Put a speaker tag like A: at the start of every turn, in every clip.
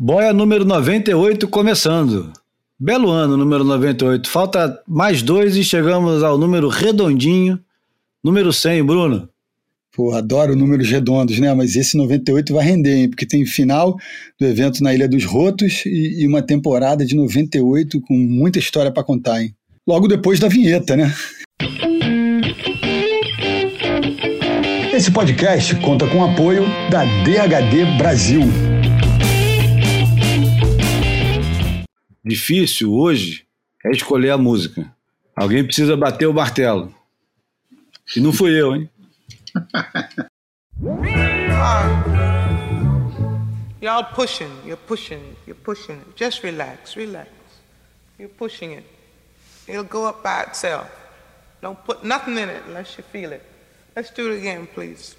A: Boia número 98 começando. Belo ano, número 98. Falta mais dois e chegamos ao número redondinho, número 100, Bruno.
B: Pô, adoro números redondos, né? Mas esse 98 vai render, hein? Porque tem final do evento na Ilha dos Rotos e, e uma temporada de 98 com muita história para contar, hein? Logo depois da vinheta, né? Esse podcast conta com o apoio da DHD Brasil.
A: Difícil hoje é escolher a música. Alguém precisa bater o martelo. E não fui eu, hein?
C: Y'all pushing, you're pushing, you're pushing. Just relax, relax. You're pushing it. It'll go up by itself. Don't put nothing in it unless you feel it. Let's do it again, please.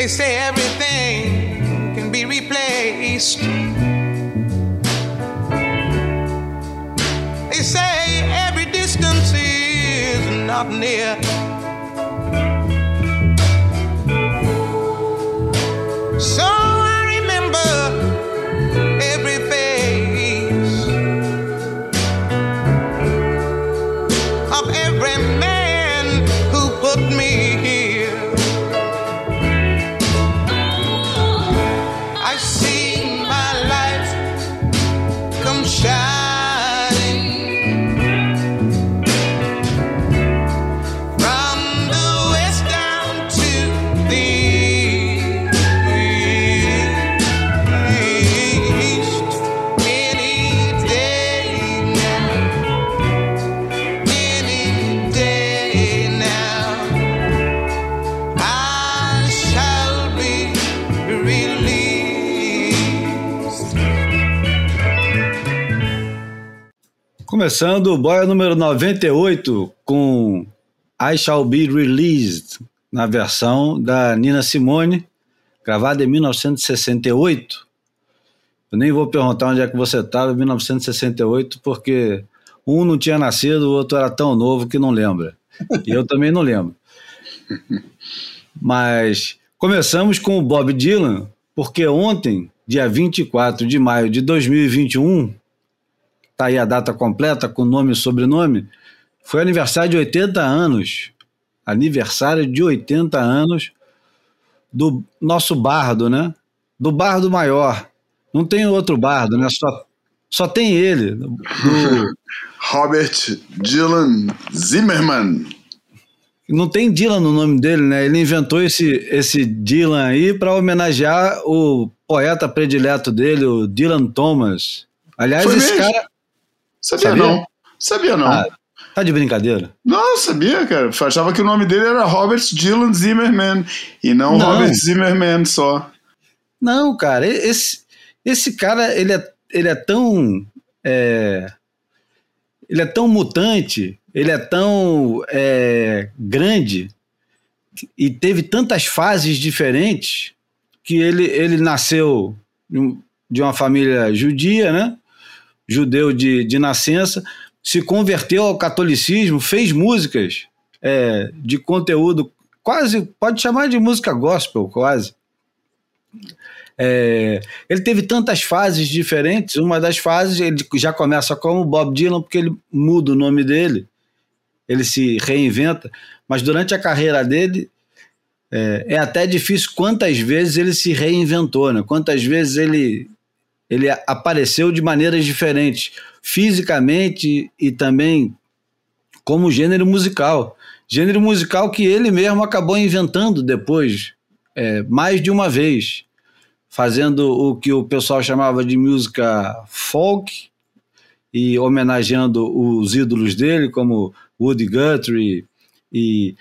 C: They say everything can be replaced. They say every distance is not near. So
A: Começando o Boia número 98 com I Shall Be Released, na versão da Nina Simone, gravada em 1968. Eu nem vou perguntar onde é que você estava em 1968, porque um não tinha nascido, o outro era tão novo que não lembra. E eu também não lembro. Mas começamos com o Bob Dylan, porque ontem, dia 24 de maio de 2021, tá aí a data completa com nome e sobrenome, foi aniversário de 80 anos. Aniversário de 80 anos do nosso bardo, né? Do bardo maior. Não tem outro bardo, né? Só, só tem ele. Do,
D: Robert Dylan Zimmerman.
A: não tem Dylan no nome dele, né? Ele inventou esse, esse Dylan aí para homenagear o poeta predileto dele, o Dylan Thomas. Aliás,
D: Foi
A: esse
D: mesmo?
A: cara.
D: Sabia,
A: Sabia?
D: não. Sabia não.
A: Ah, tá de brincadeira?
D: Não, sabia, cara. Achava que o nome dele era Robert Dylan Zimmerman e não,
A: Não.
D: Robert Zimmerman só.
A: Não, cara, esse, esse cara, ele é, ele é tão. é, ele é tão mutante, ele é tão é, grande e teve tantas fases diferentes que ele, ele nasceu de uma família judia, né? Judeu de, de nascença, se converteu ao catolicismo, fez músicas é, de conteúdo quase, pode chamar de música gospel, quase. É, ele teve tantas fases diferentes. Uma das fases ele já começa como Bob Dylan, porque ele muda o nome dele, ele se reinventa. Mas durante a carreira dele é, é até difícil quantas vezes ele se reinventou, né? Quantas vezes ele ele apareceu de maneiras diferentes, fisicamente e também como gênero musical. Gênero musical que ele mesmo acabou inventando depois, é, mais de uma vez fazendo o que o pessoal chamava de música folk e homenageando os ídolos dele, como Woody Guthrie e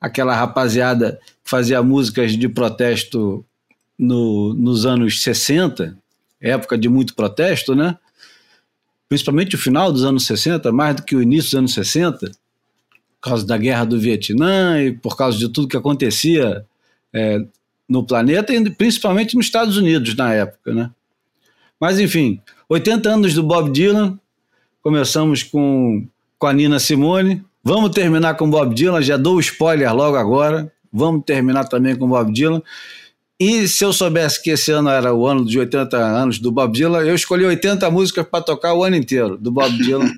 A: aquela rapaziada que fazia músicas de protesto no, nos anos 60, época de muito protesto, né? Principalmente o final dos anos 60, mais do que o início dos anos 60. por causa da guerra do Vietnã e por causa de tudo que acontecia é, no planeta e principalmente nos Estados Unidos na época, né? Mas enfim, 80 anos do Bob Dylan, começamos com, com a Nina Simone, vamos terminar com Bob Dylan, já dou o spoiler logo agora, vamos terminar também com Bob Dylan. E se eu soubesse que esse ano era o ano de 80 anos do Bob Dylan, eu escolhi 80 músicas para tocar o ano inteiro do Bob Dylan.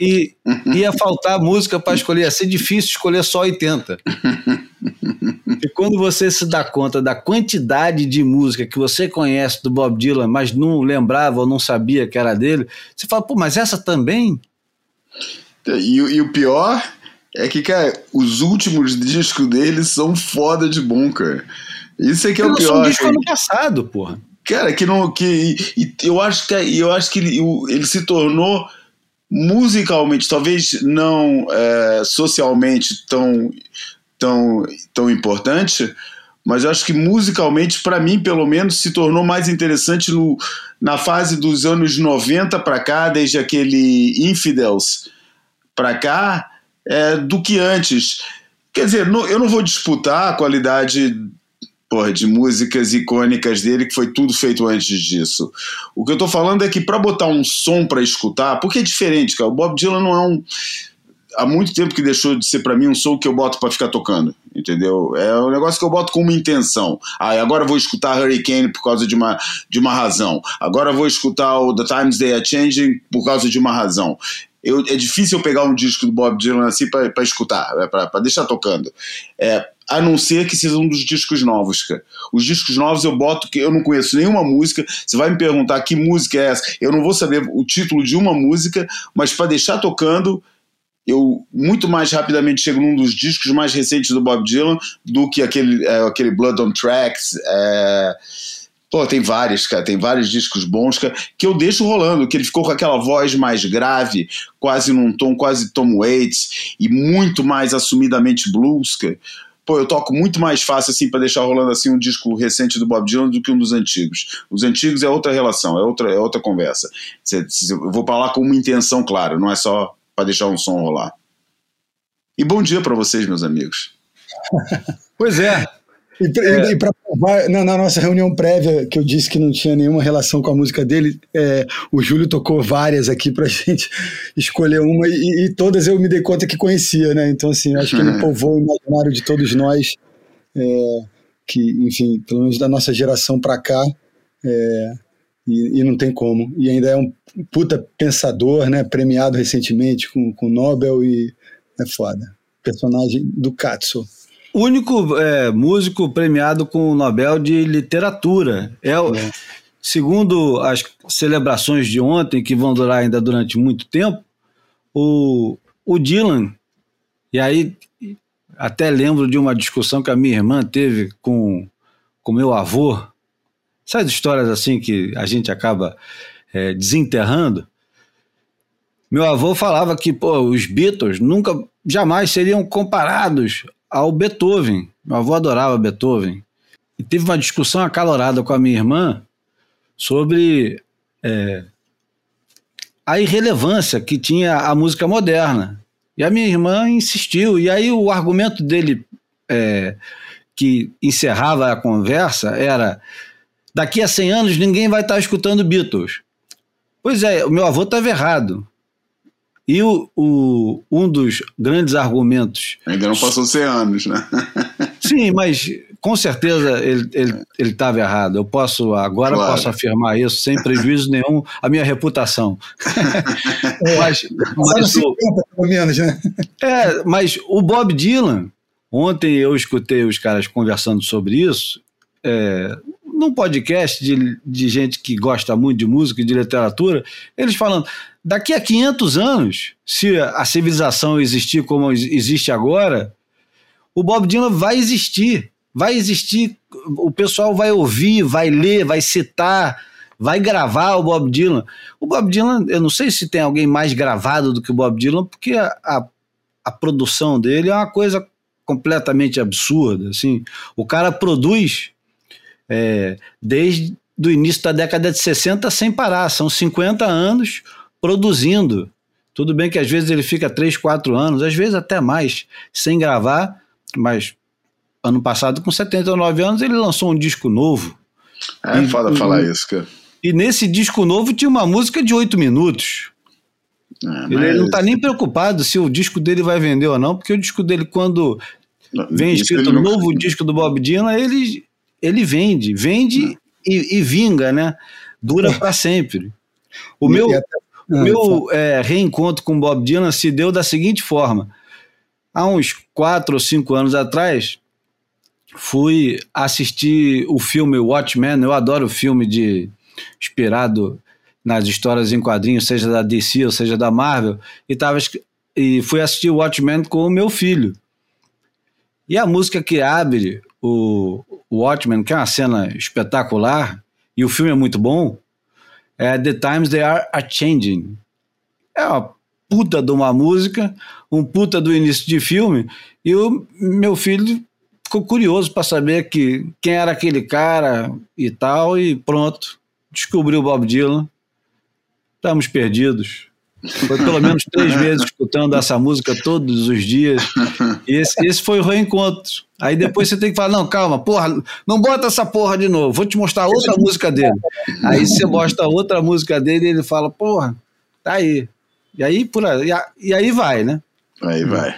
A: E ia faltar música para escolher, ia ser difícil escolher só 80. E quando você se dá conta da quantidade de música que você conhece do Bob Dylan, mas não lembrava ou não sabia que era dele, você fala, pô, mas essa também?
D: E, e o pior é que, cara, os últimos discos dele são foda de bom, cara. Isso é que é o pior. Um
A: disco ano passado, porra.
D: Cara, que não. Que, e, eu acho que, eu acho que ele, ele se tornou musicalmente, talvez não é, socialmente tão, tão, tão importante, mas eu acho que musicalmente, para mim, pelo menos, se tornou mais interessante no, na fase dos anos 90 para cá, desde aquele Infidels para cá, é, do que antes. Quer dizer, não, eu não vou disputar a qualidade porra, de músicas icônicas dele, que foi tudo feito antes disso. O que eu tô falando é que para botar um som para escutar, porque é diferente, cara. O Bob Dylan não é um. Há muito tempo que deixou de ser para mim um som que eu boto para ficar tocando, entendeu? É um negócio que eu boto com uma intenção. Ah, agora vou escutar Hurricane por causa de uma, de uma razão. Agora vou escutar o The Times They Are Changing por causa de uma razão. Eu, é difícil eu pegar um disco do Bob Dylan assim para escutar, é para deixar tocando. É, a não ser que seja um dos discos novos, cara. Os discos novos eu boto que eu não conheço nenhuma música. Você vai me perguntar que música é essa? Eu não vou saber o título de uma música, mas para deixar tocando, eu muito mais rapidamente chego num dos discos mais recentes do Bob Dylan do que aquele, é, aquele Blood on Tracks. É... Pô, tem vários, cara, tem vários discos bons, cara, que eu deixo rolando, que ele ficou com aquela voz mais grave, quase num tom quase Tom Waits, e muito mais assumidamente blues, cara pô, eu toco muito mais fácil assim para deixar rolando assim um disco recente do Bob Dylan do que um dos antigos. Os antigos é outra relação, é outra, é outra conversa. Eu vou para lá com uma intenção clara, não é só para deixar um som rolar. E bom dia para vocês, meus amigos.
A: pois é.
B: E, é. para provar, na, na, nossa reunião prévia, que eu disse que não tinha nenhuma relação com a música dele, é, o Júlio tocou várias aqui para gente escolher uma e, e, todas eu me dei conta que conhecia, né? Então, assim, acho que ele uhum. povoou o imaginário de todos nós, é, que, enfim, pelo menos da nossa geração para cá, é, e, e, não tem como. E ainda é um puta pensador, né? Premiado recentemente com o Nobel e é foda. Personagem do Katsu
A: único é, músico premiado com o Nobel de Literatura. É, é, Segundo as celebrações de ontem, que vão durar ainda durante muito tempo, o, o Dylan, e aí até lembro de uma discussão que a minha irmã teve com, com meu avô, essas histórias assim que a gente acaba é, desenterrando. Meu avô falava que pô, os Beatles nunca, jamais seriam comparados ao Beethoven. Meu avô adorava Beethoven. E teve uma discussão acalorada com a minha irmã sobre é, a irrelevância que tinha a música moderna. E a minha irmã insistiu. E aí o argumento dele, é, que encerrava a conversa, era: daqui a 100 anos ninguém vai estar escutando Beatles. Pois é, o meu avô estava errado. E o, o, um dos grandes argumentos.
D: Ainda não passou 100 anos, né?
A: Sim, mas com certeza ele estava ele, ele errado. Eu posso, agora claro. posso afirmar isso sem prejuízo nenhum à minha reputação.
B: É, mas, mas, 50, pelo menos, né?
A: É, mas o Bob Dylan, ontem eu escutei os caras conversando sobre isso, é, num podcast de, de gente que gosta muito de música e de literatura, eles falando: daqui a 500 anos, se a civilização existir como existe agora, o Bob Dylan vai existir. Vai existir, o pessoal vai ouvir, vai ler, vai citar, vai gravar o Bob Dylan. O Bob Dylan, eu não sei se tem alguém mais gravado do que o Bob Dylan, porque a, a, a produção dele é uma coisa completamente absurda. Assim. O cara produz é, desde o início da década de 60 sem parar. São 50 anos produzindo Tudo bem que às vezes ele fica 3, 4 anos, às vezes até mais, sem gravar, mas ano passado, com 79 anos, ele lançou um disco novo.
D: É e, foda falar isso, cara.
A: E nesse disco novo tinha uma música de 8 minutos. É, ele não está nem preocupado se o disco dele vai vender ou não, porque o disco dele, quando não, vem escrito não... novo disco do Bob Dylan, ele, ele vende, vende e, e, vinga, né? Dura para sempre. O meu, o meu é, reencontro com Bob Dylan se deu da seguinte forma. Há uns quatro ou cinco anos atrás, fui assistir o filme Watchmen. Eu adoro filme de inspirado nas histórias em quadrinhos, seja da DC ou seja da Marvel, e, tava, e fui assistir Watchmen com o meu filho. E a música que abre o, o Watchmen, que é uma cena espetacular, e o filme é muito bom, é The Times They Are a Changing. É uma puta de uma música, um puta do início de filme, e o meu filho ficou curioso para saber que, quem era aquele cara e tal, e pronto, descobriu o Bob Dylan. Estamos perdidos. Foi pelo menos três meses escutando essa música todos os dias. E esse, esse foi o reencontro. Aí depois você tem que falar: não, calma, porra, não bota essa porra de novo, vou te mostrar outra música dele. Aí você mostra outra música dele e ele fala: porra, tá aí. E aí, por aí, e aí vai, né?
D: Aí vai.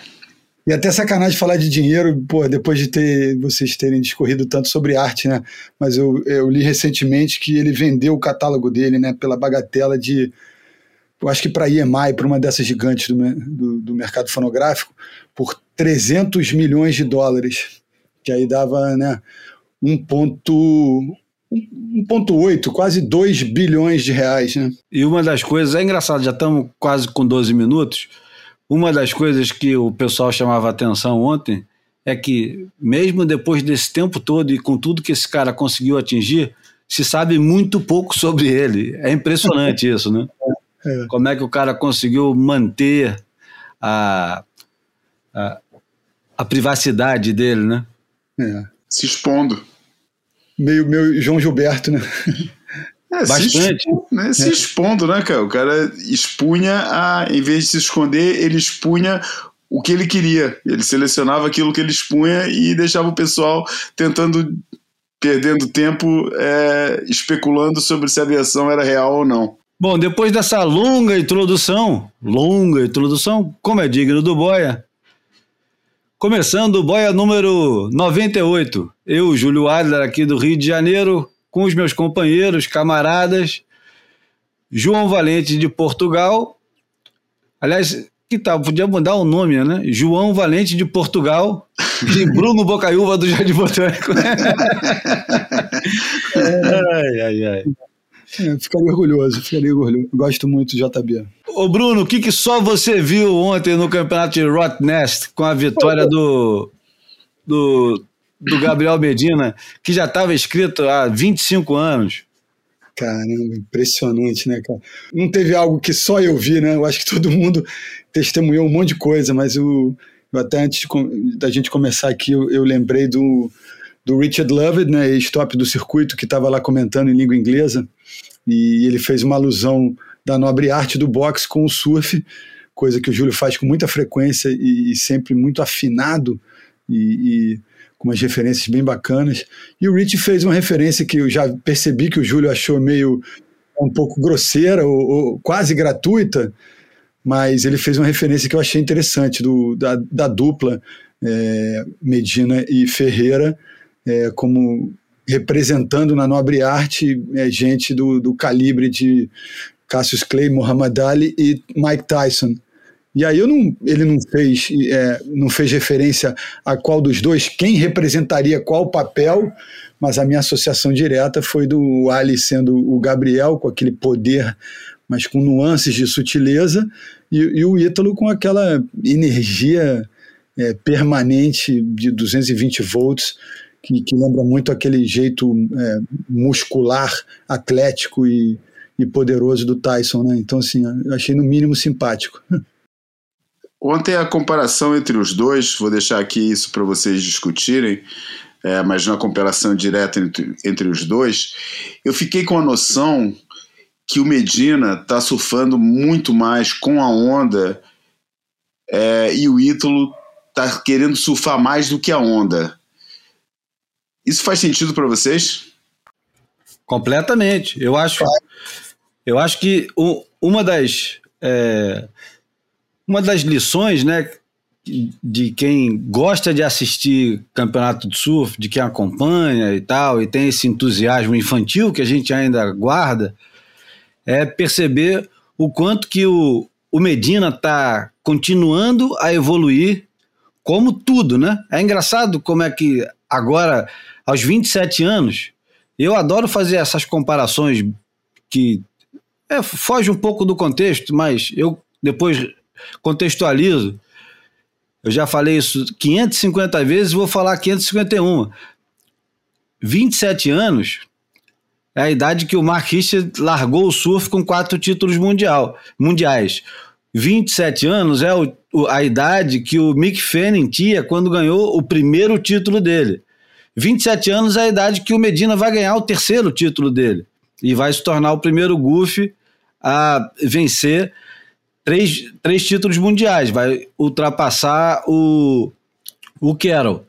B: E até sacanagem falar de dinheiro, pô, depois de ter vocês terem discorrido tanto sobre arte, né? Mas eu, eu li recentemente que ele vendeu o catálogo dele, né, pela bagatela de eu acho que para a EMI, para uma dessas gigantes do, do, do, mercado fonográfico, por 300 milhões de dólares, que aí dava né, 1,8, quase 2 bilhões de reais. Né?
A: E uma das coisas, é engraçado, já estamos quase com 12 minutos, uma das coisas que o pessoal chamava atenção ontem é que, mesmo depois desse tempo todo e com tudo que esse cara conseguiu atingir, se sabe muito pouco sobre ele. É impressionante isso, né? É. Como é que o cara conseguiu manter a, a, a privacidade dele, né?
D: É. Se expondo.
B: Meio, meio João Gilberto, né?
D: É, Bastante. Se, expo, né? se é. expondo, né, cara? O cara expunha a. Em vez de se esconder, ele expunha o que ele queria. Ele selecionava aquilo que ele expunha e deixava o pessoal tentando, perdendo tempo, é, especulando sobre se a versão era real ou não.
A: Bom, depois dessa longa introdução, longa introdução, como é digno do Boia, começando o Boia número 98. Eu, Júlio Adler, aqui do Rio de Janeiro, com os meus companheiros, camaradas, João Valente de Portugal. Aliás, que tal? Podia mudar o nome, né? João Valente de Portugal e Bruno Bocaiúva do Jardim Botânico.
B: ai, ai, ai. É, ficaria orgulhoso, ficaria orgulhoso. Gosto muito do JB.
A: Ô Bruno, o que, que só você viu ontem no campeonato de Rottnest com a vitória do, do, do Gabriel Medina, que já estava escrito há 25 anos?
B: Caramba, impressionante, né, cara? Não teve algo que só eu vi, né? Eu acho que todo mundo testemunhou um monte de coisa, mas eu até antes de, da gente começar aqui, eu, eu lembrei do, do Richard Lovett, né, ex-top do circuito, que estava lá comentando em língua inglesa, e ele fez uma alusão da nobre arte do boxe com o surf, coisa que o Júlio faz com muita frequência e, e sempre muito afinado e, e, com umas referências bem bacanas. E o Rich fez uma referência que eu já percebi que o Júlio achou meio um pouco grosseira ou, ou quase gratuita, mas ele fez uma referência que eu achei interessante do, da, da dupla é, Medina e Ferreira é, como representando na nobre arte é, gente do, do calibre de Cassius Clay, Muhammad Ali e Mike Tyson. E aí eu não, ele não fez, é, não fez referência a qual dos dois, quem representaria qual papel, mas a minha associação direta foi do Ali sendo o Gabriel, com aquele poder, mas com nuances de sutileza, e, e o Ítalo com aquela energia é, permanente de 220 volts, que, que lembra muito aquele jeito é, muscular, atlético e, e poderoso do Tyson, né? Então, assim, achei no mínimo simpático.
D: Ontem a comparação entre os dois, vou deixar aqui isso para vocês discutirem, é, mas na comparação direta entre, entre os dois, eu fiquei com a noção que o Medina está surfando muito mais com a onda é, e o Ítalo está querendo surfar mais do que a onda. Isso faz sentido para vocês?
A: Completamente. Eu acho, eu acho que uma das é, uma das lições, né, de quem gosta de assistir campeonato de surf, de quem acompanha e tal, e tem esse entusiasmo infantil que a gente ainda guarda, é perceber o quanto que o, o Medina está continuando a evoluir, como tudo, né? É engraçado como é que agora, aos 27 anos, eu adoro fazer essas comparações que é, foge um pouco do contexto, mas eu depois contextualizo. Eu já falei isso 550 vezes, vou falar 551. 27 anos é a idade que o Mark Richard largou o surf com quatro títulos mundial, mundiais. 27 anos é o, a idade que o Mick Fanning tinha quando ganhou o primeiro título dele. 27 anos é a idade que o Medina vai ganhar o terceiro título dele e vai se tornar o primeiro Goofy a vencer três, três títulos mundiais, vai ultrapassar o, o Carroll.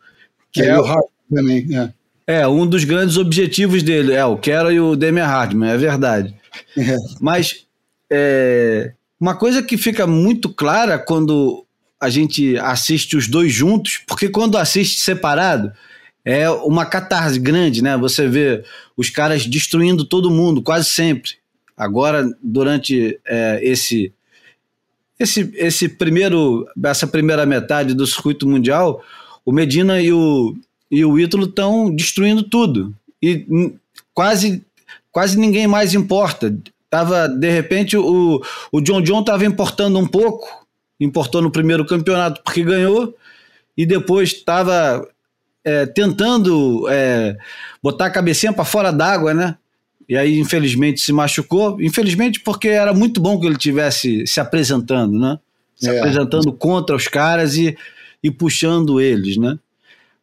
A: Que é, é o Hart também, é. É, um dos grandes objetivos dele, é o Carroll e o Damian Hardman, é verdade. É. Mas é, uma coisa que fica muito clara quando a gente assiste os dois juntos, porque quando assiste separado, é uma catarse grande, né? Você vê os caras destruindo todo mundo, quase sempre. Agora, durante é, esse esse, esse primeiro, essa primeira metade do circuito mundial, o Medina e o, e o Ítalo estão destruindo tudo. E quase, quase ninguém mais importa. Tava, de repente, o, o John John estava importando um pouco, importou no primeiro campeonato porque ganhou, e depois estava é, tentando é, botar a cabecinha para fora d'água, né? E aí, infelizmente, se machucou. Infelizmente, porque era muito bom que ele tivesse se apresentando, né? Se é. apresentando contra os caras e, e puxando eles, né?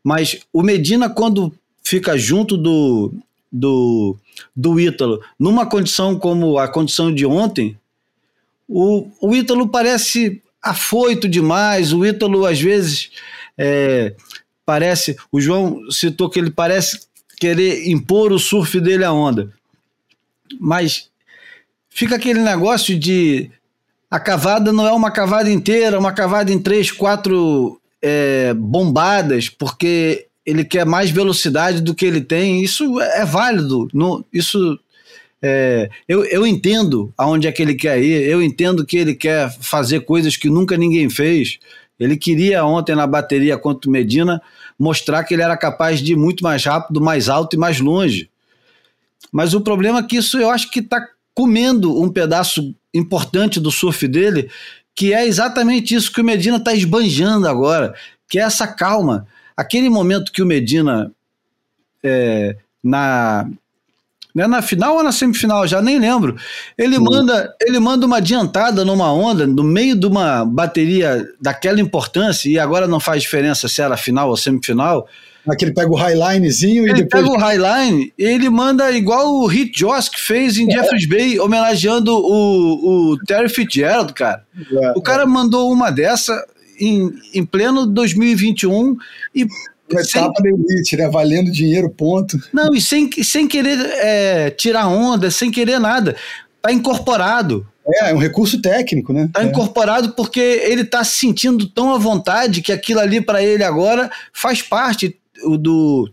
A: Mas o Medina, quando fica junto do, do, do Ítalo, numa condição como a condição de ontem, o, o Ítalo parece afoito demais. O Ítalo, às vezes, é, parece. O João citou que ele parece querer impor o surf dele à onda mas fica aquele negócio de a cavada não é uma cavada inteira, uma cavada em três, quatro é, bombadas, porque ele quer mais velocidade do que ele tem. Isso é válido. No, isso é, eu, eu entendo aonde é que ele quer ir, eu entendo que ele quer fazer coisas que nunca ninguém fez. Ele queria ontem na bateria contra o Medina mostrar que ele era capaz de ir muito mais rápido, mais alto e mais longe. Mas o problema é que isso eu acho que está comendo um pedaço importante do surf dele, que é exatamente isso que o Medina está esbanjando agora, que é essa calma. Aquele momento que o Medina, é, na, né, na final ou na semifinal, já nem lembro, ele, manda, ele manda uma adiantada numa onda, no meio de uma bateria daquela importância, e agora não faz diferença se era final ou semifinal,
B: Aqui ele pega o highlinezinho
A: e
B: ele
A: depois... pega o highline e ele manda igual o Hit Joss que fez em é. Jeffreys Bay, homenageando o, o Terry Fitzgerald, cara. É, o cara é. mandou uma dessa em, em pleno 2021 e
B: uma sem... etapa da elite, né? Valendo dinheiro, ponto.
A: Não, e sem, sem querer é, tirar onda, sem querer nada. Tá incorporado.
B: É, é um recurso técnico, né?
A: Tá
B: é.
A: incorporado porque ele tá se sentindo tão à vontade que aquilo ali para ele agora faz parte do,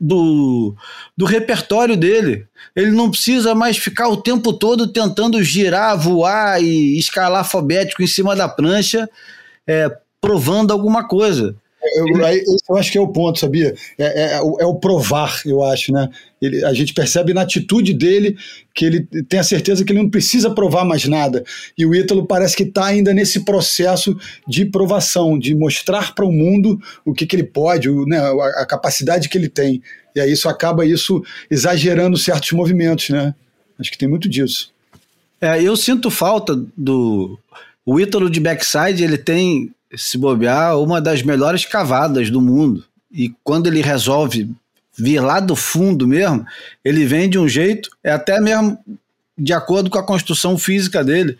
A: do, do repertório dele. Ele não precisa mais ficar o tempo todo tentando girar, voar e escalar alfabético em cima da prancha, é, provando alguma coisa.
B: Eu, eu, acho que é o ponto, sabia? É, é, é, o, é, o, provar, eu acho, né? Ele, a gente percebe na atitude dele que ele tem a certeza que ele não precisa provar mais nada. E o Ítalo parece que está ainda nesse processo de provação, de mostrar para o mundo o que, que ele pode, o, né, a, a, capacidade que ele tem. E aí isso acaba isso exagerando certos movimentos, né? Acho que tem muito disso.
A: É, eu sinto falta do. O Ítalo de backside, ele tem se bobear, uma das melhores cavadas do mundo. E quando ele resolve vir lá do fundo mesmo, ele vem de um jeito, é até mesmo de acordo com a construção física dele.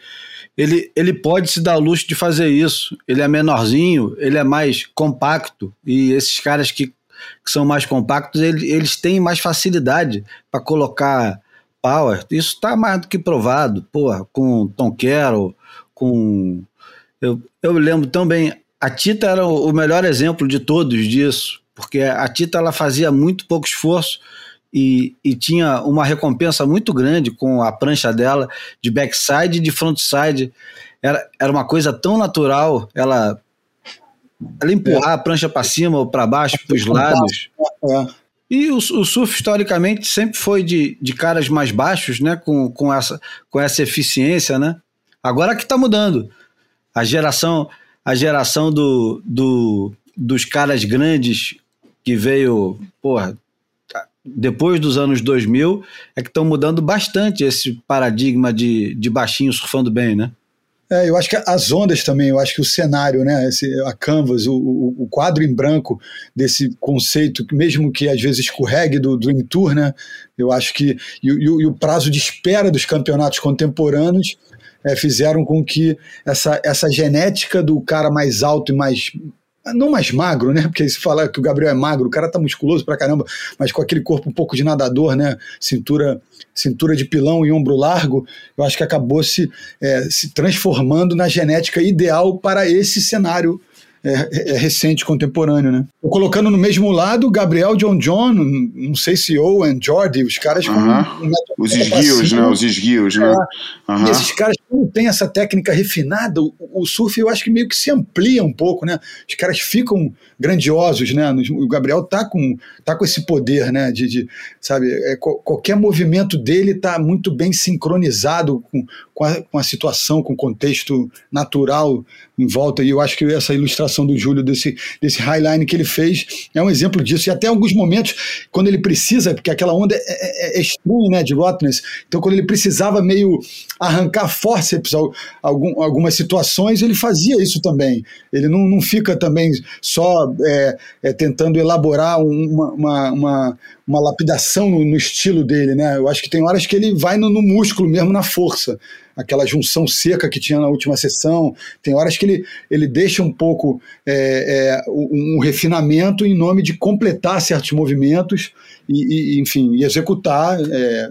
A: Ele, ele pode se dar o luxo de fazer isso. Ele é menorzinho, ele é mais compacto, e esses caras que, que são mais compactos, ele, eles têm mais facilidade para colocar power. Isso está mais do que provado. Porra, com Tom Carroll, com. Eu, eu lembro também, a Tita era o melhor exemplo de todos disso, porque a Tita ela fazia muito pouco esforço e, e, tinha uma recompensa muito grande com a prancha dela de backside e de frontside. Era, era uma coisa tão natural, ela, ela empurrar é. a prancha para cima ou para baixo, para os lados. É. E o, o, surf, historicamente, sempre foi de, de caras mais baixos, né? Com, com, essa, com essa eficiência, né? Agora que está mudando. A geração, a geração do, do, dos caras grandes que veio, porra, depois dos anos 2000, é que estão mudando bastante esse paradigma de, de baixinho surfando bem, né?
B: É, eu acho que as ondas também, eu acho que o cenário, né, esse, a canvas, o, o, o, quadro em branco desse conceito, mesmo que às vezes escorregue do Dream Tour, né, eu acho que e, e, e o prazo de espera dos campeonatos contemporâneos é, fizeram com que essa, essa genética do cara mais alto e mais não mais magro, né? Porque se fala que o Gabriel é magro, o cara tá musculoso pra caramba, mas com aquele corpo um pouco de nadador, né? Cintura, cintura de pilão e ombro largo, eu acho que acabou se, é, se transformando na genética ideal para esse cenário é, é, recente, contemporâneo, né? Tô colocando no mesmo lado Gabriel John John, não sei se Owen, Jordi, os caras
D: uh -huh. com, Os esguios, né? Os esguios, né?
B: Uh -huh. E esses caras, como tem essa técnica refinada, o, o, surf eu acho que meio que se amplia um pouco, né? Os caras ficam grandiosos, né? O Gabriel tá com, tá com esse poder, né? De, de sabe, é, qualquer movimento dele tá muito bem sincronizado com, com, a, com a situação, com o contexto natural em volta. E eu acho que essa ilustração do Júlio, desse, desse highline que ele fez, é um exemplo disso. E até alguns momentos, quando ele precisa, porque aquela onda é, é, é estranha, né? De Rottnest. Então, quando ele precisava meio arrancar forceps algum, algumas situações, ele fazia isso também. Ele não, não fica também só é, é, tentando elaborar uma, uma, uma, uma lapidação no, no, estilo dele, né? Eu acho que tem horas que ele vai no, no, músculo mesmo, na força. Aquela junção seca que tinha na última sessão. Tem horas que ele, ele deixa um pouco é, é, um, um, refinamento em nome de completar certos movimentos e, e enfim, e executar é,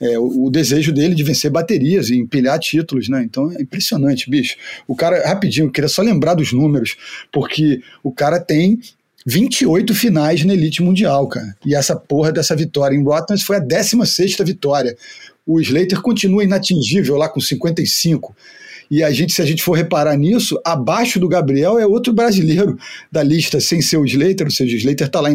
B: é, o, o, desejo dele de vencer baterias e empilhar títulos, né? Então é impressionante, bicho. O cara, rapidinho, eu queria só lembrar dos números, porque o cara tem 28 finais na Elite Mundial, cara. E essa porra dessa vitória em Rotterdam foi a 16 vitória. O Slater continua inatingível lá com 55. E a gente, se a gente for reparar nisso, abaixo do Gabriel é outro brasileiro da lista sem ser o Slater, ou seja, o Slater está lá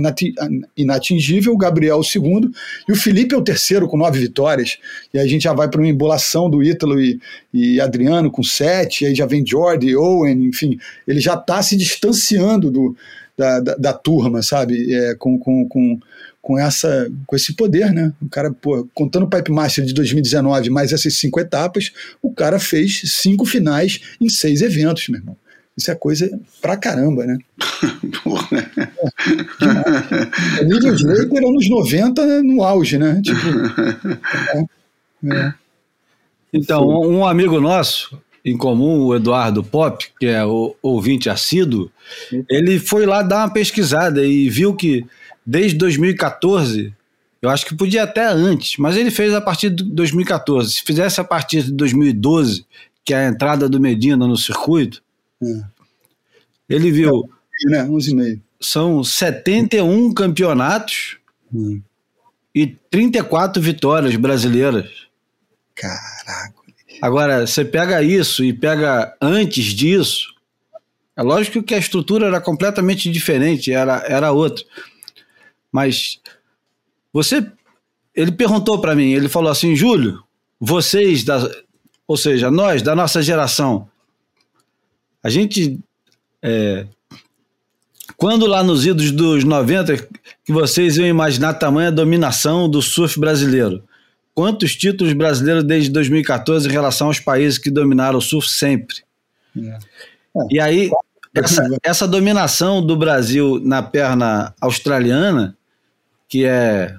B: inatingível, o Gabriel o segundo, e o Felipe é o terceiro com nove vitórias. E a gente já vai para uma embolação do Ítalo e, e Adriano com sete, aí já vem Jordi, Owen, enfim, ele já está se distanciando do, da, da, da turma, sabe? É, com, com, com, com, essa, com esse poder, né? O cara, pô, contando o Pipe Master de 2019, mais essas cinco etapas, o cara fez cinco finais em seis eventos, meu irmão. Isso é coisa pra caramba, né? Porra. É, nível Slater anos 90 no auge, né? Tipo,
A: é, é. Então, um amigo nosso, em comum, o Eduardo Pop, que é o ouvinte assíduo, ele foi lá dar uma pesquisada e viu que desde 2014, eu acho que podia até antes, mas ele fez a partir de 2014. Se fizesse a partir de 2012, que é a entrada do Medina no circuito, é. ele viu.
B: É, né? 11,5.
A: São 71 campeonatos hum. e 34 vitórias brasileiras.
B: Caraca.
A: Agora, você pega isso e pega antes disso, é lógico que a estrutura era completamente diferente, era, era outra. Mas você. Ele perguntou para mim, ele falou assim: Júlio, vocês, da, ou seja, nós, da nossa geração, a gente. É, quando lá nos idos dos 90, que vocês iam imaginar a tamanha dominação do surf brasileiro? Quantos títulos brasileiros desde 2014 em relação aos países que dominaram o surf sempre? É. E aí, essa, essa, dominação do Brasil na perna australiana, que é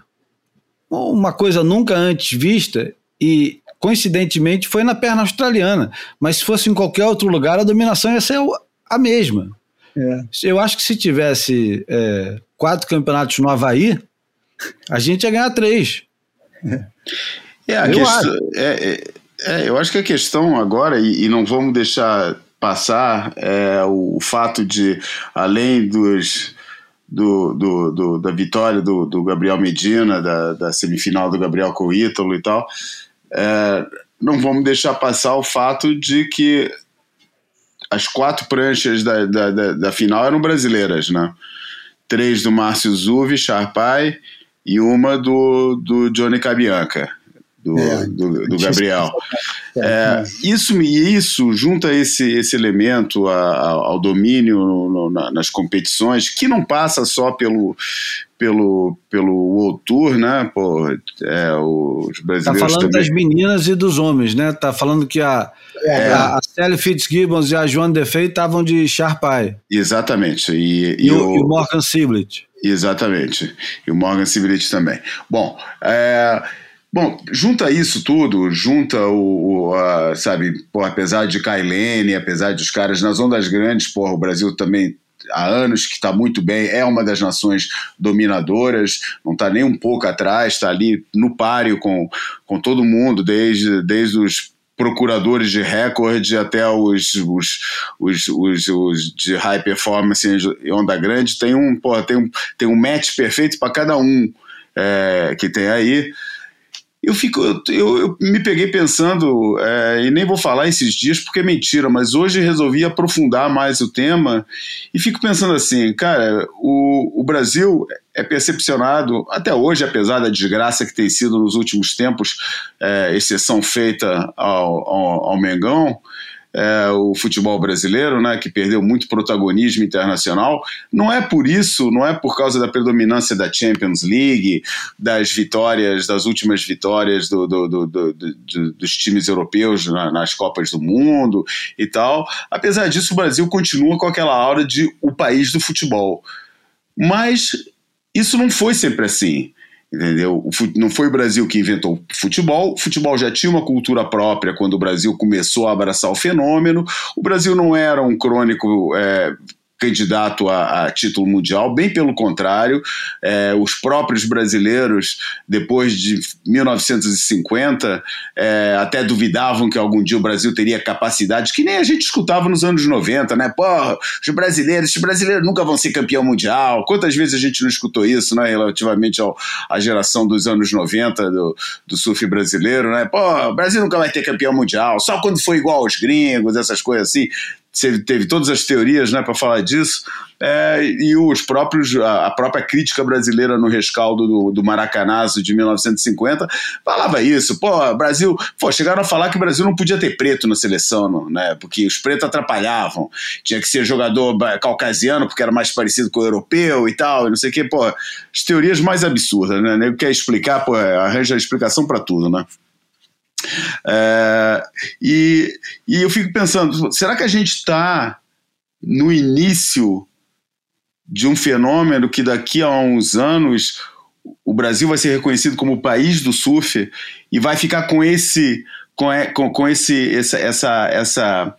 A: uma coisa nunca antes vista, e coincidentemente foi na perna australiana, mas se fosse em qualquer outro lugar, a dominação ia ser a mesma. É. Eu acho que se tivesse é, quatro campeonatos no Havaí, a gente ia ganhar três.
D: É, a eu, questão, acho. É, é, é, eu acho que a questão agora, e, e não vamos deixar passar, é o, o fato de, além dos do, do, do, da vitória do, do Gabriel Medina, da, da, semifinal do Gabriel com o Ítalo e tal, é, não vamos deixar passar o fato de que as quatro pranchas da, da, da, da final eram brasileiras, né? Três do Márcio Zuvi, Charpai, e uma do, do Johnny Cabianca do, é, do, do Gabriel. É, é, isso, isso junta esse, esse elemento a, a, ao domínio no, no, nas competições, que não passa só pelo, pelo, pelo World Tour, né? Pô, é, os brasileiros.
A: Tá falando
D: também...
A: das meninas e dos homens, né? Tá falando que a, é. a, a Sally Fitzgibbons e a Joan Defei estavam de Sharpai.
D: Exatamente. E,
A: e, e, o, o, e o Morgan Siblet.
D: Exatamente. E o Morgan Siblet também. Bom, é. Bom, junta isso tudo, junta o, o a, sabe, apesar de Kailene, apesar dos caras nas ondas grandes, porra, o Brasil também há anos que está muito bem, é uma das nações dominadoras, não está nem um pouco atrás, está ali no páreo com, com todo mundo, desde, desde os procuradores de recorde até os, os, os, os, os de high performance e onda grande, tem um, porra, tem um, tem um match perfeito para cada um é, que tem aí eu fico, eu, eu me peguei pensando, é, e nem vou falar esses dias porque é mentira, mas hoje resolvi aprofundar mais o tema e fico pensando assim, cara, o, o Brasil é percepcionado, até hoje, apesar da desgraça que tem sido nos últimos tempos, é, exceção feita ao, ao, ao Mengão, é, o futebol brasileiro, né, que perdeu muito protagonismo internacional. Não é por isso, não é por causa da predominância da Champions League, das vitórias, das últimas vitórias do, do, do, dos times europeus nas Copas do Mundo e tal. Apesar disso, o Brasil continua com aquela aura de o país do futebol. Mas isso não foi sempre assim entendeu? Não foi o Brasil que inventou o futebol, o futebol já tinha uma cultura própria quando o Brasil começou a abraçar o fenômeno, o Brasil não era um crônico é, candidato a, a, título mundial, bem pelo contrário, é, os próprios brasileiros, depois de 1950, é, até duvidavam que algum dia o Brasil teria capacidade, que nem a gente escutava nos anos 90, né? Porra, os brasileiros, os brasileiros nunca vão ser campeão mundial. Quantas vezes a gente não escutou isso, né? Relativamente ao, à geração dos anos 90 do, do surf brasileiro, né? Pô, o Brasil nunca vai ter campeão mundial, só quando foi igual aos gringos, essas coisas assim teve todas as teorias né, para falar disso, é, e os próprios, a, própria crítica brasileira no rescaldo do, do Maracanazo de 1950 falava isso. Pô, Brasil, pô, chegaram a falar que o Brasil não podia ter preto na seleção, né, porque os pretos atrapalhavam. Tinha que ser jogador caucasiano porque era mais parecido com o europeu e tal, e não sei o quê. Pô, as teorias mais absurdas, né? Nego quer explicar, pô, arranja explicação para tudo, né? É, e, e eu fico pensando, será que a gente está no início de um fenômeno que daqui a uns anos o Brasil vai ser reconhecido como o país do surf e vai ficar com esse com, com, com esse essa, essa, essa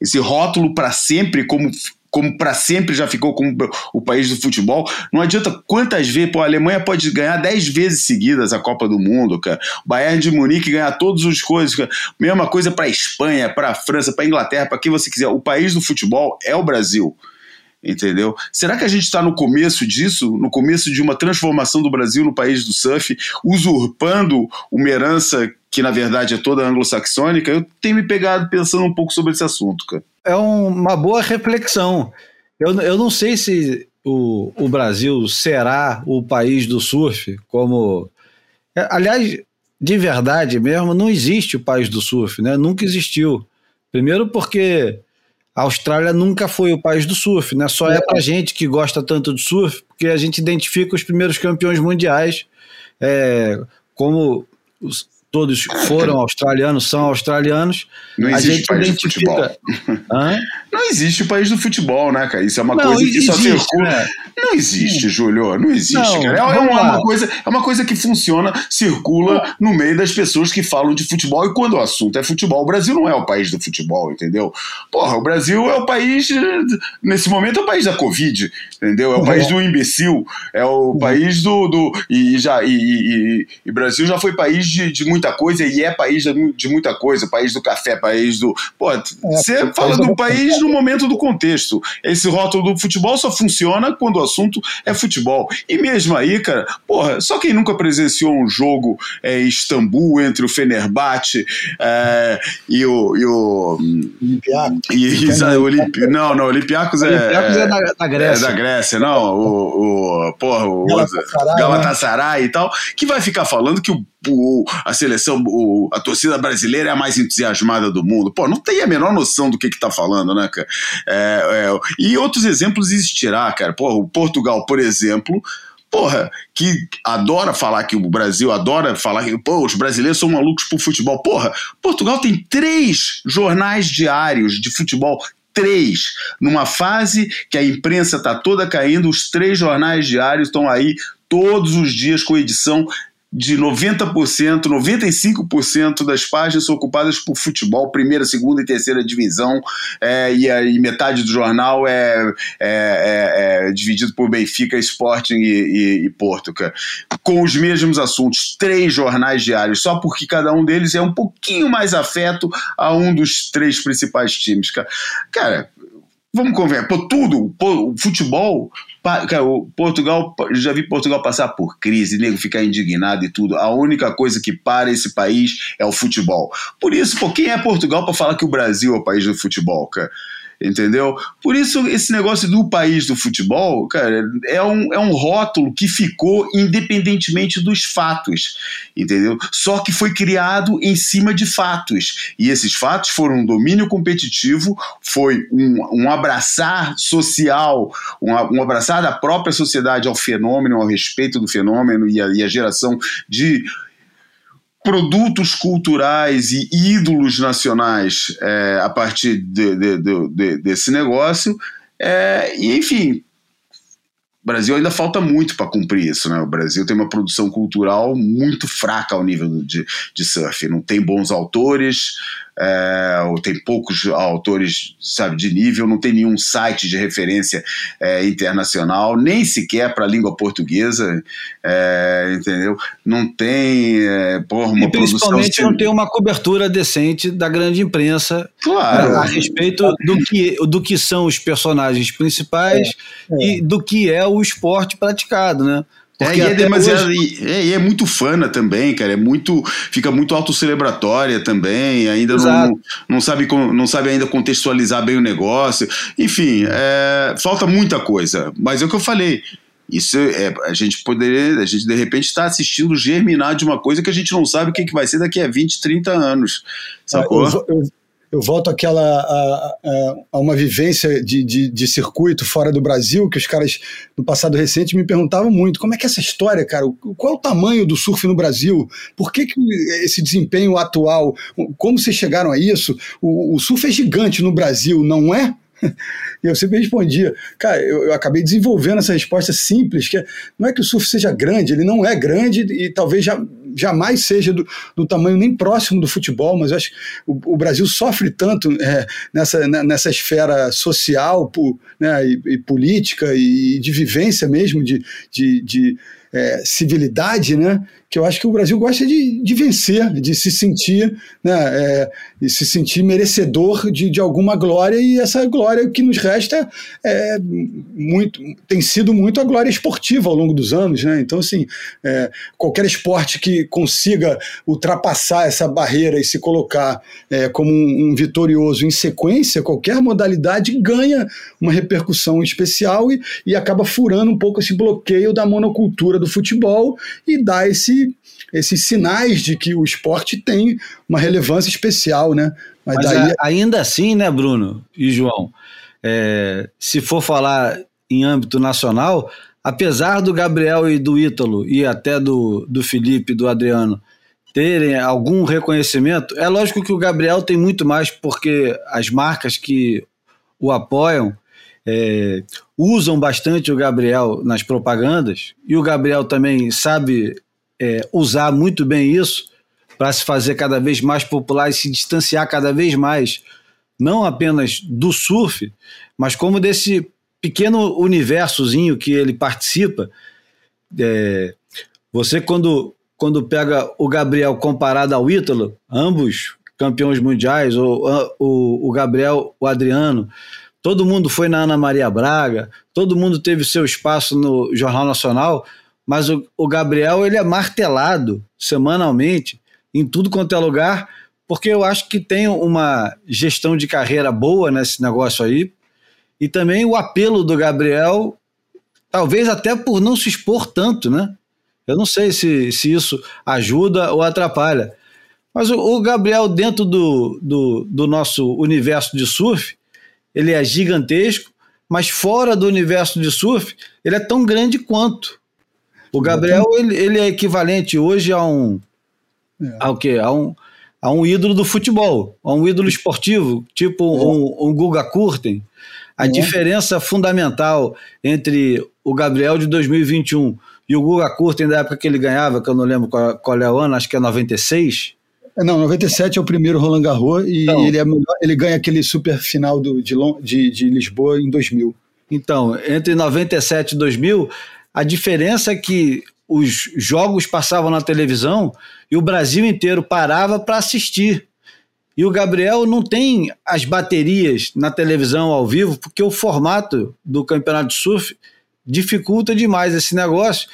D: esse rótulo para sempre como como para sempre já ficou como o país do futebol. Não adianta quantas vezes, pô, a Alemanha pode ganhar 10 vezes seguidas a Copa do Mundo, cara. O Bayern de Munique ganhar todas as coisas, cara. Mesma coisa para Espanha, para França, para Inglaterra, para quem você quiser. O país do futebol é o Brasil. Entendeu? Será que a gente está no começo disso, no começo de uma transformação do Brasil no país do surf, usurpando uma herança que na verdade é toda anglo-saxônica? Eu tenho me pegado pensando um pouco sobre esse assunto, cara
A: é uma boa reflexão. Eu, eu não sei se o, o Brasil será o país do surf, como. É, aliás, de verdade mesmo, não existe o país do surf, né? Nunca existiu. Primeiro porque a Austrália nunca foi o país do surf, né? Só é pra gente que gosta tanto de surf, porque a gente identifica os primeiros campeões mundiais é, como os, todos foram australianos, são australianos.
D: Não existe a gente país identifica. Hã? Não existe o país do futebol, né, cara? Isso é uma não, coisa que existe, só circula. Né? Não existe, Sim. Júlio. Não existe, não, cara. É, é uma, uma, coisa, é uma coisa que funciona, circula no meio das pessoas que falam de futebol. E quando o assunto é futebol, o Brasil não é o país do futebol, entendeu? Porra, o Brasil é o país. Nesse momento é o país da Covid, entendeu? É o país do imbecil. É o país do. do e já e, e, e Brasil já foi país de, de muita coisa e é país de, de muita coisa. País do café, país do. Pô, é, você fala do país no momento do contexto. Esse rótulo do futebol só funciona quando o assunto é futebol. E mesmo aí, cara, porra, só quem nunca presenciou um jogo é, em Istambul entre o Fenerbahçe é, e o. E o
B: Olympiacos.
D: E, e, não, não, Olympiacos é.
A: Olympiacos é, da, da, Grécia.
D: É da Grécia, não. O, o, porra, o Galatasaray, Galatasaray né? e tal, que vai ficar falando que o a seleção, a torcida brasileira é a mais entusiasmada do mundo. Pô, não tem a menor noção do que que tá falando, né, cara? É, é, e outros exemplos existirá, cara. Pô, o Portugal, por exemplo, porra, que adora falar que o Brasil adora falar que pô, os brasileiros são malucos por futebol. Porra, Portugal tem três jornais diários de futebol. Três. Numa fase que a imprensa está toda caindo, os três jornais diários estão aí todos os dias com edição de 90%, 95% das páginas são ocupadas por futebol, primeira, segunda e terceira divisão, é, e, a, e, metade do jornal é, é, é, é dividido por Benfica, Sporting e, e, e Porto, com os mesmos assuntos, três jornais diários, só porque cada um deles é um pouquinho mais afeto a um dos três principais times, cara. Cara, vamos conversar, pô, tudo, pô, o futebol Cara, Portugal, já vi Portugal passar por crise, nego ficar indignado e tudo. A única coisa que para esse país é o futebol. Por isso, pô, quem é Portugal para falar que o Brasil é o país do futebol, cara? Entendeu? Por isso, esse negócio do país do futebol, cara, é um, é um rótulo que ficou independentemente dos fatos, entendeu? Só que foi criado em cima de fatos. E esses fatos foram um domínio competitivo, foi um, um abraçar social, um, um abraçar da própria sociedade ao fenômeno, ao respeito do fenômeno e a, e a geração de produtos culturais e ídolos nacionais é, a partir de, de, de, desse negócio. É, e, enfim, o Brasil ainda falta muito para cumprir isso. Né? O Brasil tem uma produção cultural muito fraca ao nível de, de surf. Não tem bons autores, é, tem poucos autores, sabe, de nível, não tem nenhum site de referência é, internacional, nem sequer para a língua portuguesa, é, entendeu? Não tem, é, porra, uma
A: e principalmente não tem uma cobertura decente da grande imprensa
D: claro.
A: a, respeito do que, do que são os personagens principais é, e do que é o esporte praticado, né?
D: É, e é demasiado. Hoje... E, é, e, é, muito fana também, cara. É muito. Fica muito autocelebratória também. Ainda não, não, sabe, não sabe ainda contextualizar bem o negócio. Enfim, é, falta muita coisa. Mas é o que eu falei. Isso é, a gente poderia, a gente de repente está assistindo germinar de uma coisa que a gente não sabe o que, que vai ser daqui a 20, 30 anos. Sacou?
B: Eu, eu, eu volto àquela a, a, a uma vivência de, de, de, circuito fora do Brasil, que os caras no passado recente me perguntavam muito, como é que é essa história, cara? Qual é o tamanho do surf no Brasil? Por que, que esse desempenho atual? Como vocês chegaram a isso? O, o surf é gigante no Brasil, não é? E eu sempre respondia, cara, eu, eu, acabei desenvolvendo essa resposta simples, que é, não é que o surf seja grande, ele não é grande e talvez já, jamais seja do, do tamanho nem próximo do futebol, mas acho que o, o Brasil sofre tanto é, nessa, nessa esfera social né, e, e, política e de vivência mesmo, de, de, de é, civilidade, né? Que eu acho que o Brasil gosta de, de vencer, de se sentir, né? É, de se sentir merecedor de, de alguma glória e essa glória que nos resta é muito, tem sido muito a glória esportiva ao longo dos anos, né? Então, assim, é, qualquer esporte que consiga ultrapassar essa barreira e se colocar é, como um, um vitorioso em sequência, qualquer modalidade ganha uma repercussão especial e, e acaba furando um pouco esse bloqueio da monocultura do futebol e dá esse, esses sinais de que o esporte tem uma relevância especial, né?
A: Mas, Mas daí... a, ainda assim, né, Bruno e João, é, se for falar em âmbito nacional, apesar do Gabriel e do Ítalo, e até do, do Felipe e do Adriano, terem algum reconhecimento. É lógico que o Gabriel tem muito mais, porque as marcas que o apoiam é, usam bastante o Gabriel nas propagandas, e o Gabriel também sabe é, usar muito bem isso para se fazer cada vez mais popular e se distanciar cada vez mais, não apenas do surf, mas como desse pequeno universozinho que ele participa. É, você, quando, quando pega o Gabriel comparado ao Ítalo, ambos campeões mundiais, ou o, o Gabriel, o Adriano, todo mundo foi na Ana Maria Braga, todo mundo teve seu espaço no Jornal Nacional, mas o, o Gabriel ele é martelado semanalmente em tudo quanto é lugar, porque eu acho que tem uma gestão de carreira boa nesse negócio aí, e também o apelo do Gabriel, talvez até por não se expor tanto, né? Eu não sei se, se isso ajuda ou atrapalha. Mas o, o Gabriel, dentro do, do, do nosso universo de surf, ele é gigantesco, mas fora do universo de surf, ele é tão grande quanto. O Gabriel, ele, ele é equivalente hoje a um. É. Ao quê? A um, a um ídolo do futebol, a um ídolo esportivo, tipo é. um, um Guga Kurten. A é. diferença fundamental entre o Gabriel de 2021 e o Guga Kurten da época que ele ganhava, que eu não lembro qual, qual é o ano, acho que é 96.
B: É, não, 97 é o primeiro Roland Garros e então, ele, é melhor, ele ganha aquele super final do, de, de, de Lisboa em 2000.
A: Então, entre 97 e 2000, a diferença é que os jogos passavam na televisão e o Brasil inteiro parava para assistir. E o Gabriel não tem as baterias na televisão ao vivo, porque o formato do campeonato de surf dificulta demais esse negócio.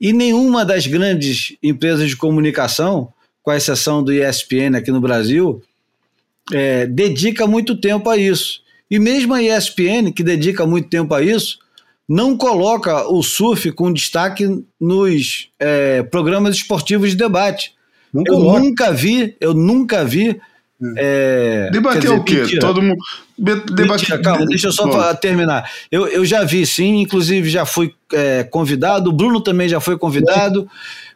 A: E nenhuma das grandes empresas de comunicação, com exceção do ESPN aqui no Brasil, é, dedica muito tempo a isso. E mesmo a ESPN, que dedica muito tempo a isso, não coloca o surf com destaque nos é, programas esportivos de debate. Não eu coloca. nunca vi, eu nunca vi
D: é, Debater dizer, o quê? Mentira. Todo mundo.
A: Debater. calma, deixa eu só terminar. Eu, eu já vi, sim, inclusive já fui é, convidado, o Bruno também já foi convidado,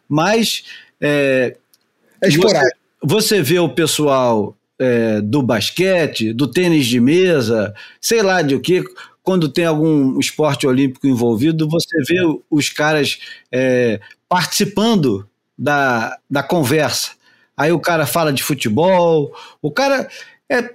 A: mas. É, é você, você vê o pessoal é, do basquete, do tênis de mesa, sei lá de o que, quando tem algum esporte olímpico envolvido, você vê os caras é, participando da, da conversa. Aí o cara fala de futebol, o cara é,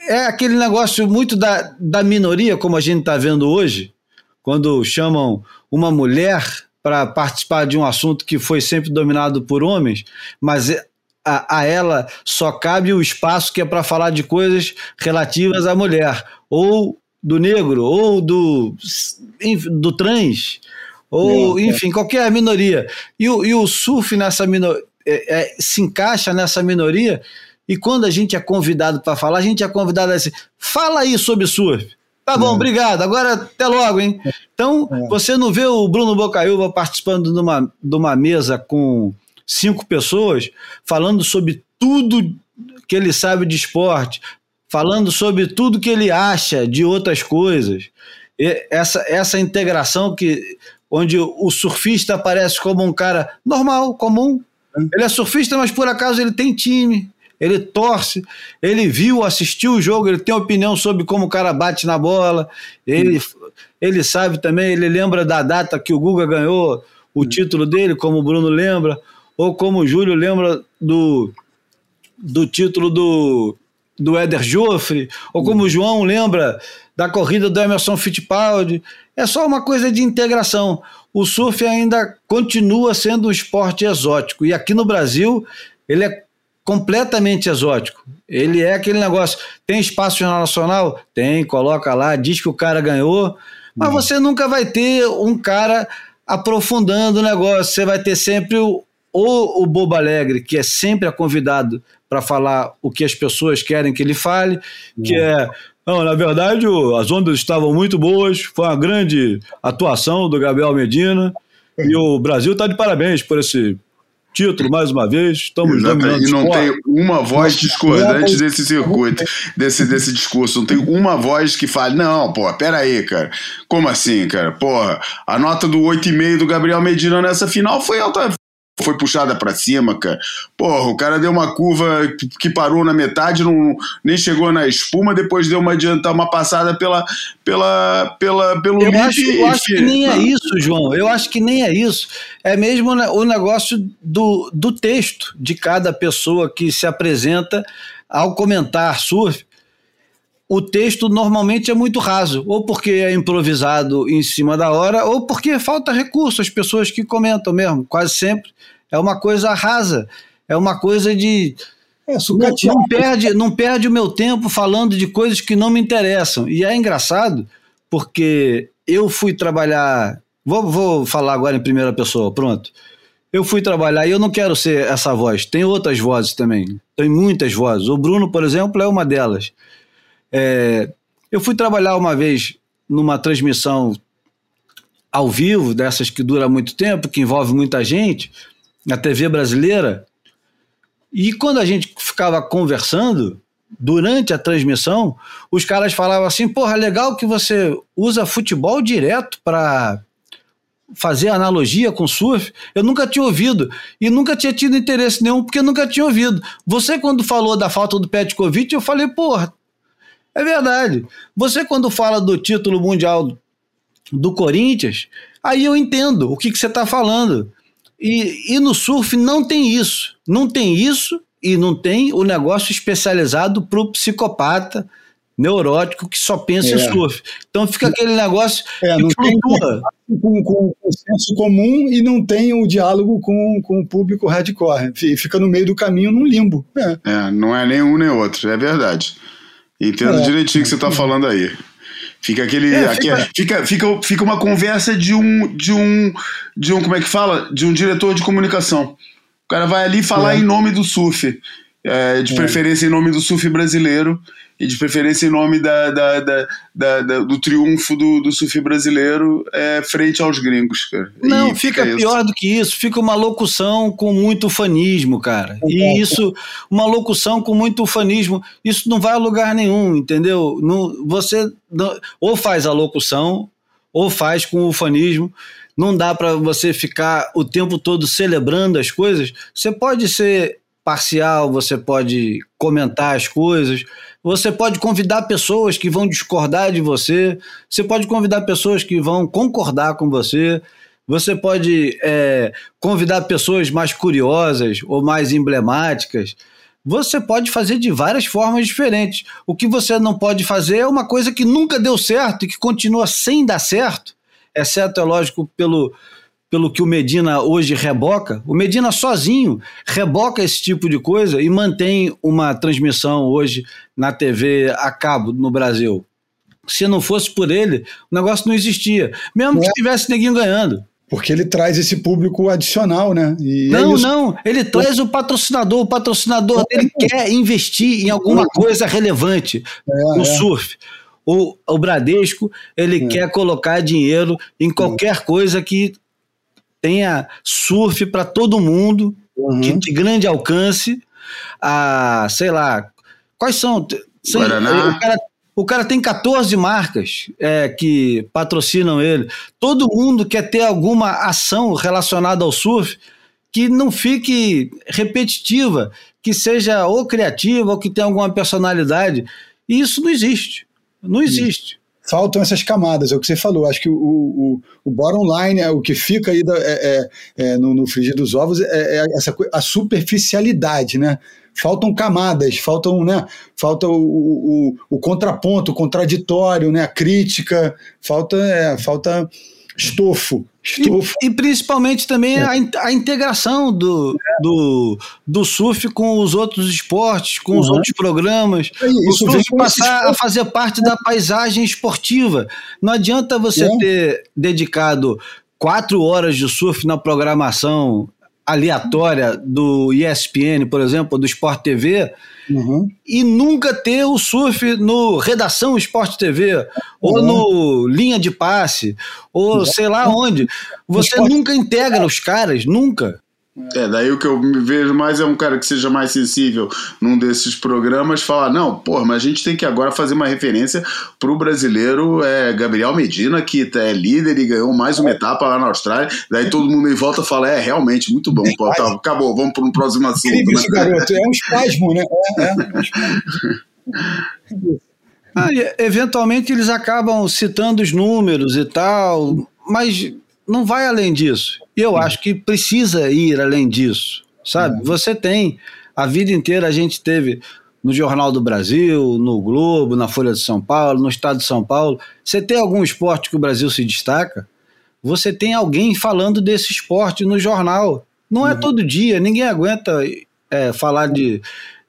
A: é aquele negócio muito da, da minoria, como a gente está vendo hoje, quando chamam uma mulher para participar de um assunto que foi sempre dominado por homens, mas é, a, a ela só cabe o espaço que é para falar de coisas relativas à mulher, ou do negro, ou do, do trans, ou, é, é. enfim, qualquer minoria. E o, e o surf nessa minoria é, é, se encaixa nessa minoria e quando a gente é convidado para falar, a gente é convidado a dizer, fala aí sobre surf. Tá bom, é. obrigado. Agora até logo, hein? Então, é. você não vê o Bruno Bocaiúva participando de uma, de uma mesa com cinco pessoas, falando sobre tudo que ele sabe de esporte, falando sobre tudo que ele acha de outras coisas. E essa, essa integração que onde o surfista aparece como um cara normal, comum, ele é surfista, mas por acaso ele tem time, ele torce, ele viu, assistiu o jogo, ele tem opinião sobre como o cara bate na bola, ele, ele sabe também, ele lembra da data que o Guga ganhou o título dele, como o Bruno lembra, ou como o Júlio lembra do, do título do, do Éder Joffre, ou como o João lembra da corrida do Emerson Fittipaldi. É só uma coisa de integração o surf ainda continua sendo um esporte exótico. E aqui no Brasil, ele é completamente exótico. Ele é aquele negócio. Tem espaço nacional? Tem, coloca lá, diz que o cara ganhou. Mas uhum. você nunca vai ter um cara aprofundando o negócio. Você vai ter sempre o, ou o Bobo Alegre, que é sempre a convidado para falar o que as pessoas querem que ele fale, que uhum. é não, na verdade, as ondas estavam muito boas, foi uma grande atuação do Gabriel Medina. E o Brasil está de parabéns por esse título mais uma vez. Estamos
D: Exatamente. E não tem uma voz discordante desse circuito, desse, desse discurso. Não tem uma voz que fale, não, pô, peraí, cara. Como assim, cara? Porra, a nota do 8,5 do Gabriel Medina nessa final foi alta, foi puxada para cima, cara. Porra, o cara deu uma curva que parou na metade, não, nem chegou na espuma, depois deu uma adiantar uma passada pela, pela, pela, pelo
A: eu acho, eu acho que nem é isso, João. Eu acho que nem é isso. É mesmo o negócio do, do texto de cada pessoa que se apresenta ao comentar surf o texto normalmente é muito raso, ou porque é improvisado em cima da hora, ou porque falta recurso às pessoas que comentam mesmo. Quase sempre é uma coisa rasa, é uma coisa de. É, não, não, perde, não perde o meu tempo falando de coisas que não me interessam. E é engraçado, porque eu fui trabalhar. Vou, vou falar agora em primeira pessoa, pronto. Eu fui trabalhar e eu não quero ser essa voz. Tem outras vozes também. Tem muitas vozes. O Bruno, por exemplo, é uma delas. É, eu fui trabalhar uma vez numa transmissão ao vivo, dessas que dura muito tempo, que envolve muita gente, na TV brasileira. E quando a gente ficava conversando, durante a transmissão, os caras falavam assim: porra, legal que você usa futebol direto para fazer analogia com surf. Eu nunca tinha ouvido e nunca tinha tido interesse nenhum porque nunca tinha ouvido. Você, quando falou da falta do Petkovic, eu falei: porra, é verdade. Você, quando fala do título mundial do Corinthians, aí eu entendo o que, que você está falando. E, e no surf não tem isso. Não tem isso e não tem o negócio especializado para o psicopata neurótico que só pensa é. em surf. Então fica aquele negócio
B: é,
A: que
B: não flutua. Tem com, com, com senso comum e não tem o diálogo com, com o público hardcore. Fica no meio do caminho num limbo.
D: É, é não é nem um nem outro, é verdade. Entendo é. direitinho o que você está falando aí. Fica aquele. É, aqui, fica... fica... Fica, fica, uma conversa de um, de um. De um. Como é que fala? De um diretor de comunicação. O cara vai ali falar é. em nome do surf. É, de é. preferência em nome do surf brasileiro e de preferência em nome da, da, da, da do triunfo do, do surf brasileiro é, frente aos gringos, cara.
A: Não, e fica, fica pior do que isso, fica uma locução com muito ufanismo, cara. E isso, uma locução com muito ufanismo, isso não vai a lugar nenhum, entendeu? Não, você não, ou faz a locução, ou faz com ufanismo. Não dá para você ficar o tempo todo celebrando as coisas. Você pode ser parcial, você pode comentar as coisas, você pode convidar pessoas que vão discordar de você, você pode convidar pessoas que vão concordar com você, você pode é, convidar pessoas mais curiosas ou mais emblemáticas. Você pode fazer de várias formas diferentes. O que você não pode fazer é uma coisa que nunca deu certo e que continua sem dar certo, exceto, é lógico, pelo, pelo que o Medina hoje reboca, o Medina sozinho reboca esse tipo de coisa e mantém uma transmissão hoje na TV a cabo no Brasil. Se não fosse por ele, o negócio não existia, mesmo é. que tivesse neguinho ganhando.
B: Porque ele traz esse público adicional, né?
A: E é não, é não, ele traz o patrocinador. O patrocinador é. dele quer investir em alguma coisa relevante no é. surf. O, o Bradesco, ele quer colocar dinheiro em qualquer coisa que tenha surf para todo mundo, uhum. de, de, grande alcance, a, sei lá, quais são... O, cara, o cara tem 14 marcas é, que patrocinam ele. Todo mundo quer ter alguma ação relacionada ao surf que não fique repetitiva, que seja ou criativa ou que tenha alguma personalidade. E isso não existe. Não existe
B: faltam essas camadas, é o que você falou. Acho que o, o, o bottom line, é, o que fica aí da, é, é, é no, no frigir dos ovos, é, é, essa, a superficialidade, né? Faltam camadas, faltam, né? Falta o, o, o contraponto, o contraditório, né? A crítica, falta, é, falta estofo. Estofo.
A: E, e principalmente também a, a integração do, do, do surf com os outros esportes, com uhum. os outros programas. É o surf passar a fazer parte da paisagem esportiva. Não adianta você é. ter dedicado quatro horas de surf na programação aleatória do ESPN, por exemplo, do Sport TV, uhum. e nunca ter o surf no Redação Sport TV, uhum. ou no Linha de Passe, ou uhum. sei lá onde. Você nunca integra os caras, nunca.
D: É, daí o que eu me vejo mais é um cara que seja mais sensível num desses programas falar, não, porra, mas a gente tem que agora fazer uma referência pro brasileiro é, Gabriel Medina, que é líder e ganhou mais uma etapa lá na Austrália. Daí todo mundo em volta fala, é, realmente, muito bom. Pô, tá, acabou, vamos para um próximo assunto.
B: Incrível esse garoto, é um espasmo, né? É, é um espasmo.
A: Ah, eventualmente eles acabam citando os números e tal, mas não vai além disso. E eu acho que precisa ir além disso, sabe? Você tem, a vida inteira a gente teve no Jornal do Brasil, no Globo, na Folha de São Paulo, no Estado de São Paulo. Você tem algum esporte que o Brasil se destaca? Você tem alguém falando desse esporte no jornal. Não é todo dia, ninguém aguenta é, falar de,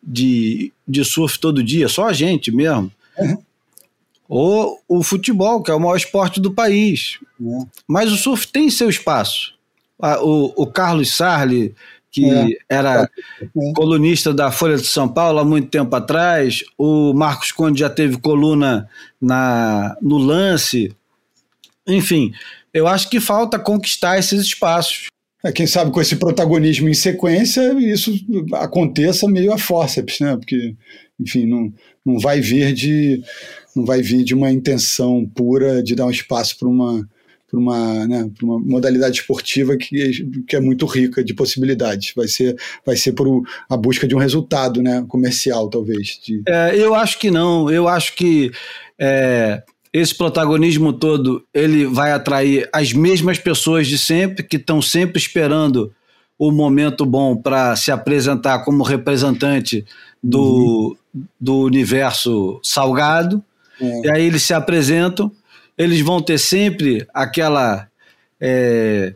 A: de, de surf todo dia, só a gente mesmo. Ou o futebol, que é o maior esporte do país.
B: É.
A: Mas o surf tem seu espaço. O, o Carlos Sarli, que
B: É.
A: era
B: É.
A: colunista da Folha de São Paulo há muito tempo atrás, o Marcos Conde já teve coluna na, no Lance. Enfim, eu acho que falta conquistar esses espaços.
B: É, quem sabe com esse protagonismo em sequência, isso aconteça meio a forceps, né? Porque, enfim, não, não vai vir de não vai vir de uma intenção pura de dar um espaço para uma para uma, né, uma modalidade esportiva que, que é muito rica de possibilidades. Vai ser, vai ser por a busca de um resultado né, comercial, talvez. De...
A: É, eu acho que não. Eu acho que é, esse protagonismo todo ele vai atrair as mesmas pessoas de sempre que estão sempre esperando o momento bom para se apresentar como representante do, do universo salgado.
B: É.
A: E aí eles se apresentam, eles vão ter sempre aquela é,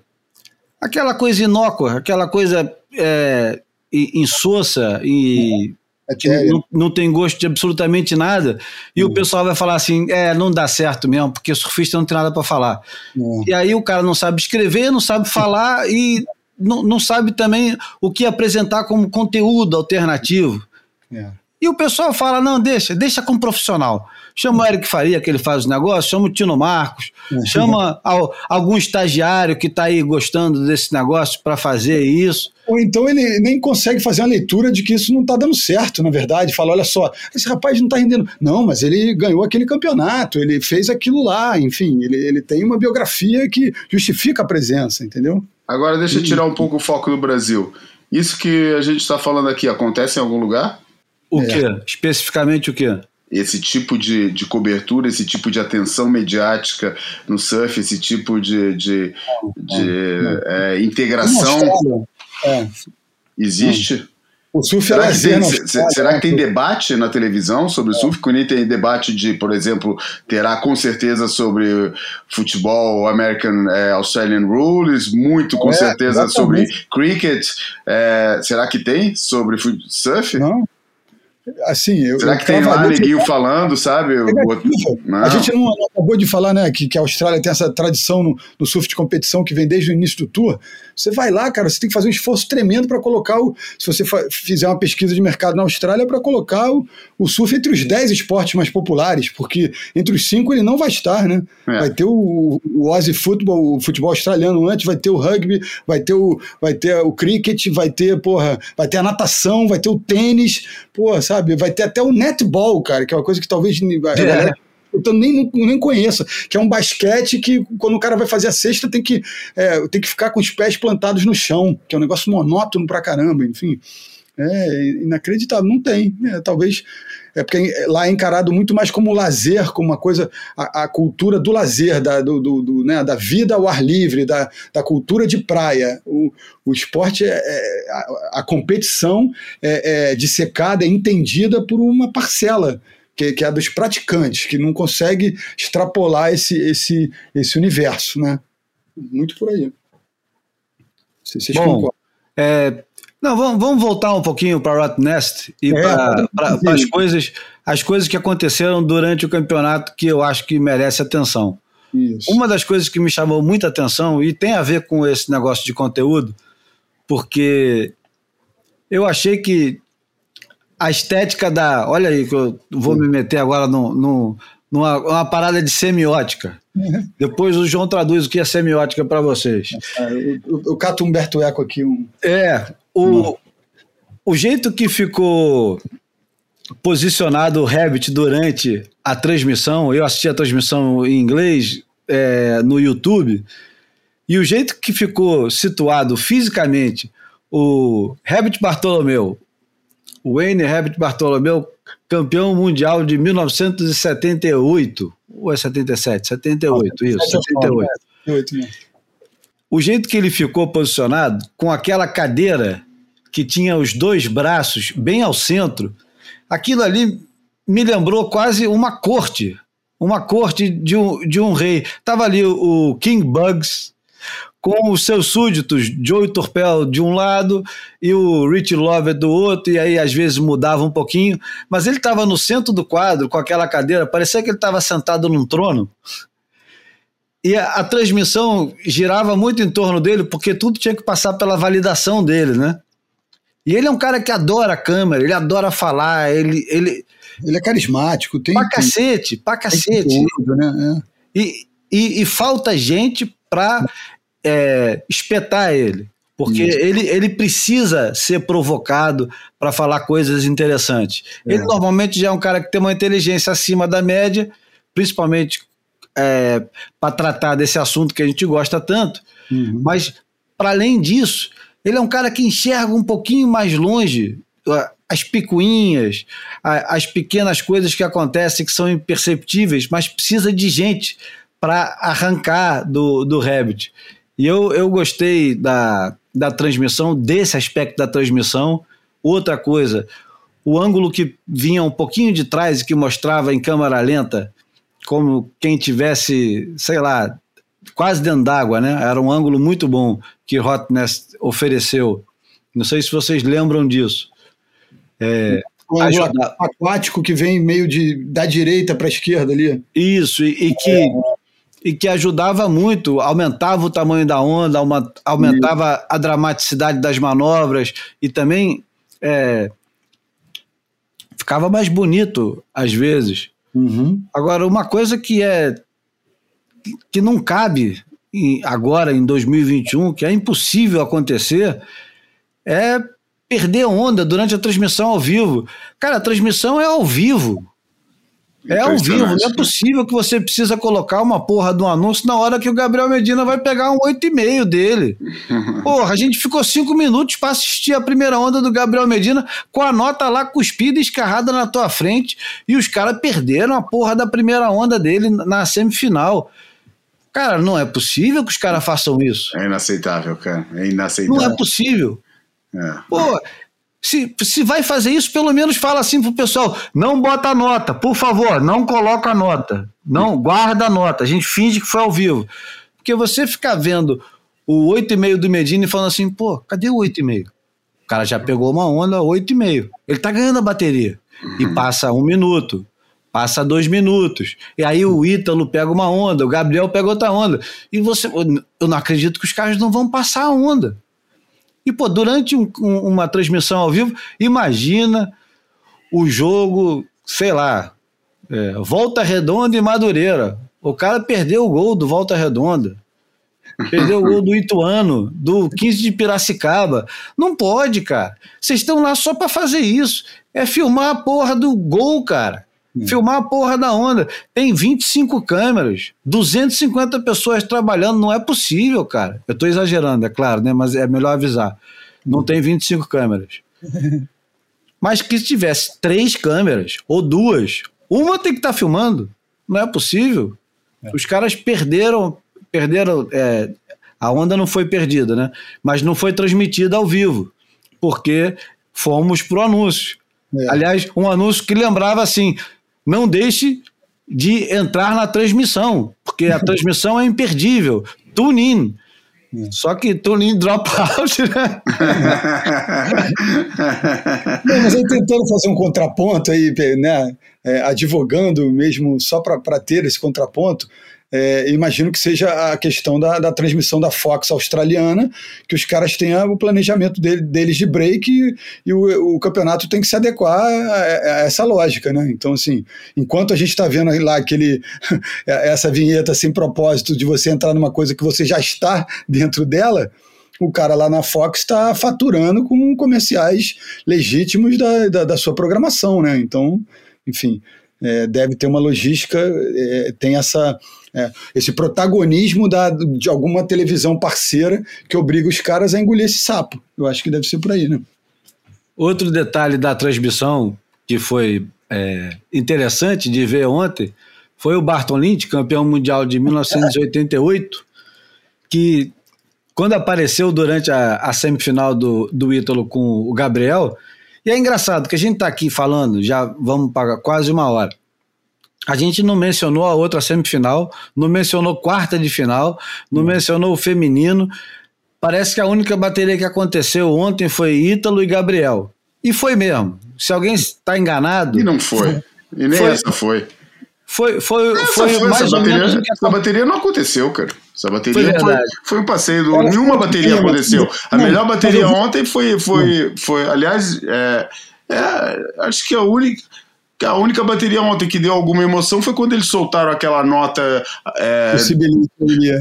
A: aquela coisa inócua, aquela coisa é, insossa e
B: É
A: que
B: sério.
A: não, não tem gosto de absolutamente nada. E o pessoal vai falar assim: é, não dá certo mesmo, porque surfista não tem nada para falar.
B: É.
A: E aí o cara não sabe escrever, não sabe falar e não, não sabe também o que apresentar como conteúdo alternativo.
B: É.
A: E o pessoal fala: não, deixa, deixa com um profissional. Chama o Eric Faria, que ele faz os negócios, chama o Tino Marcos, chama ao- algum estagiário que está aí gostando desse negócio para fazer isso.
B: Ou então ele nem consegue fazer uma leitura de que isso não está dando certo, na verdade. Fala, olha só, esse rapaz não está rendendo. Não, mas ele ganhou aquele campeonato, ele fez aquilo lá, enfim, ele, ele tem uma biografia que justifica a presença, entendeu?
D: Agora deixa eu tirar um pouco o foco do Brasil. Isso que a gente está falando aqui acontece em algum lugar?
A: O
B: É.
A: quê? Especificamente o quê?
D: Esse tipo de, de cobertura, esse tipo de atenção mediática no surf, esse tipo de, de, de é, integração
B: Austrália, é,
D: existe?
B: o surf é
D: Será que,
B: lazer
D: tem,
B: na
D: se-
B: Austrália,
D: será que tem
B: né?
D: debate na televisão sobre surf? Quando tem debate de, por exemplo, terá com certeza sobre futebol American eh, Australian Rules, muito com
B: É,
D: certeza sobre
B: exatamente.
D: cricket. Eh, será que tem sobre surf?
B: Não? Assim, eu,
D: Será
B: eu
D: que tem lá neguinho falando, sabe?
B: A gente não, não acabou de falar né, que, que a Austrália tem essa tradição no, no surf de competição que vem desde o início do tour. Você vai lá, cara, você tem que fazer um esforço tremendo para colocar o. Se você fizer uma pesquisa de mercado na Austrália, para colocar o, o surf entre os 10 esportes mais populares, porque entre os cinco ele não vai estar, né?
D: É.
B: Vai ter o, o Aussie Football, o futebol australiano antes, vai ter o rugby, vai ter o, vai ter o cricket, vai ter, porra, vai ter a natação, vai ter o tênis, porra, sabe? Vai ter até o netball, cara, que é uma coisa que talvez a galera eu nem, nem conheço, que é um basquete que quando o cara vai fazer a cesta tem que, é, tem que ficar com os pés plantados no chão, que é um negócio monótono pra caramba, enfim. É inacreditável, não tem. né? talvez é porque lá é encarado muito mais como lazer, como uma coisa, a, a cultura do lazer, da, do, do- do, né, da vida ao ar livre, da, da cultura de praia. O, o esporte, é, é- a, a competição é, é dissecada, é entendida por uma parcela que, que é a dos praticantes, que não consegue extrapolar esse, esse, esse universo, né? Muito por aí. Vocês vocês
A: Bom,
B: concordam?
A: É, não, vamos, vamos voltar um pouquinho para Rot Nest e
B: É,
A: para as coisas, as coisas que aconteceram durante o campeonato que eu acho que merece atenção.
B: Isso.
A: Uma das coisas que me chamou muita atenção e tem a ver com esse negócio de conteúdo, porque eu achei que a estética da. Olha aí, que eu vou me meter agora no, no, numa uma parada de semiótica. Depois o João traduz o que é semiótica para vocês.
B: É, eu cato Humberto Eco aqui. Um...
A: É, o, o jeito que ficou posicionado o Rabbit durante a transmissão, eu assisti a transmissão em inglês é, no YouTube, e o jeito que ficou situado fisicamente o Rabbit Bartolomeu, o Wayne Rabbit Bartolomeu, campeão mundial de 1978, ou é 77? 78, isso, 78. 78 o jeito que ele ficou posicionado, com aquela cadeira que tinha os dois braços bem ao centro, aquilo ali me lembrou quase uma corte, uma corte de um, de um rei. Tava ali o King Bugs com os seus súditos, Joey Torpel de um lado e o Rich Lover do outro, e aí às vezes mudava um pouquinho, mas ele estava no centro do quadro com aquela cadeira, parecia que ele estava sentado num trono. E a, a, transmissão girava muito em torno dele, porque tudo tinha que passar pela validação dele, né? E ele é um cara que adora a câmera, ele adora falar, ele. Ele,
B: ele é carismático, tem.
A: Pra cacete, pra cacete. Tudo, né? É. E, e, e, falta gente pra é, espetar ele. Porque ele, ele precisa ser provocado para falar coisas interessantes. É. Ele normalmente já é um cara que tem uma inteligência acima da média, principalmente é, para tratar desse assunto que a gente gosta tanto. Uhum. Mas, para além disso, ele é um cara que enxerga um pouquinho mais longe as picuinhas, as pequenas coisas que acontecem que são imperceptíveis, mas precisa de gente para arrancar do, do Rabbit. E eu, eu gostei da, da transmissão, desse aspecto da transmissão. Outra coisa, o ângulo que vinha um pouquinho de trás e que mostrava em câmera lenta, como quem tivesse, sei lá, quase dentro d'água, né? Era um ângulo muito bom que Hotness ofereceu. Não sei se vocês lembram disso.
B: É, um ângulo aquático que vem meio de da direita para a esquerda ali.
A: Isso, e, e que é. e que ajudava muito, aumentava o tamanho da onda, aumentava a dramaticidade das manobras e também é, ficava mais bonito às vezes. Uhum. Agora, uma coisa que é que não cabe agora em 2021, que é impossível acontecer, é perder onda durante a transmissão ao vivo. Cara, a transmissão é ao vivo. É ao vivo, não é possível que você precisa colocar uma porra de um anúncio na hora que o Gabriel Medina vai pegar um 8,5 dele. Porra, a gente ficou cinco minutos para assistir a primeira onda do Gabriel Medina com a nota lá cuspida e escarrada na tua frente e os caras perderam a porra da primeira onda dele na semifinal. Cara, não é possível que os caras façam isso.
D: É inaceitável, cara. É inaceitável.
A: Não é possível. É. Pô, se, se vai fazer isso, pelo menos fala assim pro pessoal: não bota a nota, por favor, não coloca a nota. Não, guarda a nota. A gente finge que foi ao vivo. Porque você ficar vendo o 8,5 do Medina e falando assim, pô, cadê o 8,5? O cara já pegou uma onda 8,5. Ele tá ganhando a bateria. E passa um minuto, passa dois minutos. E aí o Ítalo pega uma onda, o Gabriel pega outra onda. E você. Eu não acredito que os caras não vão passar a onda. E, pô, durante um, um, uma transmissão ao vivo, imagina o jogo, sei lá, é, Volta Redonda e Madureira. O cara perdeu o gol do Volta Redonda. Perdeu o gol do Ituano, do 15 de Piracicaba. Não pode, cara. Vocês estão lá só para fazer isso. É filmar a porra do gol, cara. Hum. Filmar a porra da onda. Tem 25 câmeras, 250 pessoas trabalhando. Não é possível, cara. Eu estou exagerando, é claro, né? Mas é melhor avisar. Não tem 25 câmeras. Mas que se tivesse três câmeras ou duas, uma tem que estar tá filmando. Não é possível. É. Os caras perderam, perderam. É, a onda não foi perdida, né? Mas não foi transmitida ao vivo, porque fomos pro anúncio. É. Aliás, um anúncio que lembrava assim: não deixe de entrar na transmissão, porque a transmissão é imperdível. Tune in. Só que tune in drop out, né?
B: Não, mas aí tentando fazer um contraponto aí, né? É, advogando mesmo só para ter esse contraponto, É, imagino que seja a questão da, da, transmissão da Fox australiana, que os caras têm o planejamento dele, deles de break e, e o, o, campeonato tem que se adequar a, a, essa lógica, né? Então, assim, enquanto a gente está vendo lá aquele, essa vinheta sem propósito de você entrar numa coisa que você já está dentro dela, o cara lá na Fox está faturando com comerciais legítimos da, da, da, sua programação, né? Então, enfim, é, deve ter uma logística, é, tem essa, é, esse protagonismo da, de alguma televisão parceira que obriga os caras a engolir esse sapo. Eu acho que deve ser por aí, né?
A: Outro detalhe da transmissão que foi é, interessante de ver ontem foi o Barton Lynch, campeão mundial de 1988, que quando apareceu durante a, a semifinal do, do Ítalo com o Gabriel, e é engraçado que a gente está aqui falando, já vamos para quase uma hora. A gente não mencionou a outra semifinal, não mencionou quarta de final, não hum. mencionou o feminino. Parece que a única bateria que aconteceu ontem foi Ítalo e Gabriel. E foi mesmo. Se alguém está enganado.
D: E não foi. E nem foi, essa foi.
A: Foi, foi, essa foi, foi
D: mais essa bateria, essa bateria não aconteceu, cara. Essa bateria foi, foi, um passeio. Do, nenhuma bateria aconteceu. A melhor bateria ontem foi. foi, foi aliás, é, é, acho que a única. A única bateria ontem que deu alguma emoção foi quando eles soltaram aquela nota. É...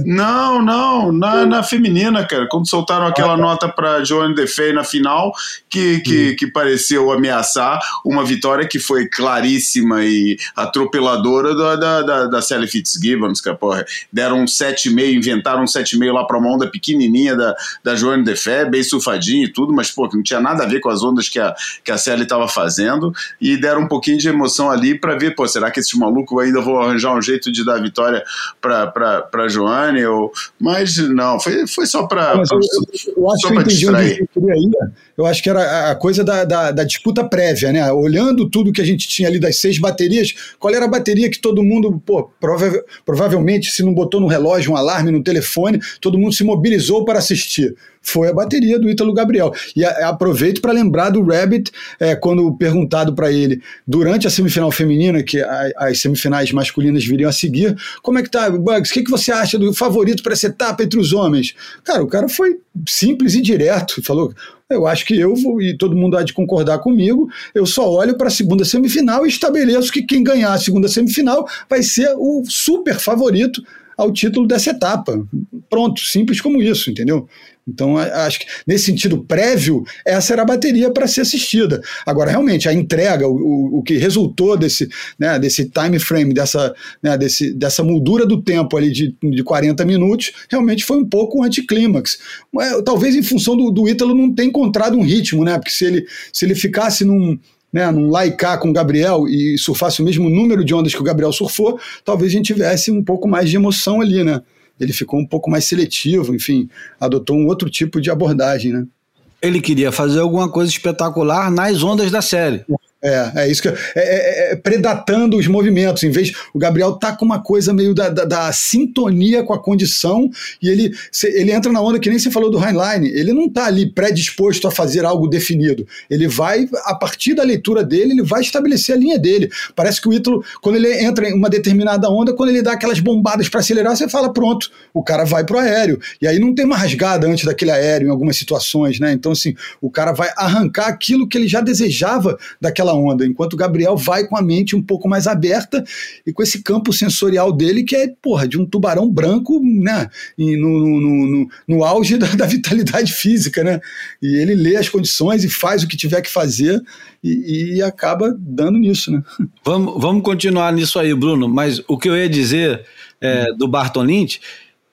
D: Não, não, na, na feminina, cara. Quando soltaram aquela ah, tá. nota para Joanne DeFei na final, que, que, hum. que pareceu ameaçar uma vitória que foi claríssima e atropeladora da, da, da, da Sally Fitzgibbons, que porra, deram um 7,5, inventaram um 7,5 lá pra uma onda pequenininha da, da Joanne DeFei, bem sulfadinha e tudo, mas pô, não tinha nada a ver com as ondas que a, que a Sally tava fazendo, e deram um pouquinho de emoção ali para ver, pô, será que esses malucos ainda vão arranjar um jeito de dar vitória para Joane? Ou... Mas não, foi, foi só para eu,
B: eu, acho que distrair. Eu acho que era a coisa da, da, da, disputa prévia, né? Olhando tudo que a gente tinha ali das seis baterias, qual era a bateria que todo mundo, pô, prova provavelmente, se não botou no relógio um alarme no telefone, todo mundo se mobilizou para assistir foi a bateria do Ítalo Gabriel. E a, aproveito para lembrar do Rabbit, é, quando perguntado para ele, durante a semifinal feminina, que a, as semifinais masculinas viriam a seguir, como é que tá, Bugs? O que, que você acha do favorito para essa etapa entre os homens? Cara, o cara foi simples e direto, falou. Eu acho que eu vou, e todo mundo há de concordar comigo, eu só olho para a segunda semifinal e estabeleço que quem ganhar a segunda semifinal vai ser o super favorito ao título dessa etapa. Pronto, simples como isso, entendeu? Então, acho que nesse sentido prévio, essa era a bateria para ser assistida. Agora, realmente, a entrega, o, o que resultou desse, né, desse time frame, dessa, né, desse, dessa moldura do tempo ali de, de 40 minutos, realmente foi um pouco um anticlímax. Talvez em função do, do Ítalo não ter encontrado um ritmo, né? Porque se ele, se ele ficasse num, né, num laicar com o Gabriel e surfasse o mesmo número de ondas que o Gabriel surfou, talvez a gente tivesse um pouco mais de emoção ali, né? Ele ficou um pouco mais seletivo, enfim, adotou um outro tipo de abordagem, né?
A: Ele queria fazer alguma coisa espetacular nas ondas da série.
B: É, é isso que. É, é, é, predatando os movimentos, em vez. O Gabriel tá com uma coisa meio da, da, da, sintonia com a condição, e ele, ele entra na onda que nem você falou do Heinlein. Ele não tá ali predisposto a fazer algo definido. Ele vai, a partir da leitura dele, ele vai estabelecer a linha dele. Parece que o Ítalo, quando ele entra em uma determinada onda, quando ele dá aquelas bombadas para acelerar, você fala, pronto, o cara vai pro aéreo. E aí não tem uma rasgada antes daquele aéreo em algumas situações, né? Então, assim, o cara vai arrancar aquilo que ele já desejava daquela aquela onda, enquanto o Gabriel vai com a mente um pouco mais aberta e com esse campo sensorial dele que é, porra, de um tubarão branco, né, no, no, no, no auge da, da, vitalidade física, né, e ele lê as condições e faz o que tiver que fazer e, e acaba dando nisso, né.
A: Vamos, vamos continuar nisso aí, Bruno, mas o que eu ia dizer é, do Barton Lynch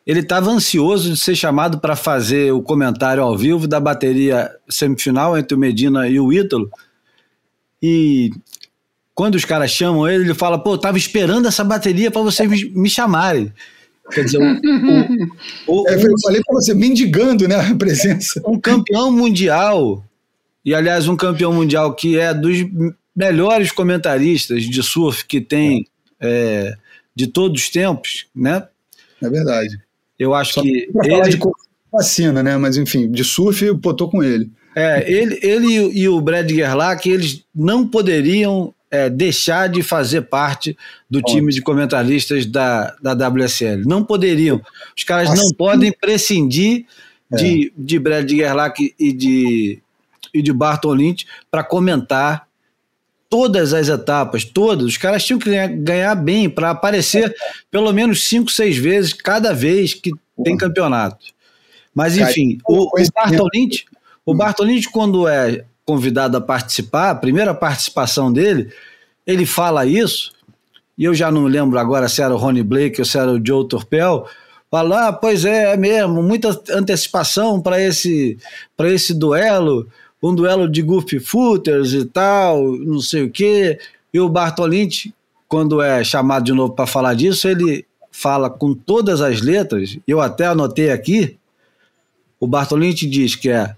A: ele estava ansioso de ser chamado para fazer o comentário ao vivo da bateria semifinal entre o Medina e o Ítalo, e quando os caras chamam ele, ele fala: pô, eu tava esperando essa bateria para vocês me, me, chamarem. Quer dizer,
B: o, o, é, eu falei para você, mendigando né, a presença.
A: Um campeão mundial, e aliás, um campeão mundial que é dos melhores comentaristas de surf que tem é, de todos os tempos, né?
B: É verdade.
A: Eu acho Só que.
B: Ele... falar de vacina, né? Mas enfim, de surf eu tô com ele.
A: É, ele, ele e o Brad Gerlach, eles não poderiam é, deixar de fazer parte do time de comentaristas da, da WSL. Não poderiam. Os caras assim, não podem prescindir é. de, de Brad Gerlach e de, e de Barton Lynch para comentar todas as etapas, todas. Os caras tinham que ganhar, ganhar bem para aparecer pelo menos cinco, seis vezes cada vez que tem campeonato. Mas enfim, o, o Barton Lynch, o Barton Lynch, quando é convidado a participar, a primeira participação dele, ele fala isso, e eu já não lembro agora se era o Ronnie Blake ou se era o Joe Torpel, fala, ah, pois é, é mesmo, muita antecipação para esse, esse duelo, um duelo de goofy footers e tal, não sei o quê, e o Bartolini, quando é chamado de novo para falar disso, ele fala com todas as letras, eu até anotei aqui, o Bartolini diz que é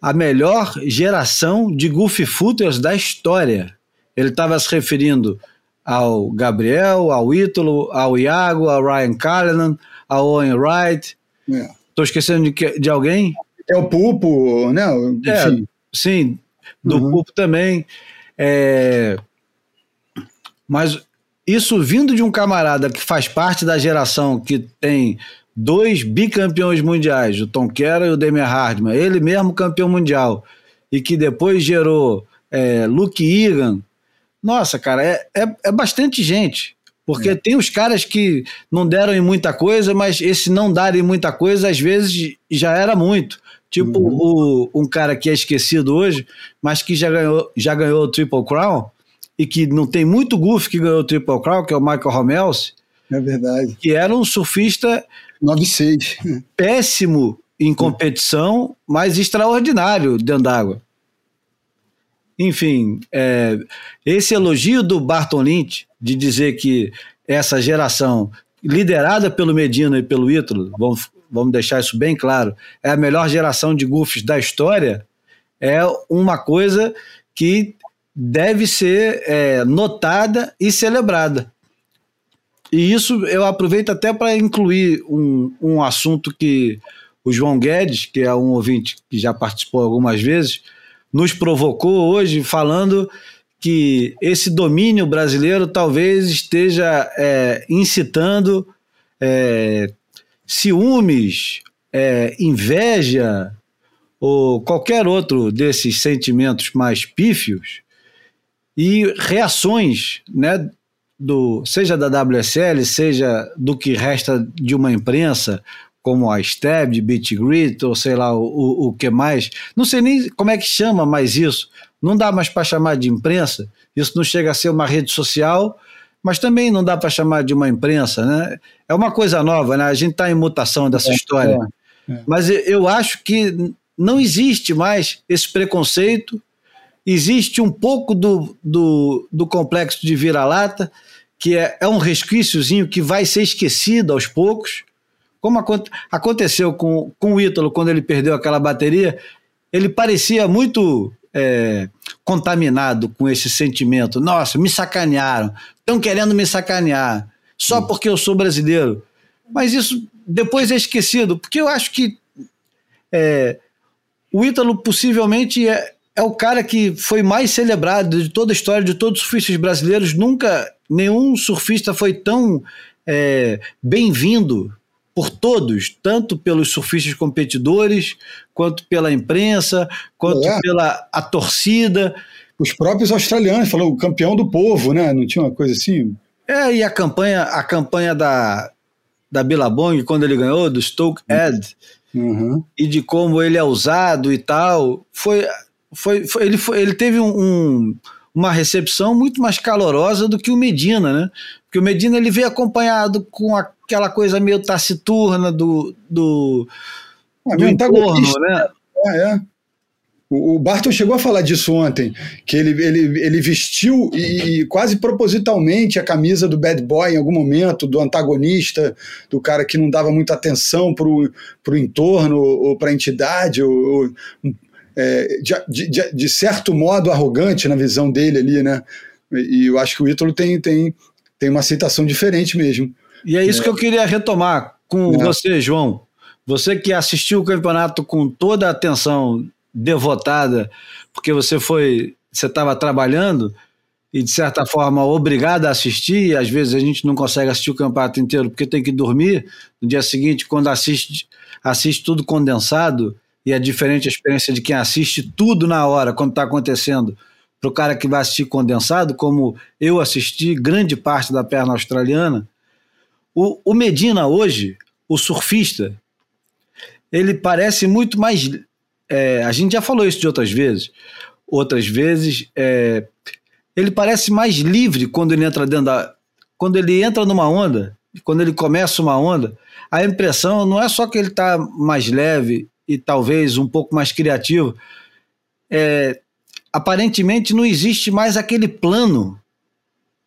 A: a melhor geração de goofy footers da história. Ele estava se referindo ao Gabriel, ao Ítalo, ao Iago, ao Ryan Callanan, ao Owen Wright. Estou é. esquecendo de, de alguém?
B: É o Pulpo, né?
A: É, sim, do uhum. Pulpo também. É... Mas isso vindo de um camarada que faz parte da geração que tem dois bicampeões mundiais, o Tom Kerr e o Demir Hardman, ele mesmo campeão mundial, e que depois gerou é, Luke Egan. Nossa, cara, é, é, é bastante gente. Porque é. tem os caras que não deram em muita coisa, mas esse não dar em muita coisa, às vezes já era muito. Tipo uhum. o, um cara que é esquecido hoje, mas que já ganhou, já ganhou o Triple Crown, e que não tem muito goof que ganhou o Triple Crown, que é o Michael Romels.
B: É verdade.
A: Que era um surfista
B: 9-6.
A: Péssimo em competição, mas extraordinário dentro d'água. Enfim, é, esse elogio do Barton Lynch de dizer que essa geração, liderada pelo Medina e pelo Ítalo, vamos, vamos deixar isso bem claro, é a melhor geração de goofs da história, é uma coisa que deve ser é, notada e celebrada. E isso eu aproveito até para incluir um, um assunto que o João Guedes, que é um ouvinte que já participou algumas vezes, nos provocou hoje falando que esse domínio brasileiro talvez esteja é, incitando é, ciúmes, é, inveja ou qualquer outro desses sentimentos mais pífios e reações né, do, seja da WSL, seja do que resta de uma imprensa, como a Stab, Beat Grit, ou sei lá o, o, o, que mais. Não sei nem como é que chama mais isso. Não dá mais para chamar de imprensa. Isso não chega a ser uma rede social, mas também não dá para chamar de uma imprensa, né? É uma coisa nova, né? A gente está em mutação dessa é, história. É, é. Mas eu acho que não existe mais esse preconceito. Existe um pouco do, do, do complexo de vira-lata, que é, é um resquíciozinho que vai ser esquecido aos poucos, como aconteceu com, com o Ítalo quando ele perdeu aquela bateria, ele parecia muito é, contaminado com esse sentimento. Nossa, me sacanearam, estão querendo me sacanear, só porque eu sou brasileiro. Mas isso depois é esquecido, porque eu acho que é, o Ítalo possivelmente é, é o cara que foi mais celebrado de toda a história de todos os surfistas brasileiros. Nunca nenhum surfista foi tão é, bem-vindo por todos, tanto pelos surfistas competidores, quanto pela imprensa, quanto é. pela a torcida.
B: Os próprios australianos falam o campeão do povo, né? Não tinha uma coisa assim?
A: É, e a campanha, a campanha da, da Billabong, quando ele ganhou, do Stoke Ed, uhum. e de como ele é usado e tal, foi, foi, foi ele, foi, ele teve um, um uma recepção muito mais calorosa do que o Medina, né? Porque o Medina ele veio acompanhado com aquela coisa meio taciturna do, do,
B: ah, do entorno, né? É, é. O Barton chegou a falar disso ontem, que ele, ele, ele vestiu e, e, quase propositalmente a camisa do bad boy em algum momento, do antagonista, do cara que não dava muita atenção para o entorno ou para a entidade, ou, ou é, de, de, de, certo modo arrogante na visão dele ali, né? E eu acho que o Ítalo tem, tem, tem uma aceitação diferente mesmo.
A: E é isso é. que eu queria retomar com é. você, João. Você que assistiu o campeonato com toda a atenção devotada, porque você foi, você estava trabalhando, e de certa forma obrigado a assistir, às vezes a gente não consegue assistir o campeonato inteiro porque tem que dormir. No dia seguinte, quando assiste, assiste tudo condensado, e é diferente a experiência de quem assiste tudo na hora, quando está acontecendo, para o cara que vai assistir condensado, como eu assisti grande parte da perna australiana. O, o Medina hoje, o surfista, ele parece muito mais. É, a gente já falou isso de outras vezes. Outras vezes, é, ele parece mais livre quando ele entra dentro da. Quando ele entra numa onda, quando ele começa uma onda, a impressão não é só que ele está mais leve e talvez um pouco mais criativo. É, aparentemente não existe mais aquele plano,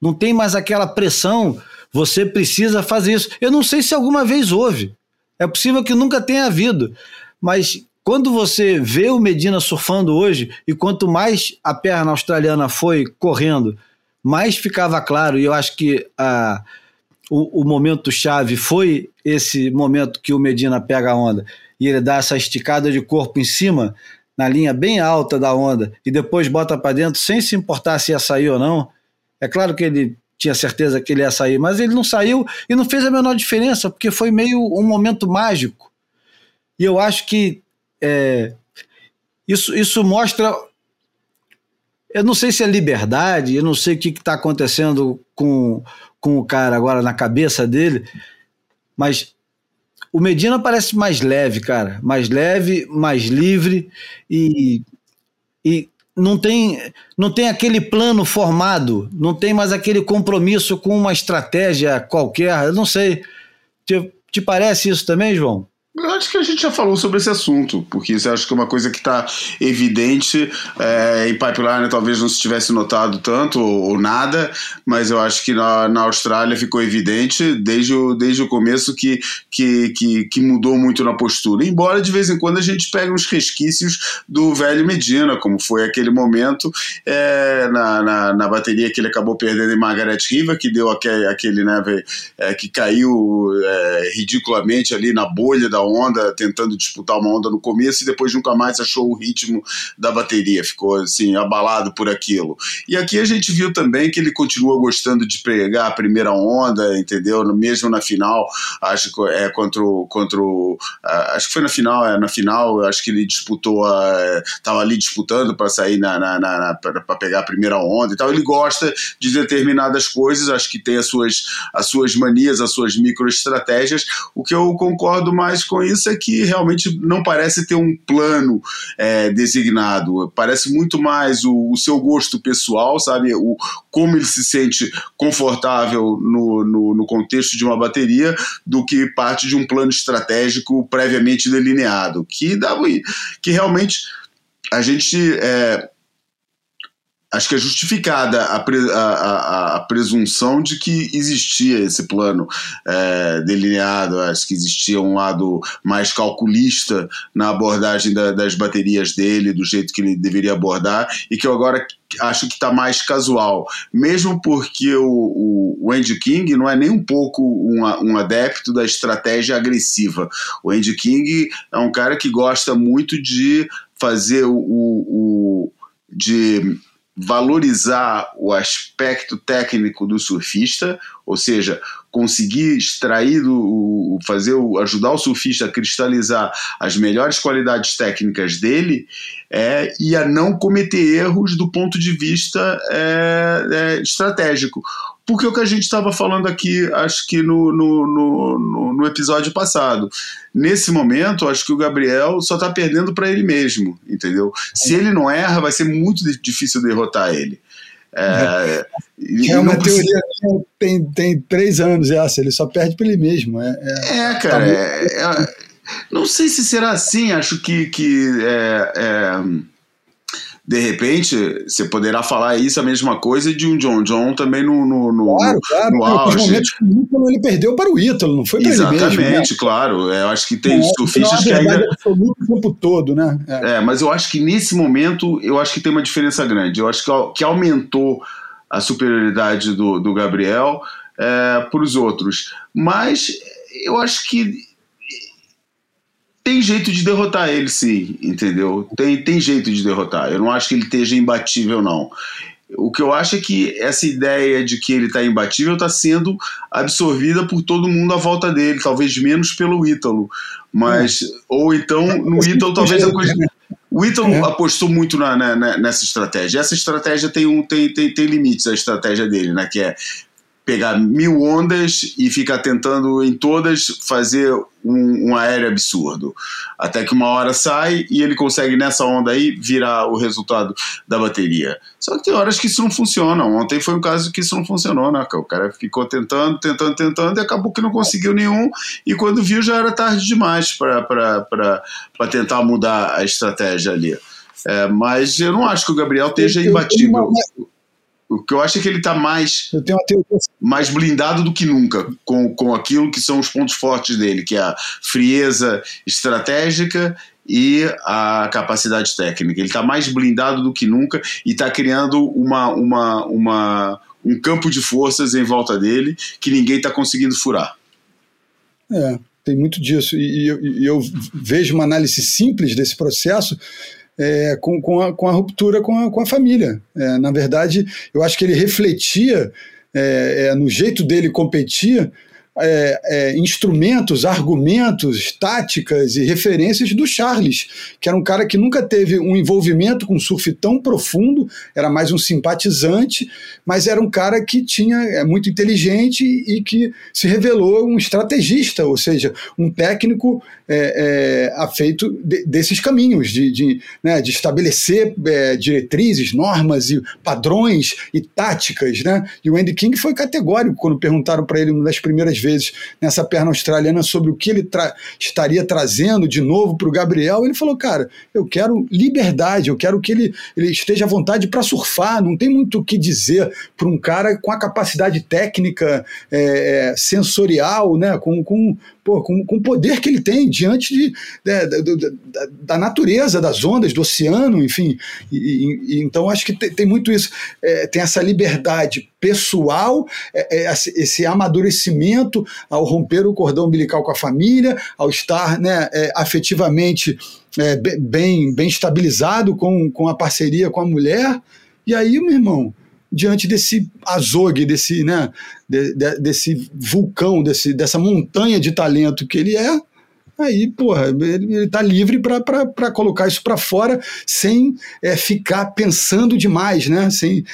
A: não tem mais aquela pressão. Você precisa fazer isso. Eu não sei se alguma vez houve. É possível que nunca tenha havido. Mas quando você vê o Medina surfando hoje, e quanto mais a perna australiana foi correndo, mais ficava claro, e eu acho que a, o, o momento chave foi esse momento que o Medina pega a onda e ele dá essa esticada de corpo em cima, na linha bem alta da onda, e depois bota para dentro sem se importar se ia sair ou não. É claro que ele tinha certeza que ele ia sair, mas ele não saiu e não fez a menor diferença, porque foi meio um momento mágico. E eu acho que é, isso, isso mostra. Eu não sei se é liberdade, eu não sei o que está acontecendo com, com o cara agora na cabeça dele, mas o Medina parece mais leve, cara. Mais leve, mais livre e, e não tem, não tem aquele plano formado, não tem mais aquele compromisso com uma estratégia qualquer. Eu não sei. Te, te parece isso também, João?
D: Eu acho que a gente já falou sobre esse assunto, porque isso acho que é uma coisa que está evidente é, em pipeline, talvez não se tivesse notado tanto ou, ou, nada, mas eu acho que na, na Austrália ficou evidente desde o, desde o começo que, que, que, que, mudou muito na postura. Embora de vez em quando a gente pegue uns resquícios do velho Medina, como foi aquele momento é, na, na, na, bateria que ele acabou perdendo em Margaret River, que deu aquele, aquele né, é, que caiu é, ridiculamente ali na bolha da onda, tentando disputar uma onda no começo e depois nunca mais achou o ritmo da bateria, ficou assim, abalado por aquilo. E aqui a gente viu também que ele continua gostando de pegar a primeira onda, entendeu? Mesmo na final, acho que é contra o. Contra o acho que foi na final, é, na final, acho que ele disputou, estava ali disputando para sair na, na, na para pegar a primeira onda e tal. Ele gosta de determinadas coisas, acho que tem as suas, as suas manias, as suas microestratégias. O que eu concordo mais com isso é que realmente não parece ter um plano é, designado. Parece muito mais o, o, seu gosto pessoal, sabe? O, como ele se sente confortável no, no, no contexto de uma bateria, do que parte de um plano estratégico previamente delineado. Que, dá, que realmente a gente. É, acho que é justificada a, pre, a, a, a, presunção de que existia esse plano é, delineado, acho que existia um lado mais calculista na abordagem da, das baterias dele, do jeito que ele deveria abordar, e que eu agora acho que está mais casual, mesmo porque o, o, o, Andy King não é nem um pouco um, um adepto da estratégia agressiva. O Andy King é um cara que gosta muito de fazer o, o de valorizar o aspecto técnico do surfista, ou seja, conseguir extrair, do, fazer, ajudar o surfista a cristalizar as melhores qualidades técnicas dele é, e a não cometer erros do ponto de vista é, é, estratégico. Porque o que a gente estava falando aqui, acho que no, no, no, no, episódio passado. Nesse momento, acho que o Gabriel só está perdendo para ele mesmo, entendeu? Se ele não erra, vai ser muito difícil derrotar ele.
B: É, é uma teoria que tem, tem três anos essa, ele só perde para ele mesmo. É,
D: é, é cara, tá é, é, não sei se será assim, acho que, que é, de repente, você poderá falar isso a mesma coisa de um John John também no, no, no,
B: claro, claro, no auge. momentos quando ele perdeu para o Ítalo, não foi para ele mesmo.
D: Exatamente, né? claro. É, eu acho que tem é, surfistas que ainda...
B: o tempo todo, né?
D: É. é. mas eu acho que nesse momento, eu acho que tem uma diferença grande. Eu acho que, que aumentou a superioridade do, do Gabriel é, para os outros. Mas eu acho que tem jeito de derrotar ele, sim, entendeu? Tem, tem jeito de derrotar. Eu não acho que ele esteja imbatível, não. o que eu acho é que essa ideia de que ele está imbatível está sendo absorvida por todo mundo à volta dele, talvez menos pelo Ítalo, mas é. ou então no Ítalo talvez a coisa o Ítalo é. apostou muito na, na, nessa estratégia. Essa estratégia tem, um, tem, tem, tem limites, a estratégia dele, né? Que é pegar mil ondas e ficar tentando em todas fazer um, um, aéreo absurdo. Até que uma hora sai e ele consegue nessa onda aí virar o resultado da bateria. Só que tem horas que isso não funciona. Ontem foi um caso que isso não funcionou, né? O cara ficou tentando, tentando, tentando e acabou que não conseguiu nenhum. E quando viu já era tarde demais para tentar mudar a estratégia ali. É, mas eu não acho que o Gabriel esteja imbatível. O que eu acho é que ele está mais, mais blindado do que nunca com, com aquilo que são os pontos fortes dele, que é a frieza estratégica e a capacidade técnica. Ele está mais blindado do que nunca e está criando uma, uma, uma, um campo de forças em volta dele que ninguém está conseguindo furar.
B: É, tem muito disso. E, e, e eu vejo uma análise simples desse processo é, com, com, a, com a ruptura com a, com a família. É, na verdade, eu acho que ele refletia é, é no jeito dele competir é, é, instrumentos, argumentos, táticas e referências do Charles, que era um cara que nunca teve um envolvimento com surf tão profundo, era mais um simpatizante, mas era um cara que tinha é muito inteligente e que se revelou um estrategista, ou seja, um técnico é, é, afeito de, desses caminhos, de, de, né, de estabelecer é, diretrizes, normas e padrões e táticas. Né? E o Andy King foi categórico quando perguntaram para ele das primeiras vezes nessa perna australiana sobre o que ele tra estaria trazendo de novo para o Gabriel. Ele falou: Cara, eu quero liberdade, eu quero que ele, ele esteja à vontade para surfar, não tem muito o que dizer para um cara com a capacidade técnica, é, sensorial, né, com, com, pô, com, com o poder que ele tem diante de, de, de, de da natureza, das ondas, do oceano, enfim. E, e, então acho que tem, tem muito isso. É, tem essa liberdade pessoal, é, é, esse amadurecimento ao romper o cordão umbilical com a família, ao estar né, é, afetivamente é, bem, bem estabilizado com, com a parceria com a mulher. E aí, meu irmão, diante desse azogue, desse, né, de, de, desse vulcão, desse, dessa montanha de talento que ele é, aí, porra, ele, ele tá livre para colocar isso para fora sem é, ficar pensando demais, né? Sem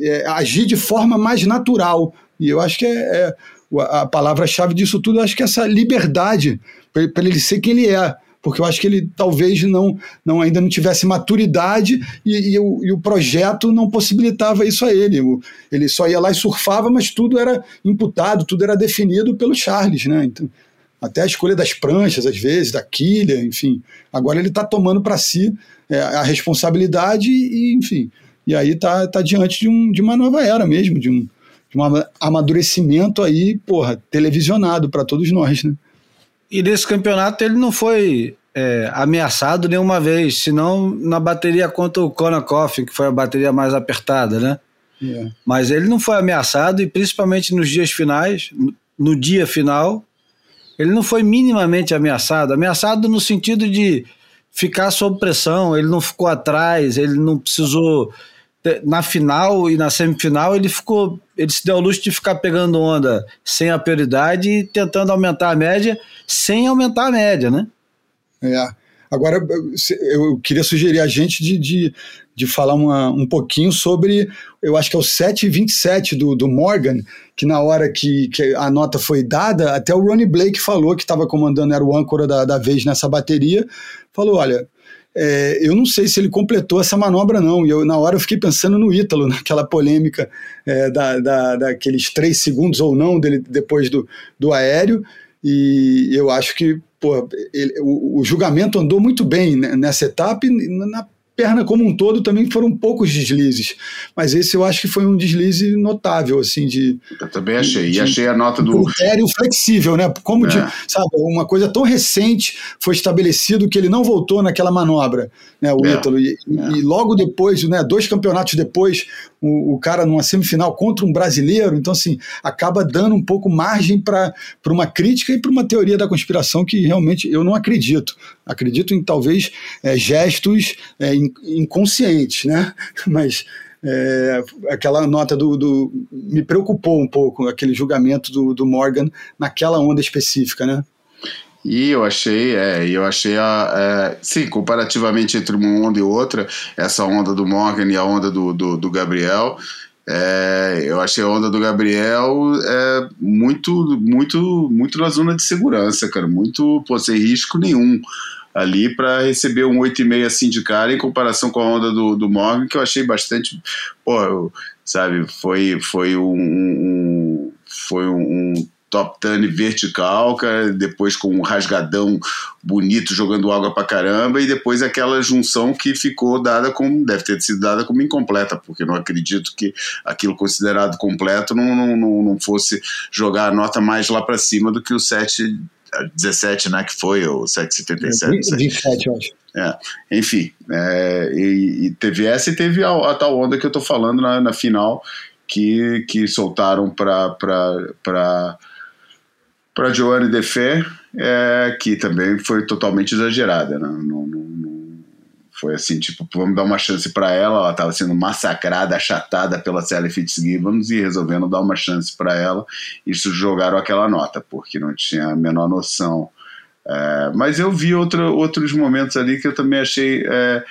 B: é, agir de forma mais natural. E eu acho que é, é a palavra-chave disso tudo, eu acho que é essa liberdade para ele ser quem ele é porque eu acho que ele talvez não, não ainda não tivesse maturidade e, e, o, e o projeto não possibilitava isso a ele. Ele só ia lá e surfava, mas tudo era imputado, tudo era definido pelo Charles, né? Então, até a escolha das pranchas, às vezes, da quilha, enfim. Agora ele está tomando para si é, a responsabilidade e, enfim, e aí está tá diante de, um, de uma nova era mesmo, de um, de um amadurecimento aí, porra, televisionado para todos nós, né?
A: E nesse campeonato ele não foi é, ameaçado nenhuma vez, senão na bateria contra o Coffin, que foi a bateria mais apertada, né? Yeah. É. Mas ele não foi ameaçado e principalmente nos dias finais, no dia final, ele não foi minimamente ameaçado. Ameaçado no sentido de ficar sob pressão, ele não ficou atrás, ele não precisou na final e na semifinal ele ficou, ele se deu ao luxo de ficar pegando onda sem a prioridade e tentando aumentar a média sem aumentar a média, né?
B: É. Agora, eu queria sugerir a gente de, de, de falar uma, um pouquinho sobre, eu acho que é o 727 do, do Morgan, que na hora que, que a nota foi dada, até o Ronnie Blake falou, que estava comandando, era o âncora da, da vez nessa bateria, falou, olha, é, eu não sei se ele completou essa manobra, não. E eu, na hora eu fiquei pensando no Ítalo, naquela polêmica é, da, da, daqueles três segundos ou não dele depois do, do aéreo. E eu acho que pô, ele, o, o, julgamento andou muito bem nessa etapa e na perna como um todo também foram poucos deslizes. Mas esse eu acho que foi um deslize notável, assim, de.
D: Eu também achei. De, e achei a nota do.
B: Critério flexível, né? Como é. de, sabe, uma coisa tão recente foi estabelecido que ele não voltou naquela manobra, né? O é. Ítalo. E, é. e, logo depois, né, dois campeonatos depois, o, o, cara numa semifinal contra um brasileiro, então assim, acaba dando um pouco margem para uma crítica e para uma teoria da conspiração que realmente eu não acredito. Acredito em talvez é, gestos é, inconscientes, né? Mas é, aquela nota do, do, Me preocupou um pouco, aquele julgamento do, do Morgan naquela onda específica, né?
D: E eu achei, é, eu achei a, é, sim, comparativamente entre uma onda e outra, essa onda do Morgan e a onda do, do, do Gabriel, é, eu achei a onda do Gabriel é, muito, muito, muito na zona de segurança, cara, muito, pô, sem risco nenhum ali para receber um 8,5 assim de cara em comparação com a onda do, do Morgan, que eu achei bastante, pô, sabe, foi, foi um, um foi um, um top turn vertical, cara, depois com um rasgadão bonito jogando água pra caramba, e depois aquela junção que ficou dada como, deve ter sido dada como incompleta, porque não acredito que aquilo considerado completo não, não, não, não fosse jogar a nota mais lá para cima do que o 7 17, né, que foi, ou 777.
B: 27, eu acho.
D: É, enfim, é, e, e, teve essa e teve a, a, tal onda que eu tô falando na, na final, que, que soltaram para para Joanne Defé, é, que também foi totalmente exagerada. Né? Não, não, não, foi assim, tipo, vamos dar uma chance para ela. Ela estava sendo massacrada, achatada pela Sally Fitzgibbons e resolvendo dar uma chance para ela. Isso jogaram aquela nota, porque não tinha a menor noção. É, mas eu vi outros momentos ali que eu também achei é,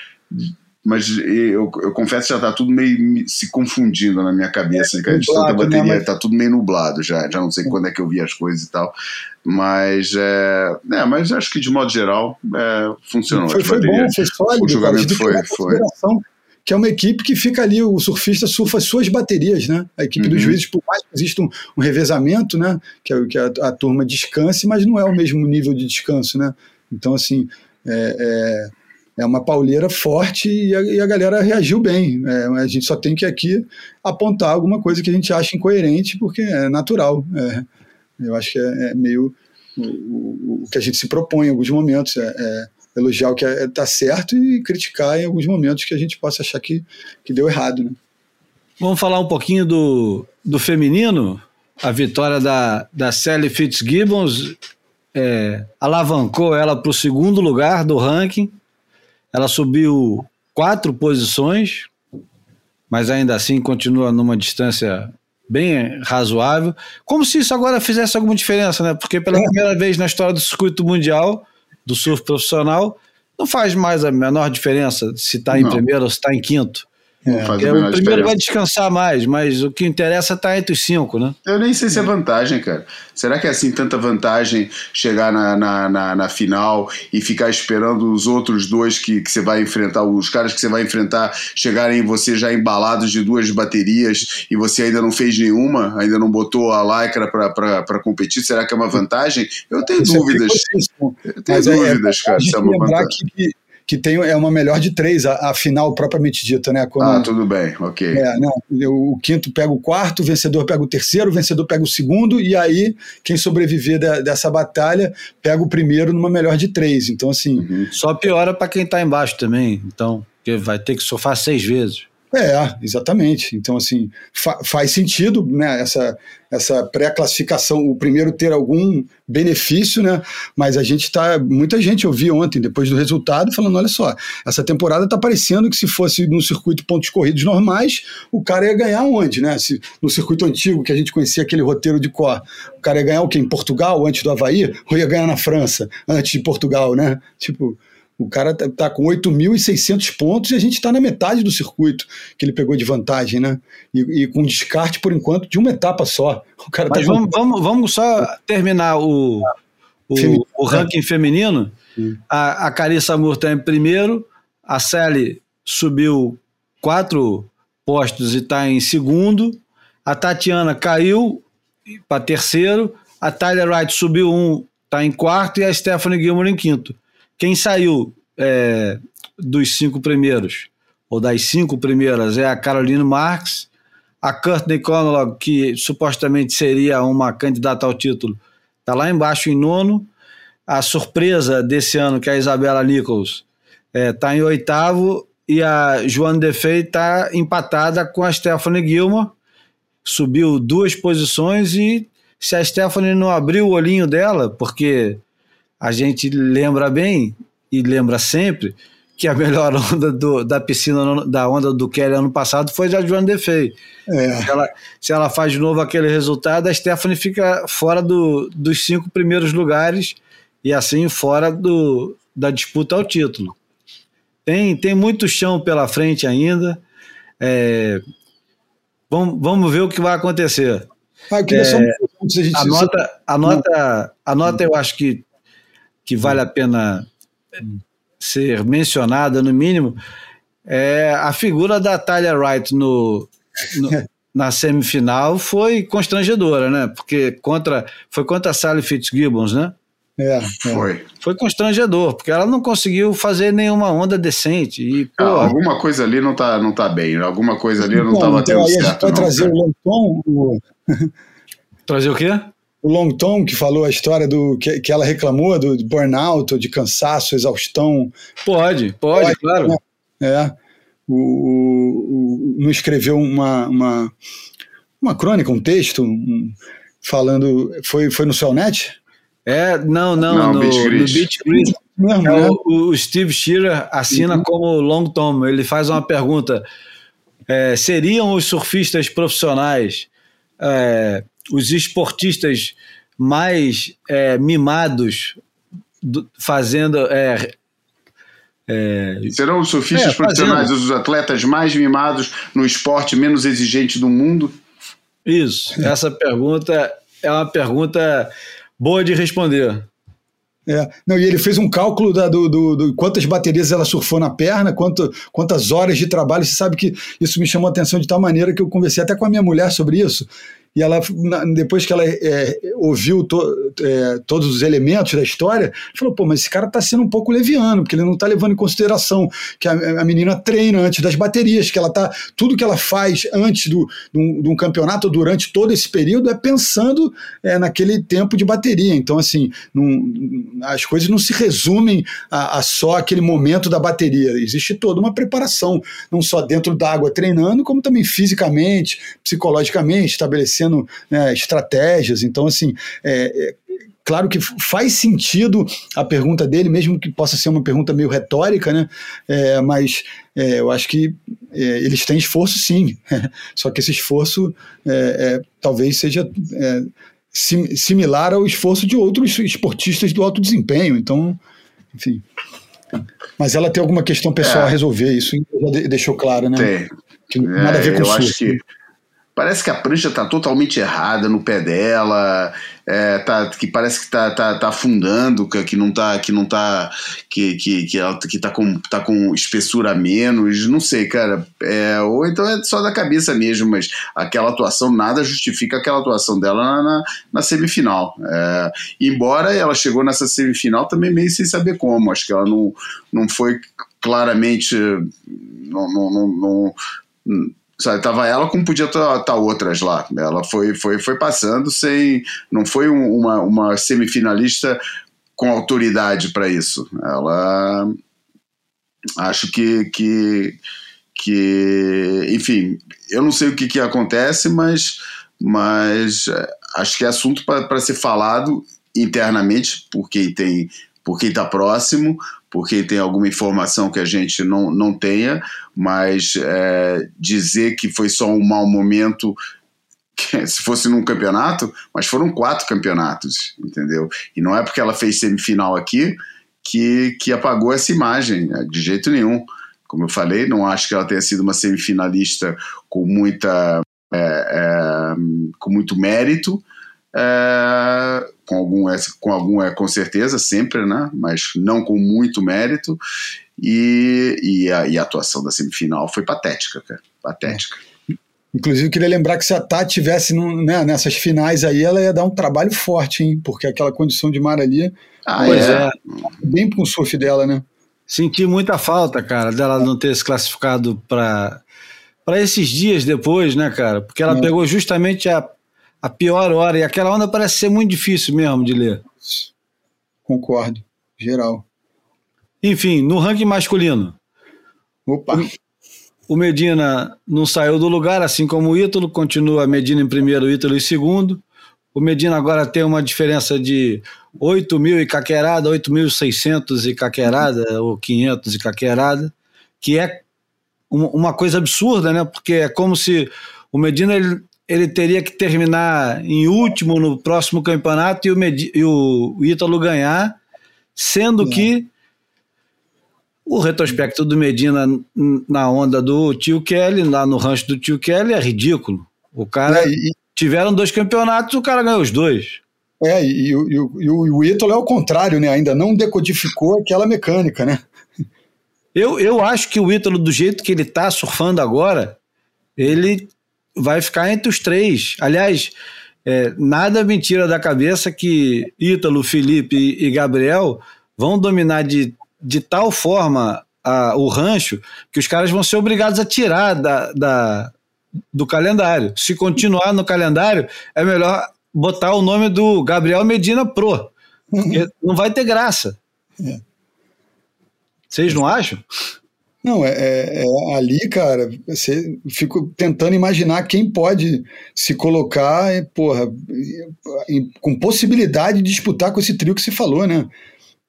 D: mas eu, eu confesso que já está tudo meio se confundindo na minha cabeça, é, de tanta bateria, né, mas... tá tudo meio nublado já, já não sei quando é que eu vi as coisas e tal, mas é, é mas acho que de modo geral é, funcionou.
B: Foi, foi bom, foi sólido,
D: o julgamento foi, foi.
B: Que é uma equipe que fica ali, o surfista surfa suas baterias, né? A equipe uhum. dos juízes, por mais que exista um, um revezamento, né? Que, é, que a, a, turma descanse, mas não é o mesmo nível de descanso, né? Então, assim, é, é é uma pauleira forte e a, e a galera reagiu bem. É, a gente só tem que aqui apontar alguma coisa que a gente acha incoerente, porque é natural. É, eu acho que é, é meio o, o, o, que a gente se propõe em alguns momentos. É, é elogiar o que está certo e criticar em alguns momentos que a gente possa achar que, que deu errado. Né?
A: Vamos falar um pouquinho do, do feminino? A vitória da, da Sally Fitzgibbons é, alavancou ela para o segundo lugar do ranking ela subiu quatro posições, mas ainda assim continua numa distância bem razoável. Como se isso agora fizesse alguma diferença, né? Porque pela é. primeira vez na história do circuito mundial do surf profissional, não faz mais a menor diferença se está em primeiro ou se está em quinto. É, o primeiro vai descansar mais, mas o que interessa está entre os cinco, né?
D: Eu nem sei se é vantagem, cara. Será que é assim tanta vantagem chegar na, na, na, na final e ficar esperando os outros dois que, que você vai enfrentar, os caras que você vai enfrentar, chegarem você já embalados de duas baterias e você ainda não fez nenhuma, ainda não botou a lycra para competir? Será que é uma vantagem? Eu tenho Isso é dúvidas. É eu tenho mas é, dúvidas, é, cara. Se é uma vantagem.
B: Que, que tem é uma melhor de três, a, a final propriamente dita, né?
D: Quando, ah, tudo bem, ok.
B: É, não, o quinto pega o quarto, o vencedor pega o terceiro, o vencedor pega o segundo, e aí quem sobreviver da, dessa batalha pega o primeiro numa melhor de três. Então, assim.
A: Uhum. Só piora para quem está embaixo também, então, porque vai ter que sofrer seis vezes.
B: É, exatamente. Então, assim, fa faz sentido né, essa, essa pré-classificação, o primeiro ter algum benefício, né? Mas a gente está. Muita gente eu vi ontem, depois do resultado, falando: olha só, essa temporada está parecendo que se fosse no circuito pontos corridos normais, o cara ia ganhar onde, né? Se, no circuito antigo, que a gente conhecia aquele roteiro de cor, o cara ia ganhar o quê? Em Portugal, antes do Havaí? Ou ia ganhar na França, antes de Portugal, né? Tipo. O cara tá, tá com 8.600 pontos e a gente está na metade do circuito que ele pegou de vantagem, né? E, e, com descarte, por enquanto, de uma etapa só. O cara
A: Mas tá vamos, vamos, vamos só terminar o, o, o ranking feminino. A, a Carissa Moore está em primeiro, a Sally subiu quatro postos e está em segundo, a Tatiana caiu para terceiro, a Tyler Wright subiu um, está em quarto e a Stephanie Gilmore em quinto. Quem saiu é, dos cinco primeiros, ou das cinco primeiras, é a Caroline Marx, a Courtney Conlog, que supostamente seria uma candidata ao título, está lá embaixo em nono. A surpresa desse ano, que é a Isabela Nichols, está é, tá em oitavo. E a Joana Defei está empatada com a Stephanie Gilmore. Subiu duas posições e se a Stephanie não abriu o olhinho dela, porque a gente lembra bem e lembra sempre que a melhor onda do, da piscina, da onda do Kelly ano passado foi a Joan Defei. É. Se, ela, se ela faz de novo aquele resultado, a Stephanie fica fora do, dos cinco primeiros lugares e assim fora do, da disputa ao título. Tem, tem muito chão pela frente ainda. É, vamos, vamos ver o que vai acontecer.
B: Ah, eu queria é, só
A: a nota, a nota, a nota eu acho que, que vale a pena ser mencionada, no mínimo, é a figura da Talia Wright no, no na semifinal foi constrangedora, né? Porque contra, foi contra a Sally Fitzgibbons, né?
B: É, é,
D: Foi.
A: Foi constrangedor, porque ela não conseguiu fazer nenhuma onda decente. E, pô,
D: ah, alguma coisa ali não tá, não tá bem, alguma coisa ali não estava então, tendo certo. A gente vai
B: trazer o Longton. O...
A: trazer o quê?
B: O Longton, que falou a história do que, que ela reclamou do burnout, de cansaço, exaustão.
A: Pode, pode, pode claro. Né?
B: É. O, o, o, não escreveu uma, uma, uma crônica, um texto, um, falando. Foi, foi no Cellnet?
A: É, não, não, não no, Beach no Beach Grit. é, né? o, o, Steve Shearer assina uhum. como Long Tom. Ele faz uma pergunta: é, seriam os surfistas profissionais é, os esportistas mais é, mimados do, fazendo é,
D: é, Serão os surfistas profissionais os atletas mais mimados no esporte menos exigente do mundo?
A: Isso. Essa pergunta é uma pergunta boa de responder.
B: É. Não, e ele fez um cálculo da, do, do, do, quantas baterias ela surfou na perna, quanto, quantas horas de trabalho. Você sabe que isso me chamou a atenção de tal maneira que eu conversei até com a minha mulher sobre isso e ela depois que ela é, ouviu to, é, todos os elementos da história, falou, pô, mas esse cara está sendo um pouco leviano, porque ele não está levando em consideração que a, a, menina treina antes das baterias, que ela tá, tudo que ela faz antes do, de um campeonato, durante todo esse período, é pensando é, naquele tempo de bateria. Então, assim, as coisas não se resumem a, a só aquele momento da bateria. Existe toda uma preparação, não só dentro da água treinando, como também fisicamente, psicologicamente, estabelecer estabelecendo né, estratégias. Então, assim, é, é, claro que faz sentido a pergunta dele, mesmo que possa ser uma pergunta meio retórica, né? É, mas é, eu acho que é, eles têm esforço sim. Só que esse esforço é, é, talvez seja sim, similar ao esforço de outros esportistas do alto desempenho. Então, enfim. Mas ela tem alguma questão pessoal a resolver, isso já deixou claro, né?
D: Tem.
B: Que nada a ver com o
D: acho que Parece que a prancha está totalmente errada no pé dela, é, tá, que parece que está tá, tá afundando, que não tá, que não tá, que, que, que ela que tá com, tá com espessura a menos, não sei, cara. É, ou então é só da cabeça mesmo, mas aquela atuação, nada justifica aquela atuação dela na, na, na semifinal. É, embora ela chegou nessa semifinal também meio sem saber como, acho que ela não, não foi claramente. não, não, não, não Sabe, tava ela como podia estar tá, tá outras lá. Ela foi, foi, foi passando sem. Não foi um, uma, uma semifinalista com autoridade para isso. Ela. Acho que, que, que. Enfim, eu não sei o que, que acontece, mas, mas é, acho que é assunto para ser falado internamente por quem tem por quem está próximo, por quem tem alguma informação que a gente não, não tenha, mas é, dizer que foi só um mau momento se fosse num campeonato, mas foram quatro campeonatos, entendeu? E não é porque ela fez semifinal aqui que, que apagou essa imagem, né? de jeito nenhum. Como eu falei, não acho que ela tenha sido uma semifinalista com muita é, é, com muito mérito, é, com algum é, com algum é com certeza sempre, né? Mas não com muito mérito e, e, a, e a atuação da semifinal foi patética, cara, patética.
B: Inclusive, queria lembrar que se a Tati tivesse né, nessas finais aí, ela ia dar um trabalho forte, hein? Porque aquela condição de mar ali.
A: Ah, pois é. é.
B: Bem pro surf dela, né?
A: Senti muita falta, cara, dela não ter se classificado para para esses dias depois, né, cara? Porque ela é. pegou justamente a a pior hora. E aquela onda parece ser muito difícil mesmo de ler.
B: Concordo, geral.
A: Enfim, no ranking masculino.
B: Opa!
A: O, Medina não saiu do lugar, assim como o Ítalo, continua Medina em primeiro, Ítalo em segundo. O Medina agora tem uma diferença de 8 mil e caquerada, 8.600 e caquerada, ou 500 e caquerada, que é uma coisa absurda, né? Porque é como se o Medina ele, ele teria que terminar em último no próximo campeonato e o, Medi, e o, Ítalo ganhar, sendo que o retrospecto do Medina na onda do tio Kelly, lá no rancho do tio Kelly, é ridículo. O cara. É, e... Tiveram dois campeonatos, o cara ganhou os dois.
B: É, e, e, e, e o Ítalo é o contrário, né? Ainda não decodificou aquela mecânica, né?
A: Eu, eu acho que o Ítalo, do jeito que ele tá surfando agora, ele vai ficar entre os três. Aliás, é, nada mentira da cabeça que Ítalo, Felipe e, e Gabriel vão dominar de, de tal forma a, o rancho que os caras vão ser obrigados a tirar da, da, do calendário. Se continuar no calendário, é melhor botar o nome do Gabriel Medina Pro. Porque não vai ter graça. É. Vocês não acham?
B: Não, é, é, é, ali, cara, você fico tentando imaginar quem pode se colocar, porra, com possibilidade de disputar com esse trio que você falou, né?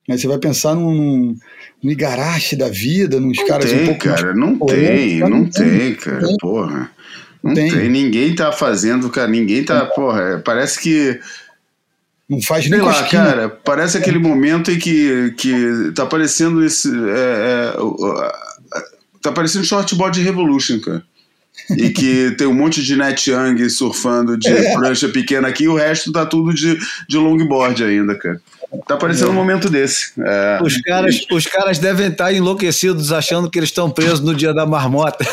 B: Aí você vai pensar num, num Igarashi da vida, nos
D: não
B: caras
D: tem,
B: um pouco.
D: Cara, não, tem, não, não tem, tem, cara, tem. porra. Não tem. tem. Ninguém tá fazendo, cara. Ninguém tá. Porra, parece que.
B: Não faz nem
D: lá, cara. Parece aquele momento em que, que tá aparecendo esse. É, é, tá aparecendo Shortboard Revolution, cara. e que tem um monte de Net Young surfando de é. prancha pequena aqui e o resto tá tudo de, de longboard ainda, cara. Tá parecendo é. um momento desse. É.
A: Os, caras, os caras devem estar enlouquecidos achando que eles estão presos no dia da marmota.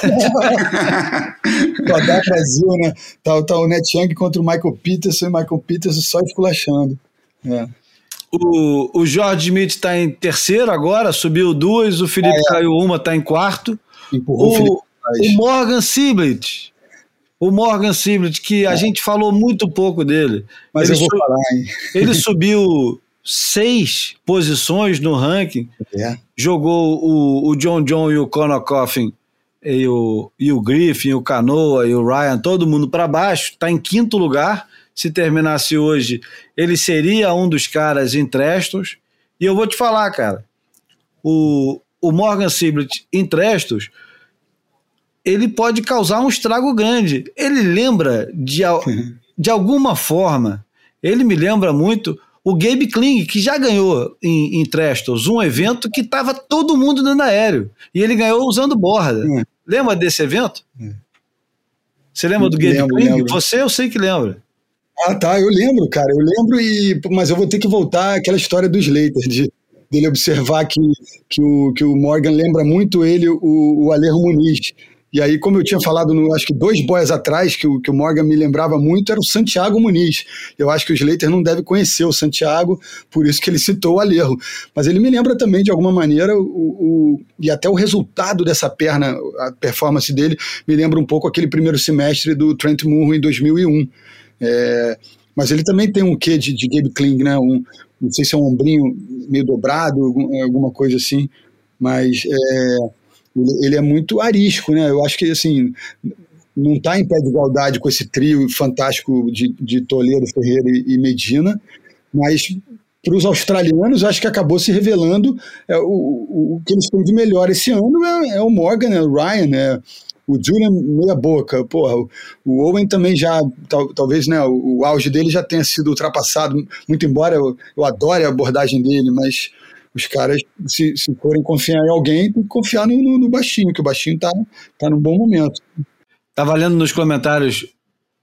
B: Rodar Brasil, né? Tá, tá o Net Young contra o Michael Peterson e o Michael Peterson só esculachando. É.
A: O, o George Smith está em terceiro agora, subiu duas, o Felipe ah, é. caiu uma, está em quarto. Empurrou o, o, o Morgan Siblet. O Morgan Siblet, que a é. gente falou muito pouco dele.
B: Mas ele eu vou falar, hein?
A: Ele subiu seis posições no ranking. É. Jogou o, o John John e o Conor Coffin e o, e o Griffin, o Canoa e o Ryan, todo mundo para baixo, está em quinto lugar. Se terminasse hoje, ele seria um dos caras em Trestos. E eu vou te falar, cara, o, o Morgan Siblet em Trestos, ele pode causar um estrago grande. Ele lembra de, de alguma forma, ele me lembra muito o Gabe Kling, que já ganhou em, em Trestles um evento que estava todo mundo dando aéreo. E ele ganhou usando borda. É. Lembra desse evento? É. Você lembra do Gabe lembro, Kling? Lembro. Você eu sei que lembra.
B: Ah, tá, eu lembro, cara, eu lembro, e mas eu vou ter que voltar àquela história dos Lakers, de dele observar que, que, o, que o Morgan lembra muito ele, o, o Alejo Muniz. E aí, como eu tinha falado, no, acho que dois boys atrás, que o, que o Morgan me lembrava muito, era o Santiago Muniz. Eu acho que os Slater não devem conhecer o Santiago, por isso que ele citou o Alejo. Mas ele me lembra também, de alguma maneira, o, o, e até o resultado dessa perna, a performance dele, me lembra um pouco aquele primeiro semestre do Trent Moore em 2001. É, mas ele também tem um quê de, de Gabe Kling, né? Um, não sei se é um ombrinho meio dobrado, alguma coisa assim, mas... É, ele, é muito arisco, né? Eu acho que assim não está em pé de igualdade com esse trio fantástico de, de Toledo, Ferreira e, Medina, mas para os australianos, acho que acabou se revelando é, o, o, que eles têm de melhor esse ano é, é o Morgan, é o Ryan, né? O Julian meia boca, porra, o, Owen também já, tal, talvez né, o, o, auge dele já tenha sido ultrapassado, muito embora eu, eu adore a abordagem dele, mas os caras, se, se forem confiar em alguém, tem que confiar no, no, no baixinho, que o baixinho tá, tá num bom momento.
A: Tava lendo nos comentários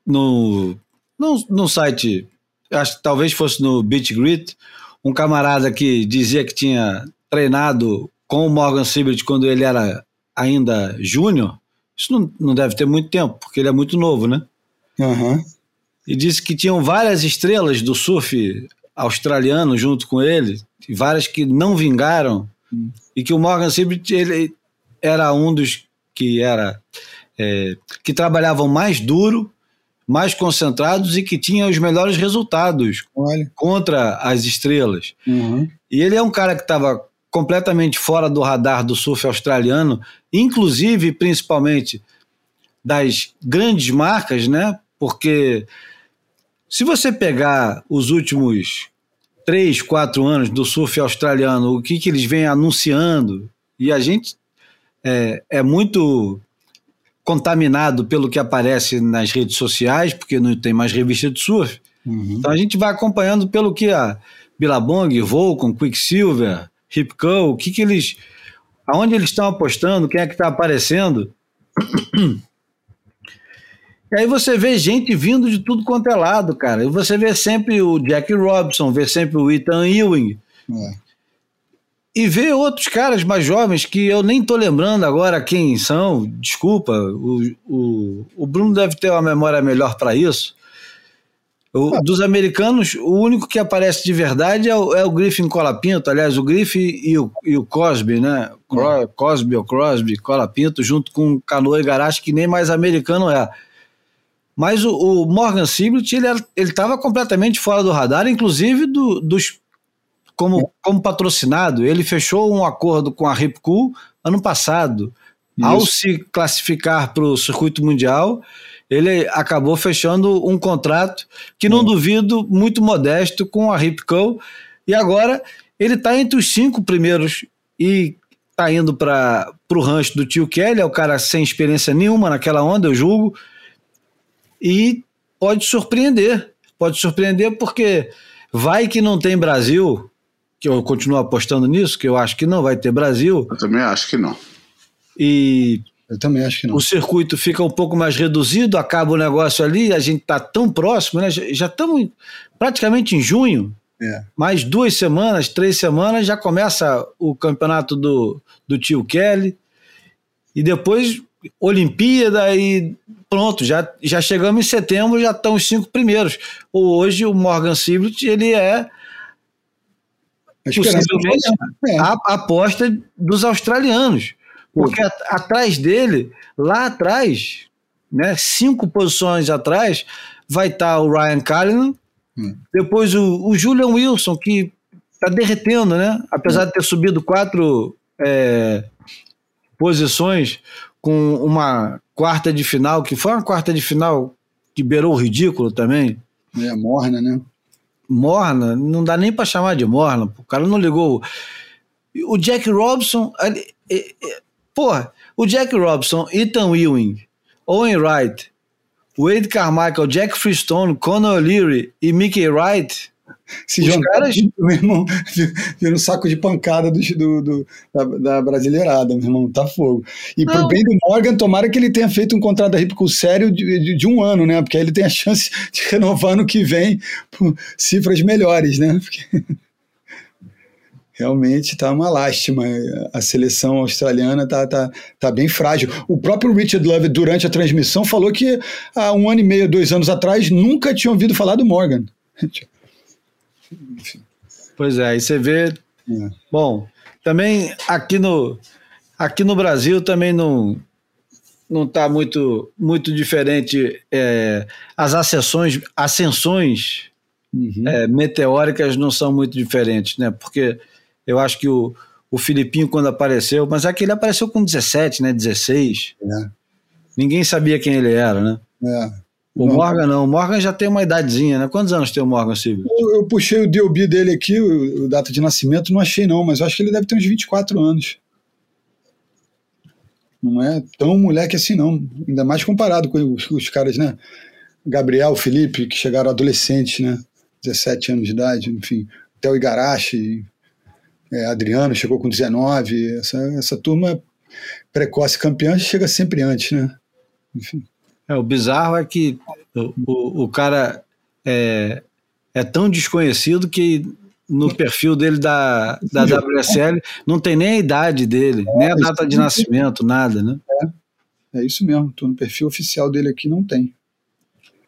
A: no, no, no site, acho que talvez fosse no Beat Grit, um camarada que dizia que tinha treinado com o Morgan Sibert quando ele era ainda júnior. Isso não, não deve ter muito tempo, porque ele é muito novo, né?
B: Uhum.
A: E disse que tinham várias estrelas do surf australiano junto com ele, várias que não vingaram, hum. e que o Morgan Sibert ele era um dos que era é, que trabalhavam mais duro, mais concentrados e que tinha os melhores resultados
B: Olha.
A: contra as estrelas.
B: Uhum.
A: E ele é um cara que estava completamente fora do radar do surf australiano, inclusive principalmente das grandes marcas, né? Porque Se você pegar os últimos três, quatro anos do surf australiano, o que, que eles vêm anunciando, e a gente é, é muito contaminado pelo que aparece nas redes sociais, porque não tem mais revista de surf. Uhum. Então a gente vai acompanhando pelo que a Billabong, Volcom, Quicksilver, Ripco, o que, que eles. aonde eles estão apostando, quem é que está aparecendo. E aí você vê gente vindo de tudo quanto é lado, cara. E você vê sempre o Jack Robson, vê sempre o Ethan Ewing. É. E vê outros caras mais jovens que eu nem tô lembrando agora quem são. Desculpa, o, o, o Bruno deve ter uma memória melhor para isso. O, ah. Dos americanos, o único que aparece de verdade é o, é o Griffin Colapinto. Aliás, o Griffin e o, e o Cosby, né? Cro, Cosby ou Crosby, Colapinto, junto com Canoa Igarashi, que nem mais americano é. Mas o, o Morgan Siblet, ele estava completamente fora do radar, inclusive do, dos como, como patrocinado. Ele fechou um acordo com a Ripcool ano passado. Isso. Ao se classificar para o circuito mundial, ele acabou fechando um contrato que não duvido muito modesto com a Ripco e agora ele está entre os cinco primeiros e está indo para o rancho do tio Kelly, é o cara sem experiência nenhuma naquela onda, eu julgo, e pode surpreender. Pode surpreender porque vai que não tem Brasil, que eu continuo apostando nisso, que eu acho que não vai ter Brasil.
D: Eu também acho que não.
A: E
B: eu também acho que não.
A: O circuito fica um pouco mais reduzido, acaba o negócio ali, a gente está tão próximo, né? Já estamos praticamente em junho. É. Mais duas semanas, três semanas, já começa o campeonato do, do tio Kelly. E depois Olimpíada e pronto, já, já chegamos em setembro, já estão os cinco primeiros. Hoje o Morgan Siblet, ele é possivelmente é. a, a aposta dos australianos. Porque a, atrás dele, lá atrás, né, cinco posições atrás, vai estar tá o Ryan Cullinan, hum. depois o, o Julian Wilson, que está derretendo, né? Apesar hum. de ter subido quatro é, posições, com uma quarta de final, que foi uma quarta de final que beirou o ridículo também.
B: É, morna, né?
A: Morna, não dá nem para chamar de morna, o cara não ligou. O Jack Robson, ele, porra, o Jack Robson, Ethan Ewing, Owen Wright, Wade Carmichael, Jack Freestone, Conor O'Leary e Mickey Wright
B: se Os caras, meu irmão, vira um saco de pancada do, do, do da, da, brasileirada, meu irmão, tá fogo. E não. pro bem do Morgan, tomara que ele tenha feito um contrato da Ripco sério de, de, de, um ano, né? Porque aí ele tem a chance de renovar no que vem por cifras melhores, né? Porque realmente tá uma lástima. A seleção australiana tá, tá, tá bem frágil. O próprio Richard Love, durante a transmissão, falou que há um ano e meio, dois anos atrás, nunca tinha ouvido falar do Morgan.
A: Pois é, aí você vê. É. Bom, também aqui no, aqui no Brasil também não não está muito muito diferente é, as ascensões ascensões uhum. é, meteóricas não são muito diferentes né porque eu acho que o, o Filipinho quando apareceu mas aquele apareceu com 17 né 16 é. ninguém sabia quem ele era né é. O Morgan não, o Morgan já tem uma idadezinha, né? Quantos anos tem o Morgan Silva?
B: Eu, eu, puxei o DOB dele aqui, o, o, data de nascimento, não achei não, mas eu acho que ele deve ter uns 24 anos. Não é tão moleque assim não, ainda mais comparado com os, os caras, né? Gabriel, Felipe, que chegaram adolescentes, né? 17 anos de idade, enfim. Até o Igarashi, é, Adriano chegou com 19. Essa, essa turma precoce campeã chega sempre antes, né? Enfim.
A: É, o bizarro é que o, o, o cara é, é tão desconhecido que no perfil dele da, da WSL não tem nem a idade dele, é, nem a data de nascimento, nada, né?
B: É, é isso mesmo, tô no perfil oficial dele aqui, não tem.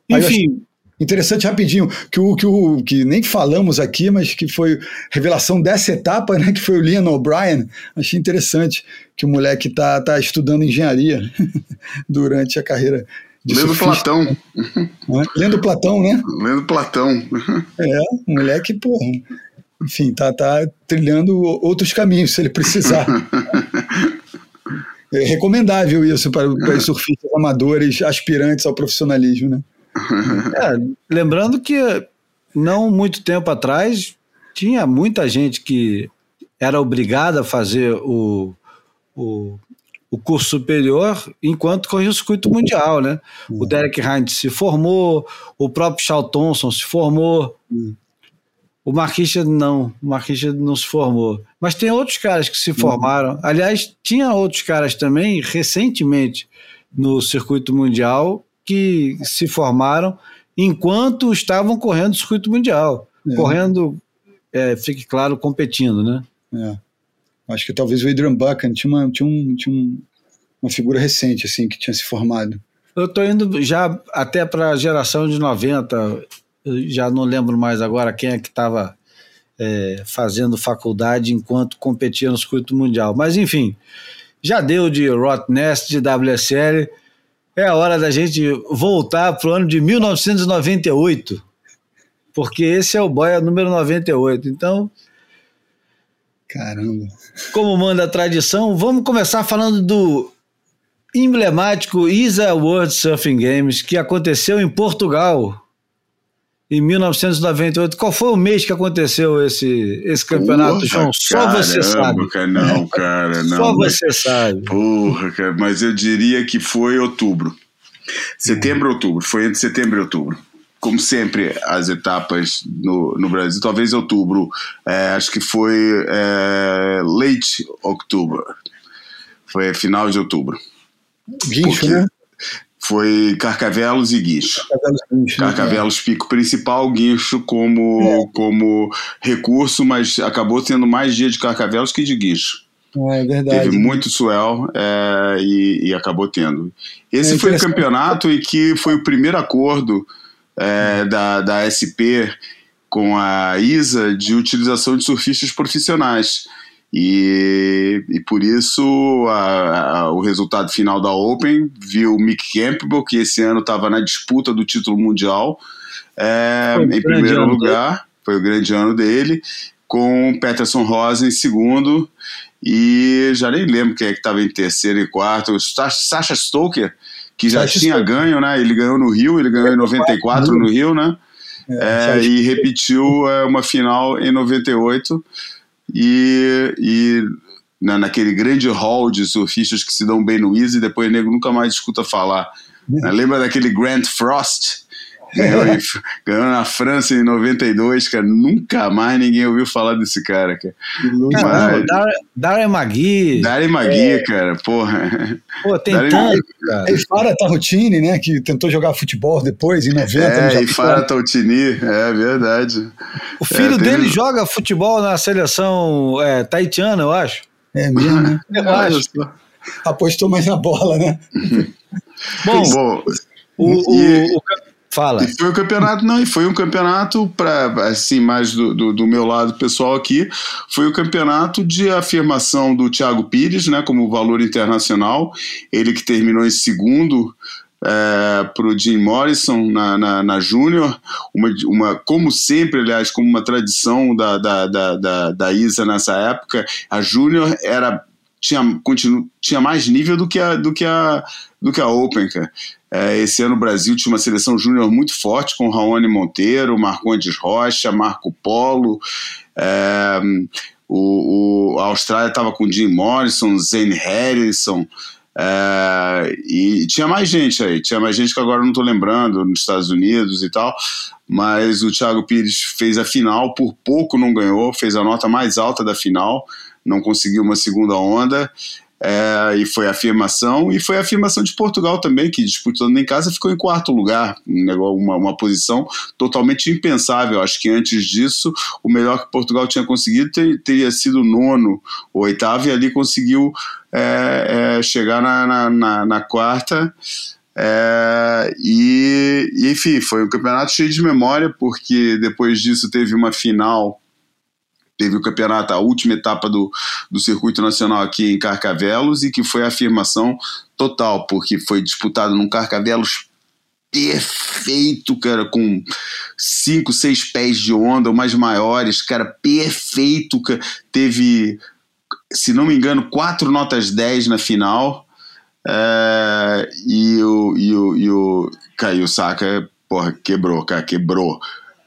B: Enfim. Interessante rapidinho, que o, que o que nem falamos aqui, mas que foi revelação dessa etapa, né? Que foi o Liam O'Brien. Achei interessante que o moleque tá, tá estudando engenharia durante a carreira
D: Lendo Platão.
B: Lendo Platão, né?
D: Lendo Platão.
B: É, um moleque, porra. Enfim, tá, tá trilhando outros caminhos se ele precisar. é recomendável isso para, para os surfistas amadores, aspirantes ao profissionalismo, né?
A: É, lembrando que não muito tempo atrás tinha muita gente que era obrigada a fazer o, o, o curso superior enquanto corria o circuito mundial, né? O
B: Uhum.
A: Derek Hines se formou, o próprio Charles Thompson se formou,
B: Uhum.
A: o Marquinhos não, o não se formou. Mas tem outros caras que se formaram. Aliás, tinha outros caras também, recentemente, no circuito mundial, que se formaram enquanto estavam correndo o circuito mundial.
B: É.
A: Correndo, é, fique claro, competindo, né?
B: É. Acho que talvez o Adrian Buchan tinha uma, tinha um, tinha um, uma figura recente, assim, que tinha se formado.
A: Eu estou indo já até para a geração de 90, eu já não lembro mais agora quem é que estava fazendo faculdade enquanto competia no circuito mundial. Mas enfim, já deu de Rotnest, de WSL. É a hora da gente voltar para o ano de 1998, porque esse é o Boia número 98. Então,
B: Caramba.
A: como manda a tradição, vamos começar falando do emblemático ISA World Surfing Games, que aconteceu em Portugal em 1998. Qual foi o mês que aconteceu esse, esse campeonato,
D: Porra,
A: João? Só você
D: caramba,
A: sabe.
D: Cara, não, cara, não.
A: Só
D: mas-
A: você sabe.
D: Porra, cara, mas eu diria que foi outubro. Setembro, outubro. Foi entre setembro e outubro. Como sempre, as etapas no, no Brasil, talvez outubro. é, acho que foi é, late outubro. Foi final de outubro.
B: Guincho, né?
D: Foi Carcavelos e Guincho.
B: Carcavelos Guincho, né?
D: Carcavelos pico principal, guincho como, como recurso, mas acabou tendo mais dia de Carcavelos que de guincho.
B: Ah, é verdade.
D: Teve muito swell é, e, e acabou tendo. Esse
B: É
D: foi o campeonato em que foi o primeiro acordo é, da, da SP com a ISA de utilização de surfistas profissionais. E, e por isso a- a- o resultado final da Open viu Mick Campbell, que esse ano estava na disputa do título mundial, é, em primeiro lugar, foi o grande ano dele, com Peterson Rosa em segundo, e já nem lembro quem é que estava em terceiro e quarto, o Sa- Sasha Stoker, que já
B: Sasha
D: tinha
B: Stoker.
D: ganho, né? Ele ganhou no Rio, ele ganhou em 94 no Rio, né? É,
B: Sasha-
D: e repetiu é, uma final em 98 e, e na, naquele grande hall de surfistas que se dão bem no Easy, depois o nego nunca mais escuta falar. Né, Lembra daquele Grant Frost? Ganhou, ganhou na França em 92, cara. Nunca mais ninguém ouviu falar desse cara, cara.
A: Caramba,
D: Mas-
A: Dar- Darren McGee.
D: Darren Magui, cara, porra.
A: Pô, tem
D: Darren-
A: tanto, cara.
B: E Fara né, que tentou jogar futebol depois, em 90. no
D: É, e Tautini, é verdade.
A: O filho
D: É, tem-
A: dele joga futebol na seleção é, taitiana, eu acho.
B: É mesmo, né?
A: Eu acho.
B: Apostou mais na bola, né?
A: Bom,
D: Bom,
A: o,
D: e-
A: o, o- fala.
D: E foi um campeonato, não, e foi um campeonato para assim, mais do, do, do meu lado pessoal aqui, foi o campeonato de afirmação do Thiago Pires, né, como valor internacional, ele que terminou em segundo para o Jim Morrison na, na, na Júnior, uma, uma, como sempre, aliás, como uma tradição da, da, da, da, da ISA nessa época, a Júnior era tinha, continu, tinha mais nível do que a, do que a, do que a Open, cara. É, esse ano o Brasil tinha uma seleção júnior muito forte com Raoni Monteiro, Marcondes Rocha, Marco Polo. É, o, o, a Austrália estava com Jim Morrison, Zane Harrison. É, e tinha mais gente aí, tinha mais gente que agora não estou lembrando, nos Estados Unidos e tal. Mas o Thiago Pires fez a final, por pouco não ganhou, fez a nota mais alta da final, não conseguiu uma segunda onda. É, e foi a afirmação, e foi a afirmação de Portugal também, que disputando em casa ficou em quarto lugar, um uma, uma posição totalmente impensável. Acho que antes disso, o melhor que Portugal tinha conseguido ter- teria sido nono ou oitavo, e ali conseguiu é, é, chegar na, na, na- na quarta. É, e, e, enfim, foi um campeonato cheio de memória, porque depois disso teve uma final teve o campeonato, a última etapa do, do circuito nacional aqui em Carcavelos e que foi a afirmação total, porque foi disputado num Carcavelos perfeito, cara, com cinco, seis pés de onda, umas maiores, cara, perfeito, cara. teve, se não me engano, quatro notas 10 na final, é, e o, e o, e o Caio Saca porra, quebrou, cara, quebrou.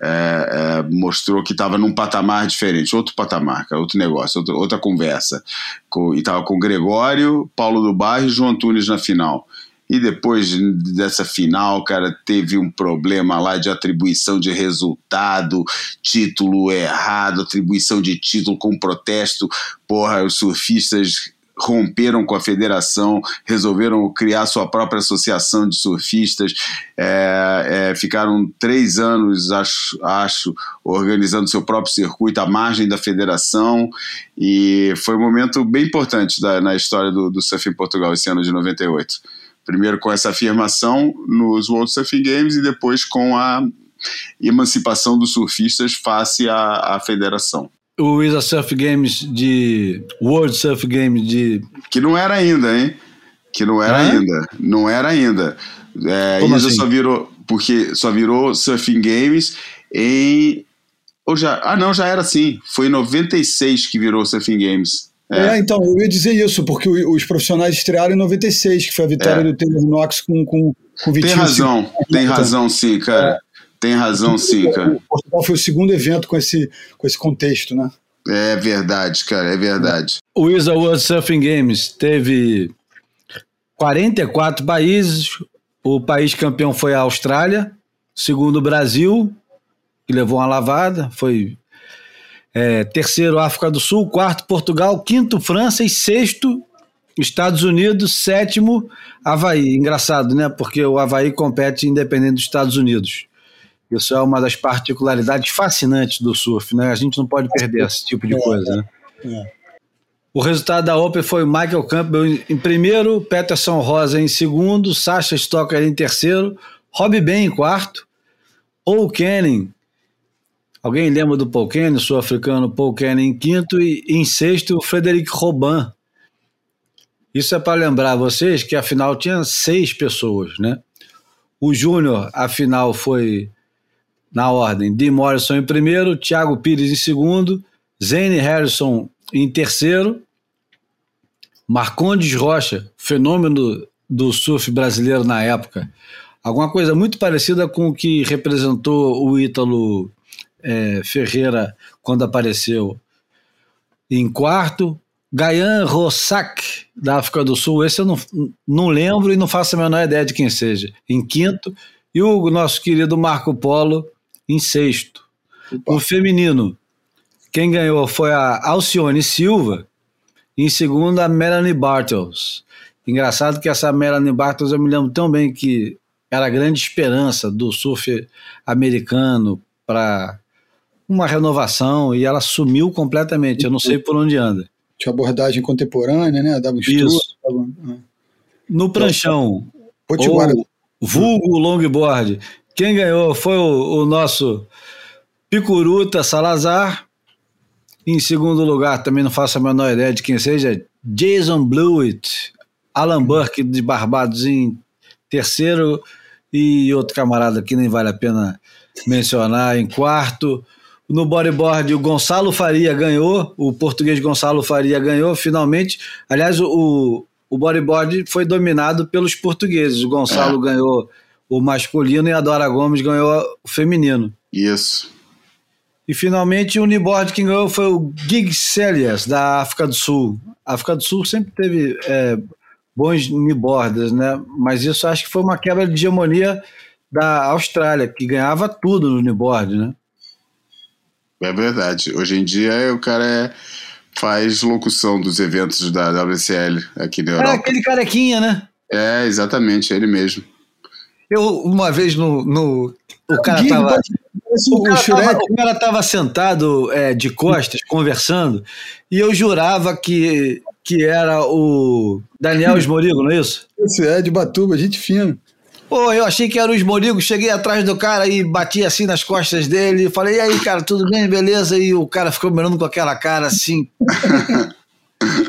D: É, é, mostrou que estava num patamar diferente, outro patamar, outro negócio, outro, outra conversa. Com, e estava com Gregório, Paulo do Bairro e João Antunes na final. E depois dessa final, cara, teve um problema lá de atribuição de resultado, título errado, atribuição de título com protesto. Porra, os surfistas romperam com a federação, resolveram criar sua própria associação de surfistas, é, é, ficaram três anos, acho, acho, organizando seu próprio circuito à margem da federação, e foi um momento bem importante da, na história do, do surf em Portugal esse ano de 98. Primeiro com essa afirmação nos World Surfing Games e depois com a emancipação dos surfistas face à, à federação
A: o ISA Surf Games de. World Surf Games de.
D: Que não era ainda, hein? Que não era é? ainda. Não era ainda. É, Como ISA assim? só virou. Porque só virou Surfing Games em. Ou já, ah, não, já era assim. Foi em 96 que virou Surfing Games.
B: É. é. então, eu ia dizer isso, porque os profissionais estrearam em 96, que foi a vitória é. do Taylor Knox com, com, com
D: Vitinho. Tem razão, tem razão sim, cara. Tem razão, sim, cara. O
B: Portugal foi o segundo evento com esse, com esse contexto, né?
D: É verdade, cara, é verdade.
A: O ISA World Surfing Games teve 44 países. O país campeão foi a Austrália, segundo o Brasil, que levou uma lavada, foi é, terceiro África do Sul, quarto Portugal, quinto França e sexto Estados Unidos, sétimo Havaí. Engraçado, né? Porque o Havaí compete independente dos Estados Unidos. Isso é uma das particularidades fascinantes do surf, né? A gente não pode perder esse tipo de coisa, né? É. O resultado da Open foi Michael Campbell em primeiro, Peterson Rosa em segundo, Sasha Stocker em terceiro, Rob Ben em quarto, Paul Kenning, alguém lembra do Paul Kenning, sul-africano Paul Kenning em quinto e em sexto o Frederic Robin. Isso é para lembrar vocês que a final tinha seis pessoas, né? O Júnior, a final foi na ordem: Dean Morrison em primeiro, Thiago Pires em segundo, Zane Harrison em terceiro, Marcondes Rocha, fenômeno do surf brasileiro na época. Alguma coisa muito parecida com o que representou o Ítalo é, Ferreira quando apareceu. Em quarto, Gayan Rossack, da África do Sul. Esse eu não, não lembro e não faço a menor ideia de quem seja. Em quinto, e o nosso querido Marco Polo em sexto. Opa. O feminino, quem ganhou foi a Alcione Silva, em segundo a Melanie Bartels. Engraçado que essa Melanie Bartels eu me lembro tão bem que era a grande esperança do surf americano para uma renovação e ela sumiu completamente. Eu não sei por onde anda.
B: Tinha abordagem contemporânea, né? Dava um estudo. Isso. Dava...
A: Ah. No pranchão, ou vulgo longboard, quem ganhou foi o, o nosso Picuruta Salazar. Em segundo lugar, também não faço a menor ideia de quem seja, Jason Blewett, Alan Burke de Barbados em terceiro e outro camarada que nem vale a pena mencionar em quarto. No bodyboard, o Gonçalo Faria ganhou, o português Gonçalo Faria ganhou finalmente. Aliás, o, o bodyboard foi dominado pelos portugueses. O Gonçalo é. ganhou o masculino e a Dora Gomes ganhou o feminino.
D: Isso.
A: E finalmente o unibord que ganhou foi o Gig Celias, da África do Sul. A África do Sul sempre teve é, bons uniborders, né? Mas isso acho que foi uma quebra de hegemonia da Austrália, que ganhava tudo no unibord, né?
D: É verdade. Hoje em dia o cara é, faz locução dos eventos da WCL aqui na é Europa.
A: É aquele carequinha, né?
D: É, exatamente, ele mesmo.
A: Eu, uma vez no. no o cara tava. O cara, tava, o cara tava sentado é, de costas, conversando, e eu jurava que, que era o Daniel Esmorigo, não é isso?
B: Esse é, de Batuba, gente fina.
A: Pô, eu achei que era o Esmorigo, cheguei atrás do cara e bati assim nas costas dele, falei, e aí, cara, tudo bem, beleza? E o cara ficou mirando com aquela cara assim.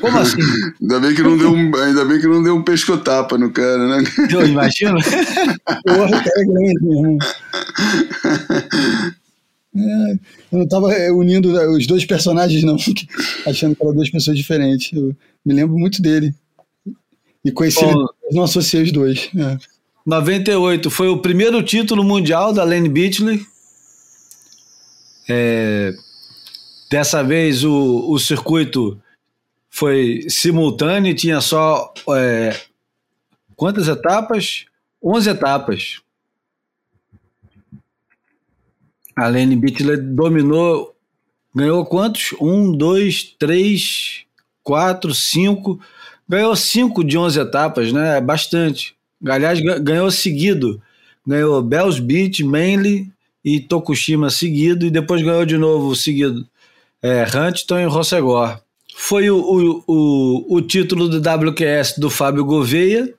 D: Como assim? Ainda bem que não deu um, ainda bem que não deu um pescotapa no cara, né?
A: Eu imagino. Porra, cara é grande mesmo.
B: É, eu não estava unindo os dois personagens, não, achando que eram duas pessoas diferentes. Eu me lembro muito dele. E conheci Bom, ele, não associei os dois. É.
A: 98 foi o primeiro título mundial da Lane Beachley. É, dessa vez o, o circuito foi simultâneo, tinha só é, quantas etapas? 11 etapas. A Lane Beachley dominou, ganhou quantos? Um, dois, três, quatro, cinco. Ganhou cinco de 11 etapas, né? É bastante. Aliás, ganhou seguido. Ganhou Bells Beach, Manly e Tokushima seguido, e depois ganhou de novo seguido é, Huntington e Rossegor. Foi o, o, o, o, título do WQS do Fábio Gouveia,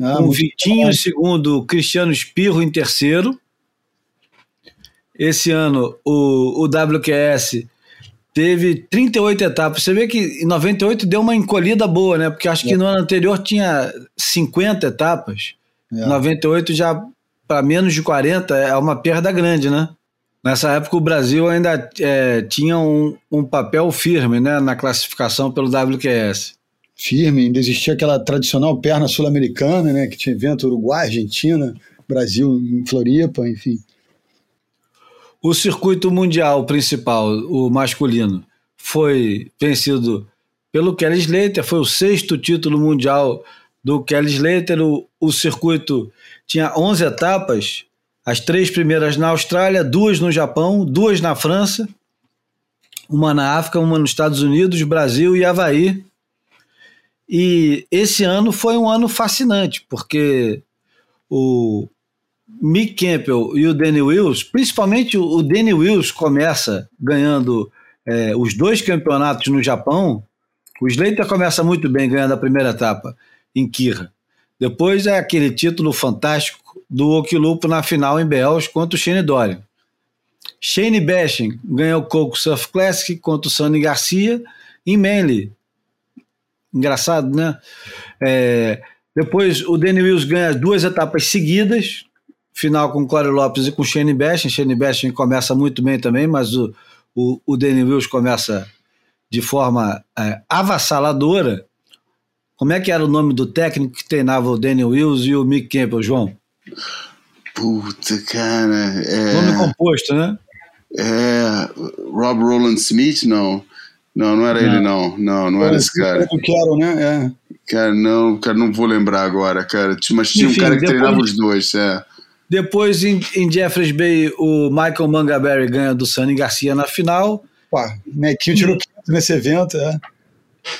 A: ah, com Vitinho bom. em segundo, Cristiano Espirro em terceiro. Esse ano o, o WQS teve 38 etapas. Você vê que em 98 deu uma encolhida boa, né? Porque acho que é. no ano anterior tinha 50 etapas. É. 98 já para menos de 40 é uma perda grande, né? Nessa época o Brasil ainda é, tinha um, um, papel firme né, na classificação pelo WQS.
B: Firme, ainda existia aquela tradicional perna sul-americana, né, que tinha evento Uruguai, Argentina, Brasil em Floripa, enfim.
A: O circuito mundial principal, o masculino, foi vencido pelo Kelly Slater, foi o sexto título mundial do Kelly Slater. O, o circuito tinha 11 etapas, as três primeiras na Austrália, duas no Japão, duas na França, uma na África, uma nos Estados Unidos, Brasil e Havaí. E esse ano foi um ano fascinante, porque o, Mick Campbell e o Danny Wills, principalmente o Danny Wills começa ganhando é, os dois campeonatos no Japão. O Slater começa muito bem ganhando a primeira etapa em Kira. Depois é aquele título fantástico do Okilupo na final em Bells contra o Shane Dorian. Shane Bashing ganha o Coco Surf Classic contra o Sonny Garcia em Manly. Engraçado, né? É, depois o Danny Wills ganha duas etapas seguidas, final com Corey Lopes e com Shane Bashin. Shane Bashin começa muito bem também, mas o, o, o Danny Wills começa de forma é, avassaladora. Como é que era o nome do técnico que treinava o Danny Wills e o Mick Campbell, João?
D: Puta, cara. É...
A: Nome composto, né?
D: É. Rob Roland Smith, não. Não, não era não. ele, não. Não, não é, era esse cara.
B: Eu quero, né? É.
D: Cara, não, cara, não vou lembrar agora, cara. Mas tinha Enfim, um cara que depois... treinava os dois, é.
A: Depois, em, em Jeffreys Bay, o Michael Mangaberry ganha do Sunny Garcia na final.
B: Pá, Nequinho tirou quinto nesse evento, é.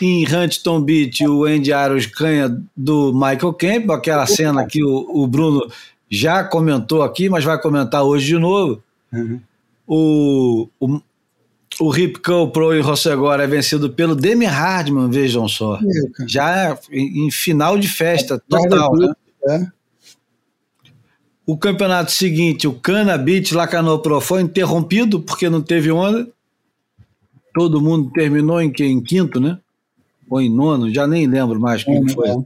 A: Em Huntington Beach, o Andy Aros ganha do Michael Campbell, aquela cena que o, o, Bruno já comentou aqui, mas vai comentar hoje de novo. Uhum. O, o, o Rip Pro em Rossegora é vencido pelo Demi Hardman, vejam só. já em, em, final de festa total, né? É. O campeonato seguinte, o Cana Beach Lacanau Pro, foi interrompido porque não teve onda. Todo mundo terminou em, em quinto, né? Ou em nono, já nem lembro mais quem é, foi. É.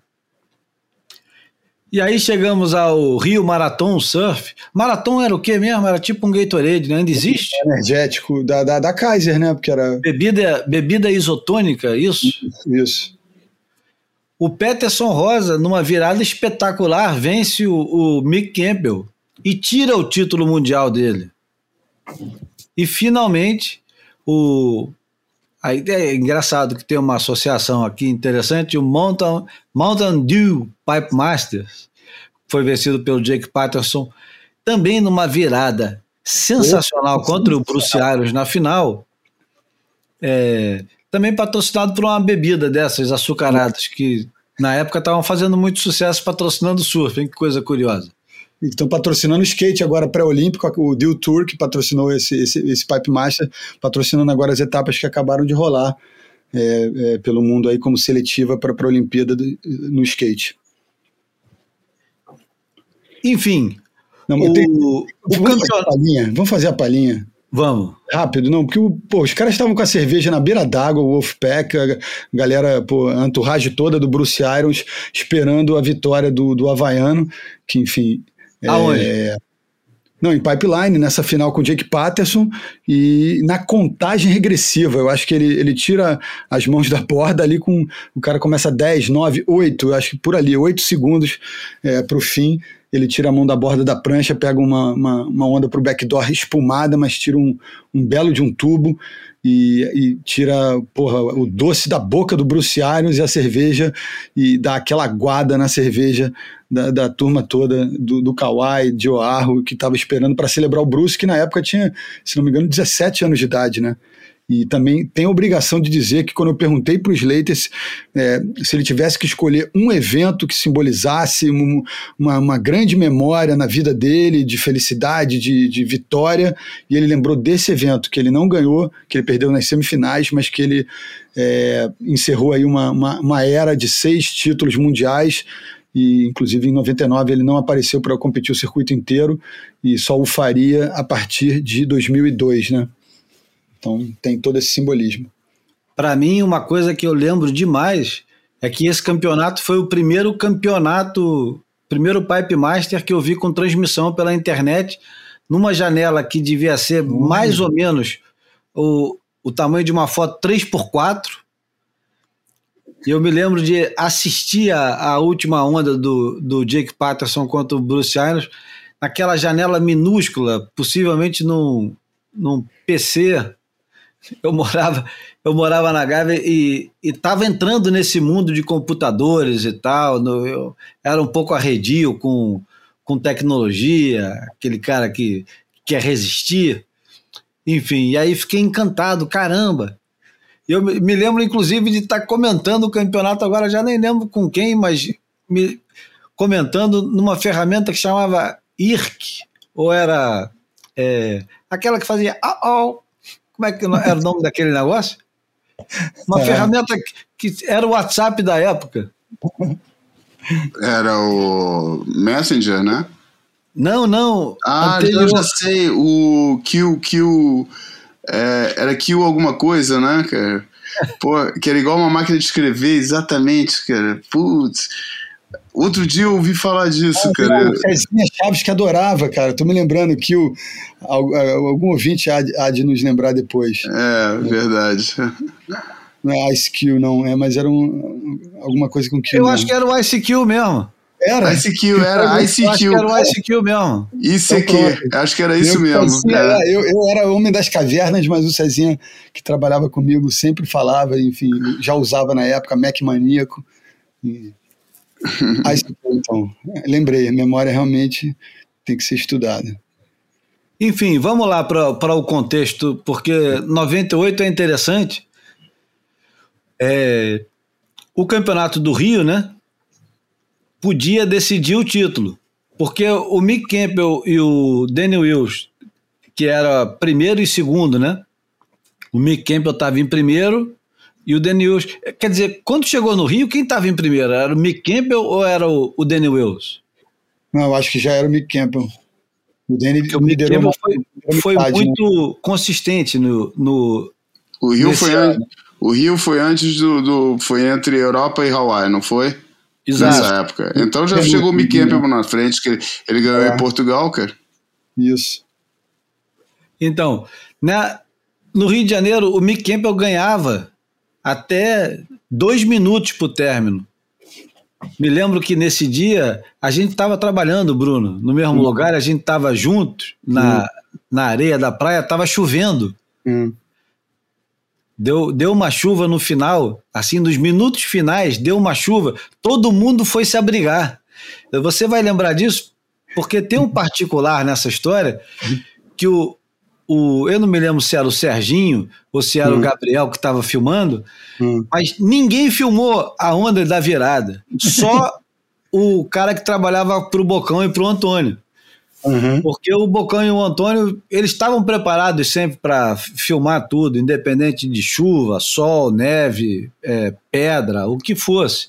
A: E aí chegamos ao Rio Marathon Surf. Marathon era o quê mesmo? Era tipo um Gatorade, né? Ainda existe?
B: Energético da, da, da Kaiser, né? Porque era...
A: Bebida, bebida isotônica, isso?
B: Isso.
A: O Peterson Rosa, numa virada espetacular, vence o, o Mick Campbell e tira o título mundial dele. E finalmente, o Aí é engraçado que tem uma associação aqui interessante, o Mountain, Mountain Dew Pipe Masters, foi vencido pelo Jake Patterson, também numa virada sensacional contra o Bruce Ayers na final. É, também patrocinado por uma bebida dessas açucaradas que na época estavam fazendo muito sucesso patrocinando surf, hein? que coisa curiosa.
B: Estão patrocinando o skate agora pré-olímpico, o Deal Tour, que patrocinou esse, esse, esse Pipe Master, patrocinando agora as etapas que acabaram de rolar é, é, pelo mundo aí como seletiva para a Olimpíada do, no skate.
A: Enfim,
B: Não, o, tenho, o vamos, fazer a palhinha, vamos fazer a palhinha.
A: Vamos.
B: Rápido, não, porque pô, os caras estavam com a cerveja na beira d'água, o Wolfpack, a galera, pô, a entourage toda do Bruce Irons, esperando a vitória do, do Havaiano, que enfim.
A: Aonde? É,
B: não, em pipeline, nessa final com Jake Patterson e na contagem regressiva. Eu acho que ele, ele tira as mãos da borda ali com. O cara começa 10, 9, 8, eu acho que por ali, 8 segundos é, para o fim. ele tira a mão da borda da prancha, pega uma, uma, uma onda para o backdoor espumada, mas tira um, um belo de um tubo e, e, tira porra, o doce da boca do Bruce Irons e a cerveja e dá aquela aguada na cerveja da, da turma toda, do, do Kawhi, de Oahu, que estava esperando para celebrar o Bruce, que na época tinha, se não me engano, 17 anos de idade, né? E também tem a obrigação de dizer que quando eu perguntei para o Slater se, é, se ele tivesse que escolher um evento que simbolizasse uma, uma, uma, grande memória na vida dele, de felicidade, de, de vitória, e ele lembrou desse evento, que ele não ganhou, que ele perdeu nas semifinais, mas que ele é, encerrou aí uma, uma, uma era de seis títulos mundiais, e inclusive em 99 ele não apareceu para competir o circuito inteiro e só o faria a partir de 2002, né? Então tem todo esse simbolismo.
A: Para mim, uma coisa que eu lembro demais é que esse campeonato foi o primeiro campeonato, primeiro Pipe Master que eu vi com transmissão pela internet, numa janela que devia ser uhum. mais ou menos o, o tamanho de uma foto 3x4. E eu me lembro de assistir a, a última onda do, do Jake Patterson contra o Bruce Irons naquela janela minúscula, possivelmente num, num PC eu morava, eu morava na Gávea e estava entrando nesse mundo de computadores e tal. No, eu era um pouco arredio com, com tecnologia, aquele cara que quer resistir. Enfim, e aí fiquei encantado, caramba. Eu me lembro, inclusive, de estar tá comentando o campeonato agora, já nem lembro com quem, mas me, comentando numa ferramenta que chamava IRC, ou era é, aquela que fazia oh, como é que era o nome daquele negócio? Uma é. ferramenta que, que era o WhatsApp da época.
D: Era o Messenger, né?
A: Não, não.
D: Ah, anterior. eu já sei. O Q, Q. É, era Q alguma coisa, né, cara? Pô, que era igual uma máquina de escrever, exatamente, cara. Putz. Outro dia eu ouvi falar disso, ah, cara.
B: O Cezinha Chaves que adorava, cara. Tô me lembrando que o, algum ouvinte há, há de nos lembrar depois.
D: É, verdade.
B: Não é IceQ, não, é, mas era um, alguma coisa com
A: Q. Eu mesmo. acho que era o IceQ mesmo.
D: Era? ICQ, era ICQ.
A: Acho que era o ICQ mesmo.
D: ICQ, então, acho que era isso eu, mesmo.
B: Cezinha, é. eu, eu, era homem das cavernas, mas o Cezinha, que trabalhava comigo, sempre falava, enfim, já usava na época Mac Maníaco. E ah, então, lembrei, a memória realmente tem que ser estudada.
A: Enfim, vamos lá para o contexto, porque 98 é interessante. É, o campeonato do Rio, né? Podia decidir o título, porque o Mick Campbell e o Danny Wills, que era primeiro e segundo, né? O Mick Campbell estava em primeiro e o Danny Wills. Quer dizer, quando chegou no Rio, quem estava em primeiro? Era o Mick Campbell ou era o, o Danny Wills?
B: Não, eu acho que já era o Mick Campbell.
A: O Danny o Mick Campbell foi, foi metade, né? muito né? consistente no, no.
D: O Rio, foi an... o Rio foi antes do, do. Foi entre Europa e Hawaii, não foi? Exato. Nessa época. Então já chegou o Mick Campbell na frente, que ele, ele ganhou é. em Portugal, cara.
B: Isso.
A: Então, na, no Rio de Janeiro, o Mick Campbell ganhava até dois minutos para o término. Me lembro que nesse dia a gente estava trabalhando, Bruno, no mesmo hum. lugar, a gente estava junto na, hum. na areia da praia, estava chovendo. Hum. Deu, deu uma chuva no final, assim, nos minutos finais, deu uma chuva, todo mundo foi se abrigar. Você vai lembrar disso, porque tem um particular nessa história que o, o, eu não me lembro se era o Serginho ou se era hum. o Gabriel que estava filmando, hum. mas ninguém filmou a onda da virada. Só o cara que trabalhava para o Bocão e para o Antônio. Uhum. Porque o Bocão e o Antônio, eles estavam preparados sempre para filmar tudo, independente de chuva, sol, neve, é, pedra, o que fosse.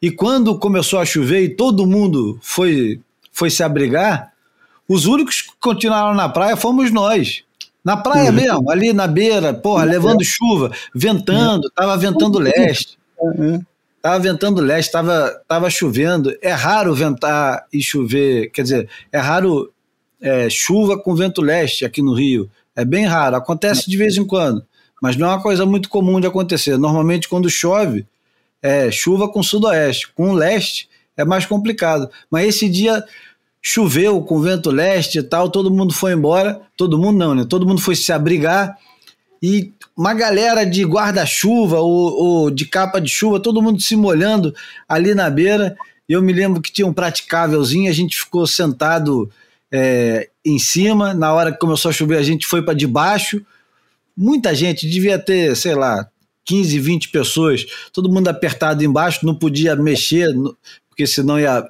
A: E quando começou a chover e todo mundo foi, foi se abrigar, os únicos que continuaram na praia fomos nós. Na praia uhum. mesmo, ali na beira, porra, levando chuva, ventando, tava ventando leste. Uhum. Tava ventando leste, tava, tava chovendo. É raro ventar e chover, quer dizer, é raro é, chuva com vento leste aqui no Rio. É bem raro, acontece de vez em quando, mas não é uma coisa muito comum de acontecer. Normalmente, quando chove, é chuva com sudoeste. Com leste é mais complicado. Mas esse dia choveu com vento leste e tal, todo mundo foi embora, todo mundo não, né? Todo mundo foi se abrigar e uma galera de guarda-chuva ou, ou, de capa de chuva, todo mundo se molhando ali na beira. Eu me lembro que tinha um praticávelzinho, a gente ficou sentado é, em cima. Na hora que começou a chover, a gente foi para debaixo. Muita gente, devia ter, sei lá, 15, 20 pessoas, todo mundo apertado embaixo, não podia mexer, porque senão ia,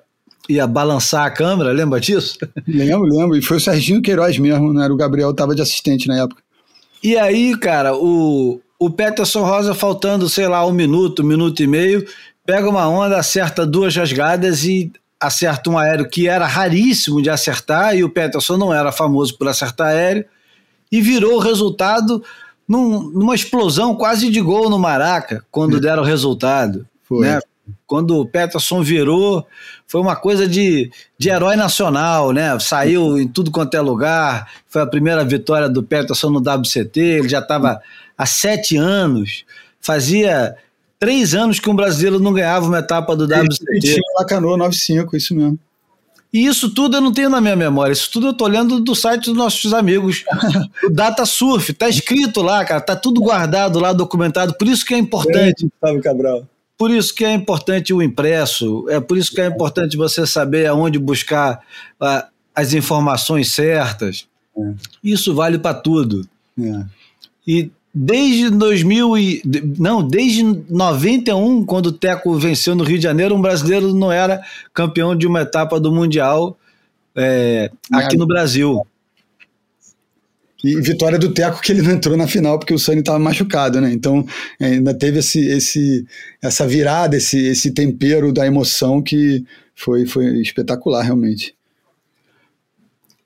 A: ia balançar a câmera, lembra disso?
B: Lembro, lembro. E foi o Serginho Queiroz mesmo, né? O Gabriel estava de assistente na época.
A: E aí, cara, o, o Peterson Rosa faltando, sei lá, um minuto, um minuto e meio, pega uma onda, acerta duas rasgadas e acerta um aéreo que era raríssimo de acertar, e o Peterson não era famoso por acertar aéreo, e virou o resultado num, numa explosão quase de gol no Maraca, quando deram o resultado. Foi. Né? Quando o Peterson virou, foi uma coisa de, de herói nacional, né? Saiu em tudo quanto é lugar. Foi a primeira vitória do Peterson no WCT. Ele já estava há sete anos. Fazia três anos que um brasileiro não ganhava uma etapa do WCT.
B: Tinha Lacanô 95, isso mesmo.
A: E isso tudo eu não tenho na minha memória. Isso tudo eu tô olhando do site dos nossos amigos. o Data Surf, tá escrito lá, cara, tá tudo guardado lá, documentado. Por isso que é importante.
B: Fábio Cabral.
A: Por isso que é importante o impresso. É por isso que é importante você saber aonde buscar uh, as informações certas. É. Isso vale para tudo. É. E Desde 2000 e não, desde 91, quando o Teco venceu no Rio de Janeiro, um brasileiro não era campeão de uma etapa do mundial é, aqui no Brasil.
B: E vitória do Teco que ele não entrou na final porque o Sani estava machucado, né? Então ainda teve esse, esse, essa virada, esse, esse tempero da emoção que foi, foi espetacular realmente.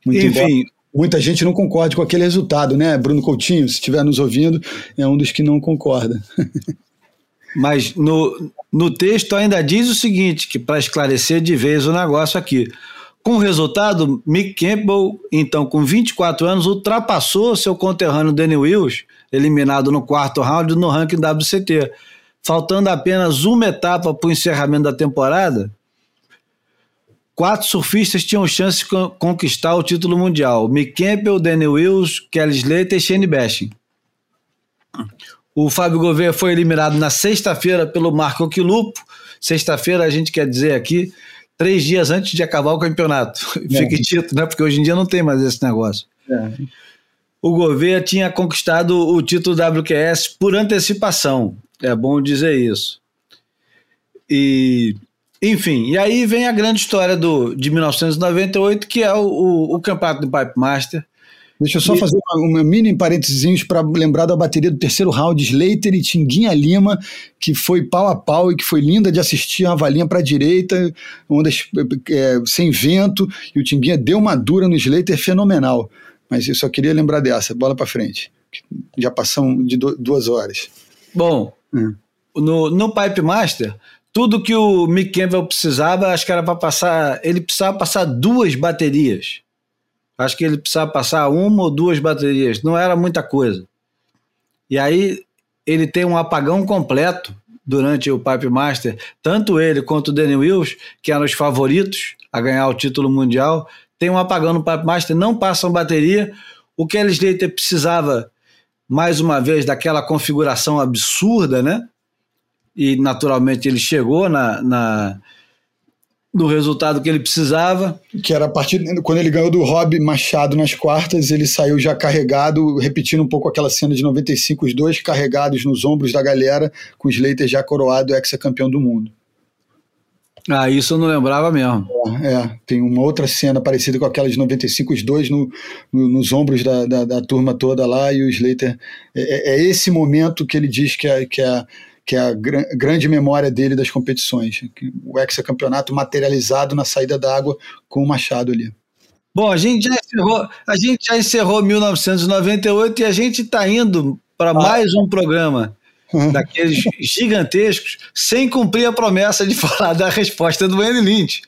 A: Muito Enfim,
B: muita gente não concorda com aquele resultado, né? Bruno Coutinho, se estiver nos ouvindo, é um dos que não concorda.
A: Mas no, no texto ainda diz o seguinte, que para esclarecer de vez o negócio aqui. Com o resultado, Mick Campbell, então com 24 anos, ultrapassou seu conterrâneo Danny Wills, eliminado no quarto round no ranking WCT. Faltando apenas uma etapa para o encerramento da temporada, quatro surfistas tinham chance de conquistar o título mundial: Mick Campbell, Daniel Wills, Kelly Slater e Shane Bashing. O Fábio Gouveia foi eliminado na sexta-feira pelo Marco Quilupo. Sexta-feira, a gente quer dizer aqui, três dias antes de acabar o campeonato. É. Fique dito, né? Porque hoje em dia não tem mais esse negócio. É. O Gouveia tinha conquistado o título WQS por antecipação. É bom dizer isso. E enfim, e aí vem a grande história do, de 1998, que é o, o, o campeonato do Pipe Master.
B: Deixa eu só e... fazer uma, uma, mini parênteses para lembrar da bateria do terceiro round, Slater e Tinguinha Lima, que foi pau a pau e que foi linda de assistir, uma valinha para a direita, ondas é, sem vento, e o Tinguinha deu uma dura no Slater fenomenal. Mas eu só queria lembrar dessa, bola para frente. Já passam de duas horas.
A: Bom, hum. no, no Pipe Master, tudo que o Mick Campbell precisava, acho que era para passar. Ele precisava passar duas baterias. Acho que ele precisava passar uma ou duas baterias. Não era muita coisa. E aí ele tem um apagão completo durante o Pipe Master. Tanto ele quanto o Danny Wills, que eram os favoritos a ganhar o título mundial, tem um apagão no Pipe Master, não passam bateria. O Kelly Slater precisava, mais uma vez, daquela configuração absurda, né? e naturalmente ele chegou na, na no resultado que ele precisava.
B: Que era a partir quando ele ganhou do Rob Machado nas quartas, ele saiu já carregado, repetindo um pouco aquela cena de 95, os dois carregados nos ombros da galera, com o Slater já coroado ex-campeão do mundo.
A: Ah, isso eu não lembrava mesmo.
B: É, é, tem uma outra cena parecida com aquela de 95, os dois no, no, nos ombros da, da, da, turma toda lá, e o Slater. É, é, é esse momento que ele diz que é, que é que é a gr grande memória dele das competições. O hexacampeonato materializado na saída da água com o Machado ali.
A: Bom, a gente já encerrou, a gente já encerrou 1998 e a gente está indo para ah. mais um programa daqueles gigantescos, sem cumprir a promessa de falar da resposta do Annie Lynch.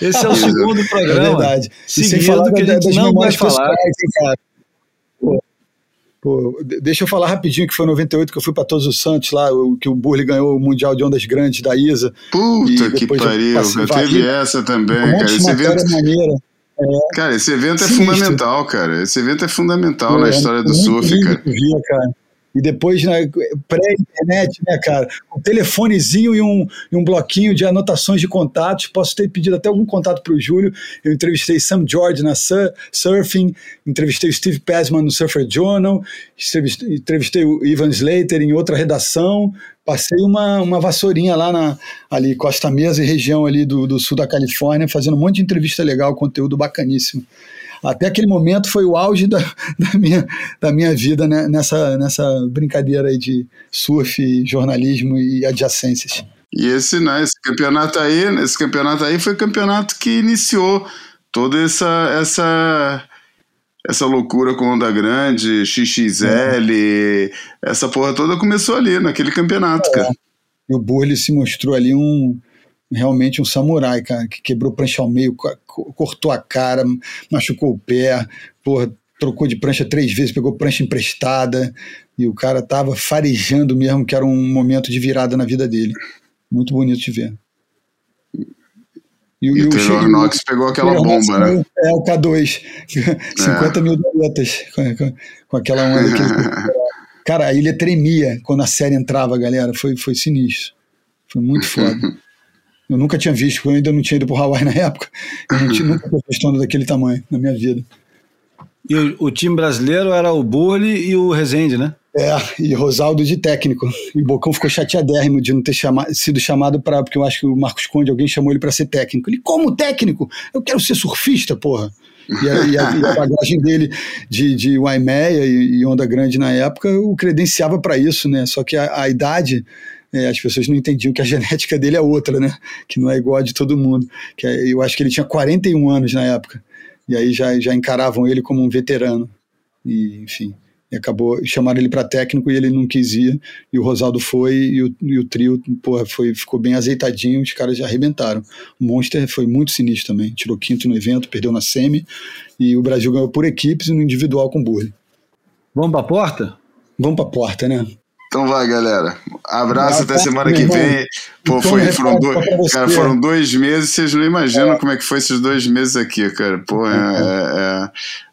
A: Esse é o segundo é programa. É
B: verdade. E sem falar que a gente não vai falar. Pessoais, cara. Pô, deixa eu falar rapidinho que foi em 98 que eu fui para Todos os Santos lá, que o Burley ganhou o Mundial de Ondas Grandes da ISA.
D: Puta que pariu, eu, eu teve essa também, um cara. Esse evento, maneira. É. Cara, esse evento é fundamental, cara. Esse evento é fundamental é, na história do surf, cara.
B: Via, cara. E depois, né, pré-internet, né, cara? Um telefonezinho e um, e um bloquinho de anotações de contatos. Posso ter pedido até algum contato para o Júlio. Eu entrevistei Sam George na Surfing, entrevistei o Steve Passman no Surfer Journal, entrevistei o Ivan Slater em outra redação. Passei uma, uma vassourinha lá na ali, Costa Mesa e região ali do, do sul da Califórnia, fazendo um monte de entrevista legal, conteúdo bacaníssimo até aquele momento foi o auge da, da, minha, da minha vida né, nessa, nessa brincadeira aí de surf, jornalismo e adjacências.
D: E esse, né, esse campeonato aí, esse campeonato aí foi o campeonato que iniciou toda essa essa essa loucura com onda grande, XXL, essa porra toda começou ali naquele campeonato, é. cara.
B: E o Burley se mostrou ali um realmente um samurai, cara, que quebrou prancha ao meio, cortou a cara, machucou o pé, porra, trocou de prancha três vezes, pegou prancha emprestada, e o cara tava farejando mesmo, que era um momento de virada na vida dele. Muito bonito de ver.
D: E, e o Taylor Knox pegou aquela bomba, né?
B: É, o K2. 50 é. mil dólares com, com, com, aquela onda que Cara, a ilha tremia quando a série entrava, galera. Foi, foi sinistro. Foi muito foda. Eu nunca tinha visto, eu ainda não tinha ido para o Hawaii na época. Eu não tinha, nunca tinha visto onda daquele tamanho na minha vida.
A: E o, o, time brasileiro era o Burley e o Rezende, né?
B: É, e Rosaldo de técnico. E o Bocão ficou chateadérrimo de não ter chama, sido chamado para. Porque eu acho que o Marcos Conde, alguém chamou ele para ser técnico. Ele, como técnico? Eu quero ser surfista, porra. E a, e a, e a bagagem dele de, de Waimeia e, e Onda Grande na época o credenciava para isso, né? Só que a, a idade é, as pessoas não entendiam que a genética dele é outra, né? Que não é igual a de todo mundo. Que é, eu acho que ele tinha 41 anos na época. E aí já, já encaravam ele como um veterano. E, enfim, e acabou chamaram ele para técnico e ele não quis ir. E o Rosaldo foi e o, e o trio porra, foi, ficou bem azeitadinho. Os caras já arrebentaram. O Monster foi muito sinistro também. Tirou quinto no evento, perdeu na semi. E o Brasil ganhou por equipes e no individual com o Burley.
A: Vamos para a porta?
B: Vamos para a porta, né?
D: Então vai, galera. Abraço até semana que vem. Pô, foi, foram, dois, cara, foram dois meses, vocês não imaginam é. como é que foi esses dois meses aqui, cara. Pô, é, é, é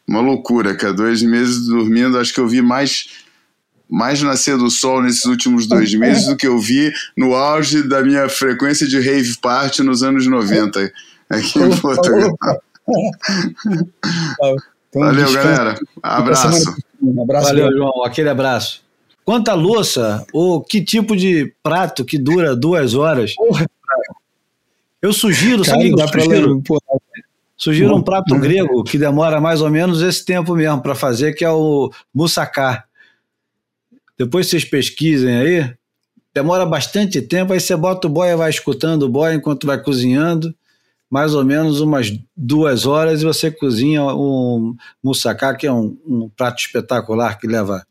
D: uma loucura, cara. Dois meses dormindo, acho que eu vi mais mais nascer do sol nesses últimos dois meses do que eu vi no auge da minha frequência de rave party nos anos 90 aqui em Portugal. Valeu, galera. Abraço.
A: Um abraço. Valeu, João. Aquele abraço. Quanta louça ou que tipo de prato que dura duas horas? Porra. Eu sugiro, Cara, sabe o que eu sugiro? Sugiro um prato grego que demora mais ou menos esse tempo mesmo para fazer, que é o moussaka. Depois vocês pesquisem aí. Demora bastante tempo, aí você bota o boia, vai escutando o boia enquanto vai cozinhando, mais ou menos umas duas horas, e você cozinha um moussaka, que é um, um prato espetacular que leva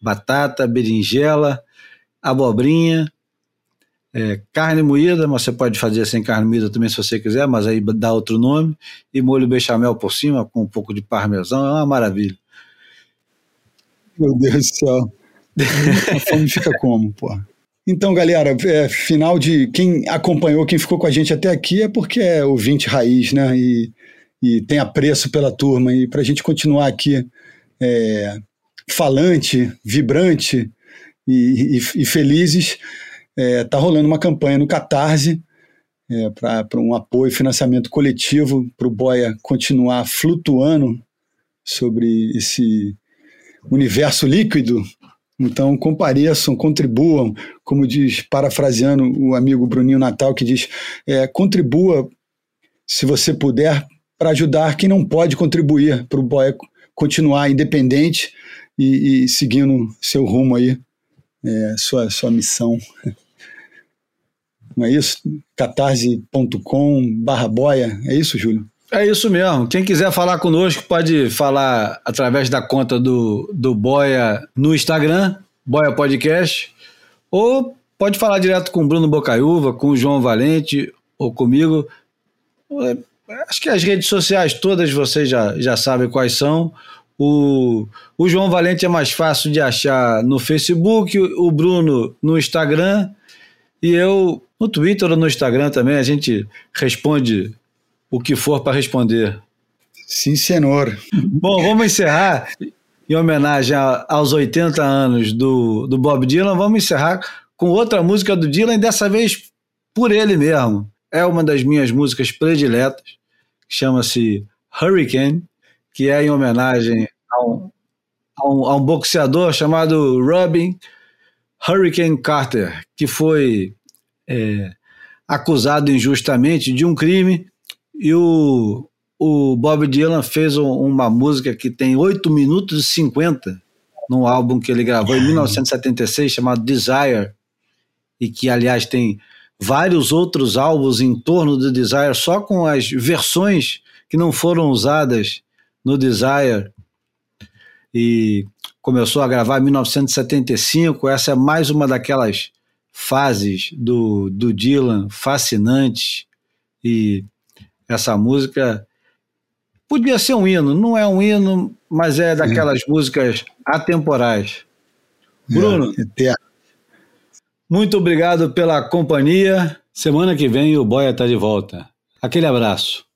A: batata, berinjela, abobrinha, é, carne moída, mas você pode fazer sem carne moída também se você quiser, mas aí dá outro nome, e molho bechamel por cima com um pouco de parmesão, é uma maravilha.
B: Meu Deus do céu. A fome fica como, pô? Então, galera, é, final de. Quem acompanhou, quem ficou com a gente até aqui é porque é ouvinte raiz, né? E, e tem apreço pela turma. E para a gente continuar aqui é, falante, vibrante e, e, e felizes, está é, tá rolando uma campanha no Catarse é, para um apoio financiamento coletivo para o Boia continuar flutuando sobre esse universo líquido. Então compareçam, contribuam, como diz, parafraseando o amigo Bruninho Natal, que diz: é, contribua, se você puder, para ajudar quem não pode contribuir para o Boia continuar independente e, e seguindo seu rumo aí, é, sua, sua missão. Não é isso? catarse.com barra boia, é isso, Júlio?
A: É isso mesmo. Quem quiser falar conosco pode falar através da conta do, do Boia no Instagram, Boia Podcast, ou pode falar direto com o Bruno Bocaiúva, com o João Valente ou comigo. É, acho que as redes sociais todas vocês já, já sabem quais são
E: O, o João Valente é mais fácil de achar no Facebook, o Bruno no Instagram e eu no Twitter ou no Instagram também. A gente responde o que for para responder.
B: Sim, senhor.
E: Bom, vamos encerrar em homenagem aos 80 anos do, do Bob Dylan. Vamos encerrar com outra música do Dylan, dessa vez por ele mesmo. É uma das minhas músicas prediletas, chama-se Hurricane, que é em homenagem a um, a um, a um boxeador chamado Robin Hurricane Carter, que foi é, acusado injustamente de um crime. E o, o Bob Dylan fez uma música que tem 8 minutos e 50 num álbum que ele gravou em 1976 chamado Desire e que aliás tem vários outros álbuns em torno do Desire só com as versões que não foram usadas no Desire e começou a gravar em 1975. Essa é mais uma daquelas fases do, do Dylan fascinantes e essa música podia ser um hino, não é um hino, mas é daquelas Sim. músicas atemporais. Bruno, é, muito obrigado pela companhia. Semana que vem o Boia está de volta. Aquele abraço.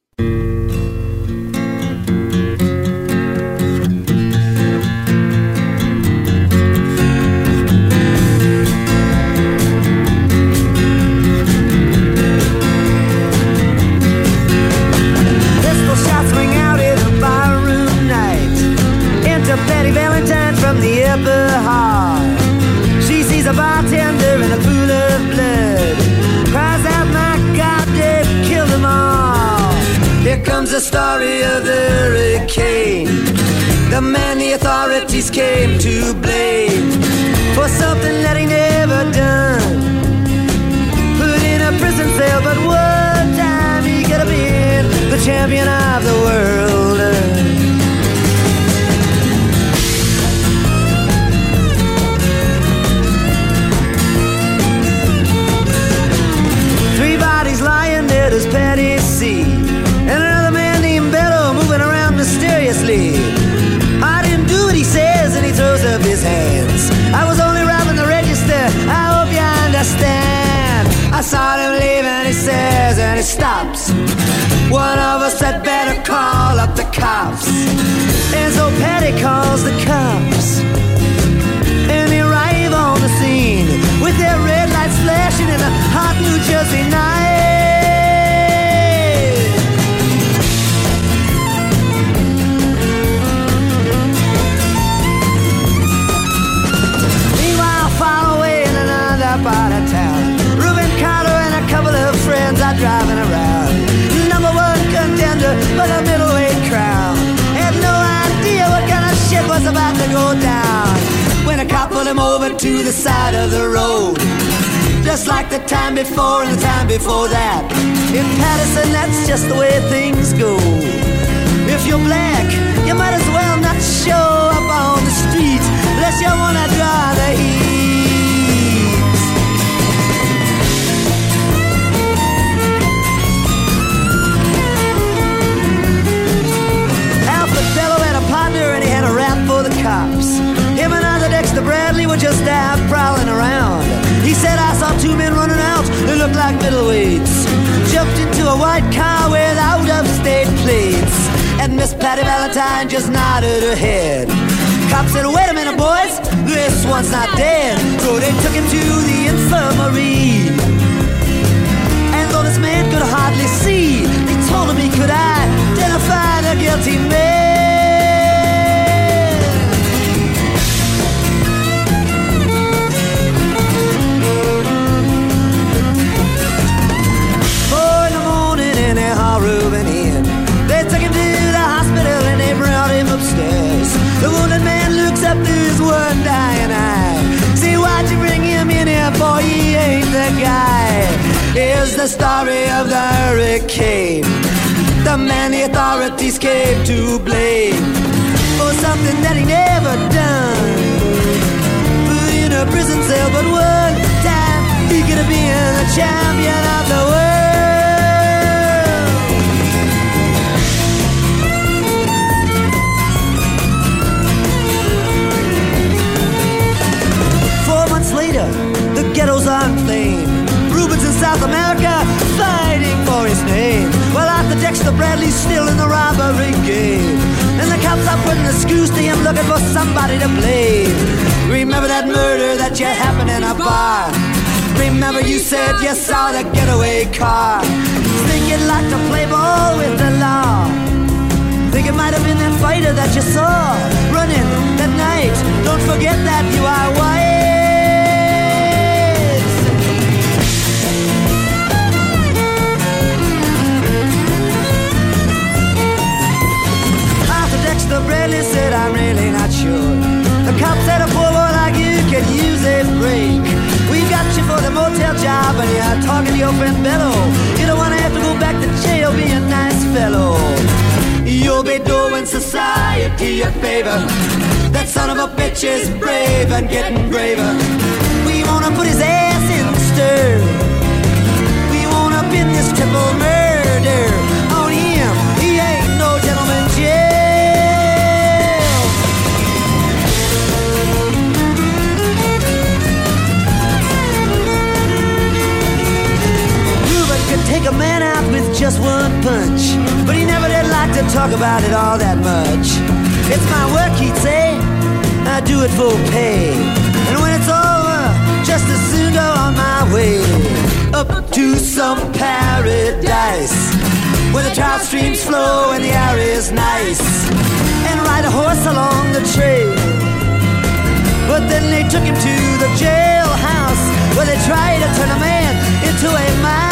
E: Talking to your friend Bello. You don't wanna have to go back to jail, be a nice fellow. You'll be doing society a favor. That son of a bitch is brave and getting braver. We wanna put his ass in the stir. We wanna pin this triple murder take a man out with just one punch, but he never did like to talk about it all that much. It's my work, he'd say. I do it for pay. And when it's over, just as soon go on my way up to some paradise where the trout streams flow and the air is nice, and ride a horse along the trail. But then they took him to the jailhouse where they tried to turn a man into a mouse.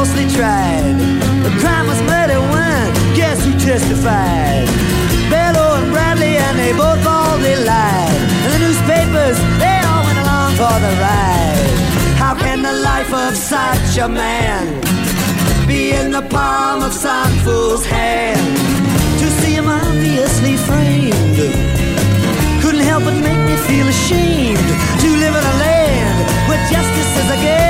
E: Falsely tried. The crime was murder one. Guess who testified? Bello and Bradley, and they both all they lied. And the newspapers, they all went along for the ride. How can the life of such a man be in the palm of some fool's hand? To see him obviously framed couldn't help but make me feel ashamed to live in a land where justice is a game.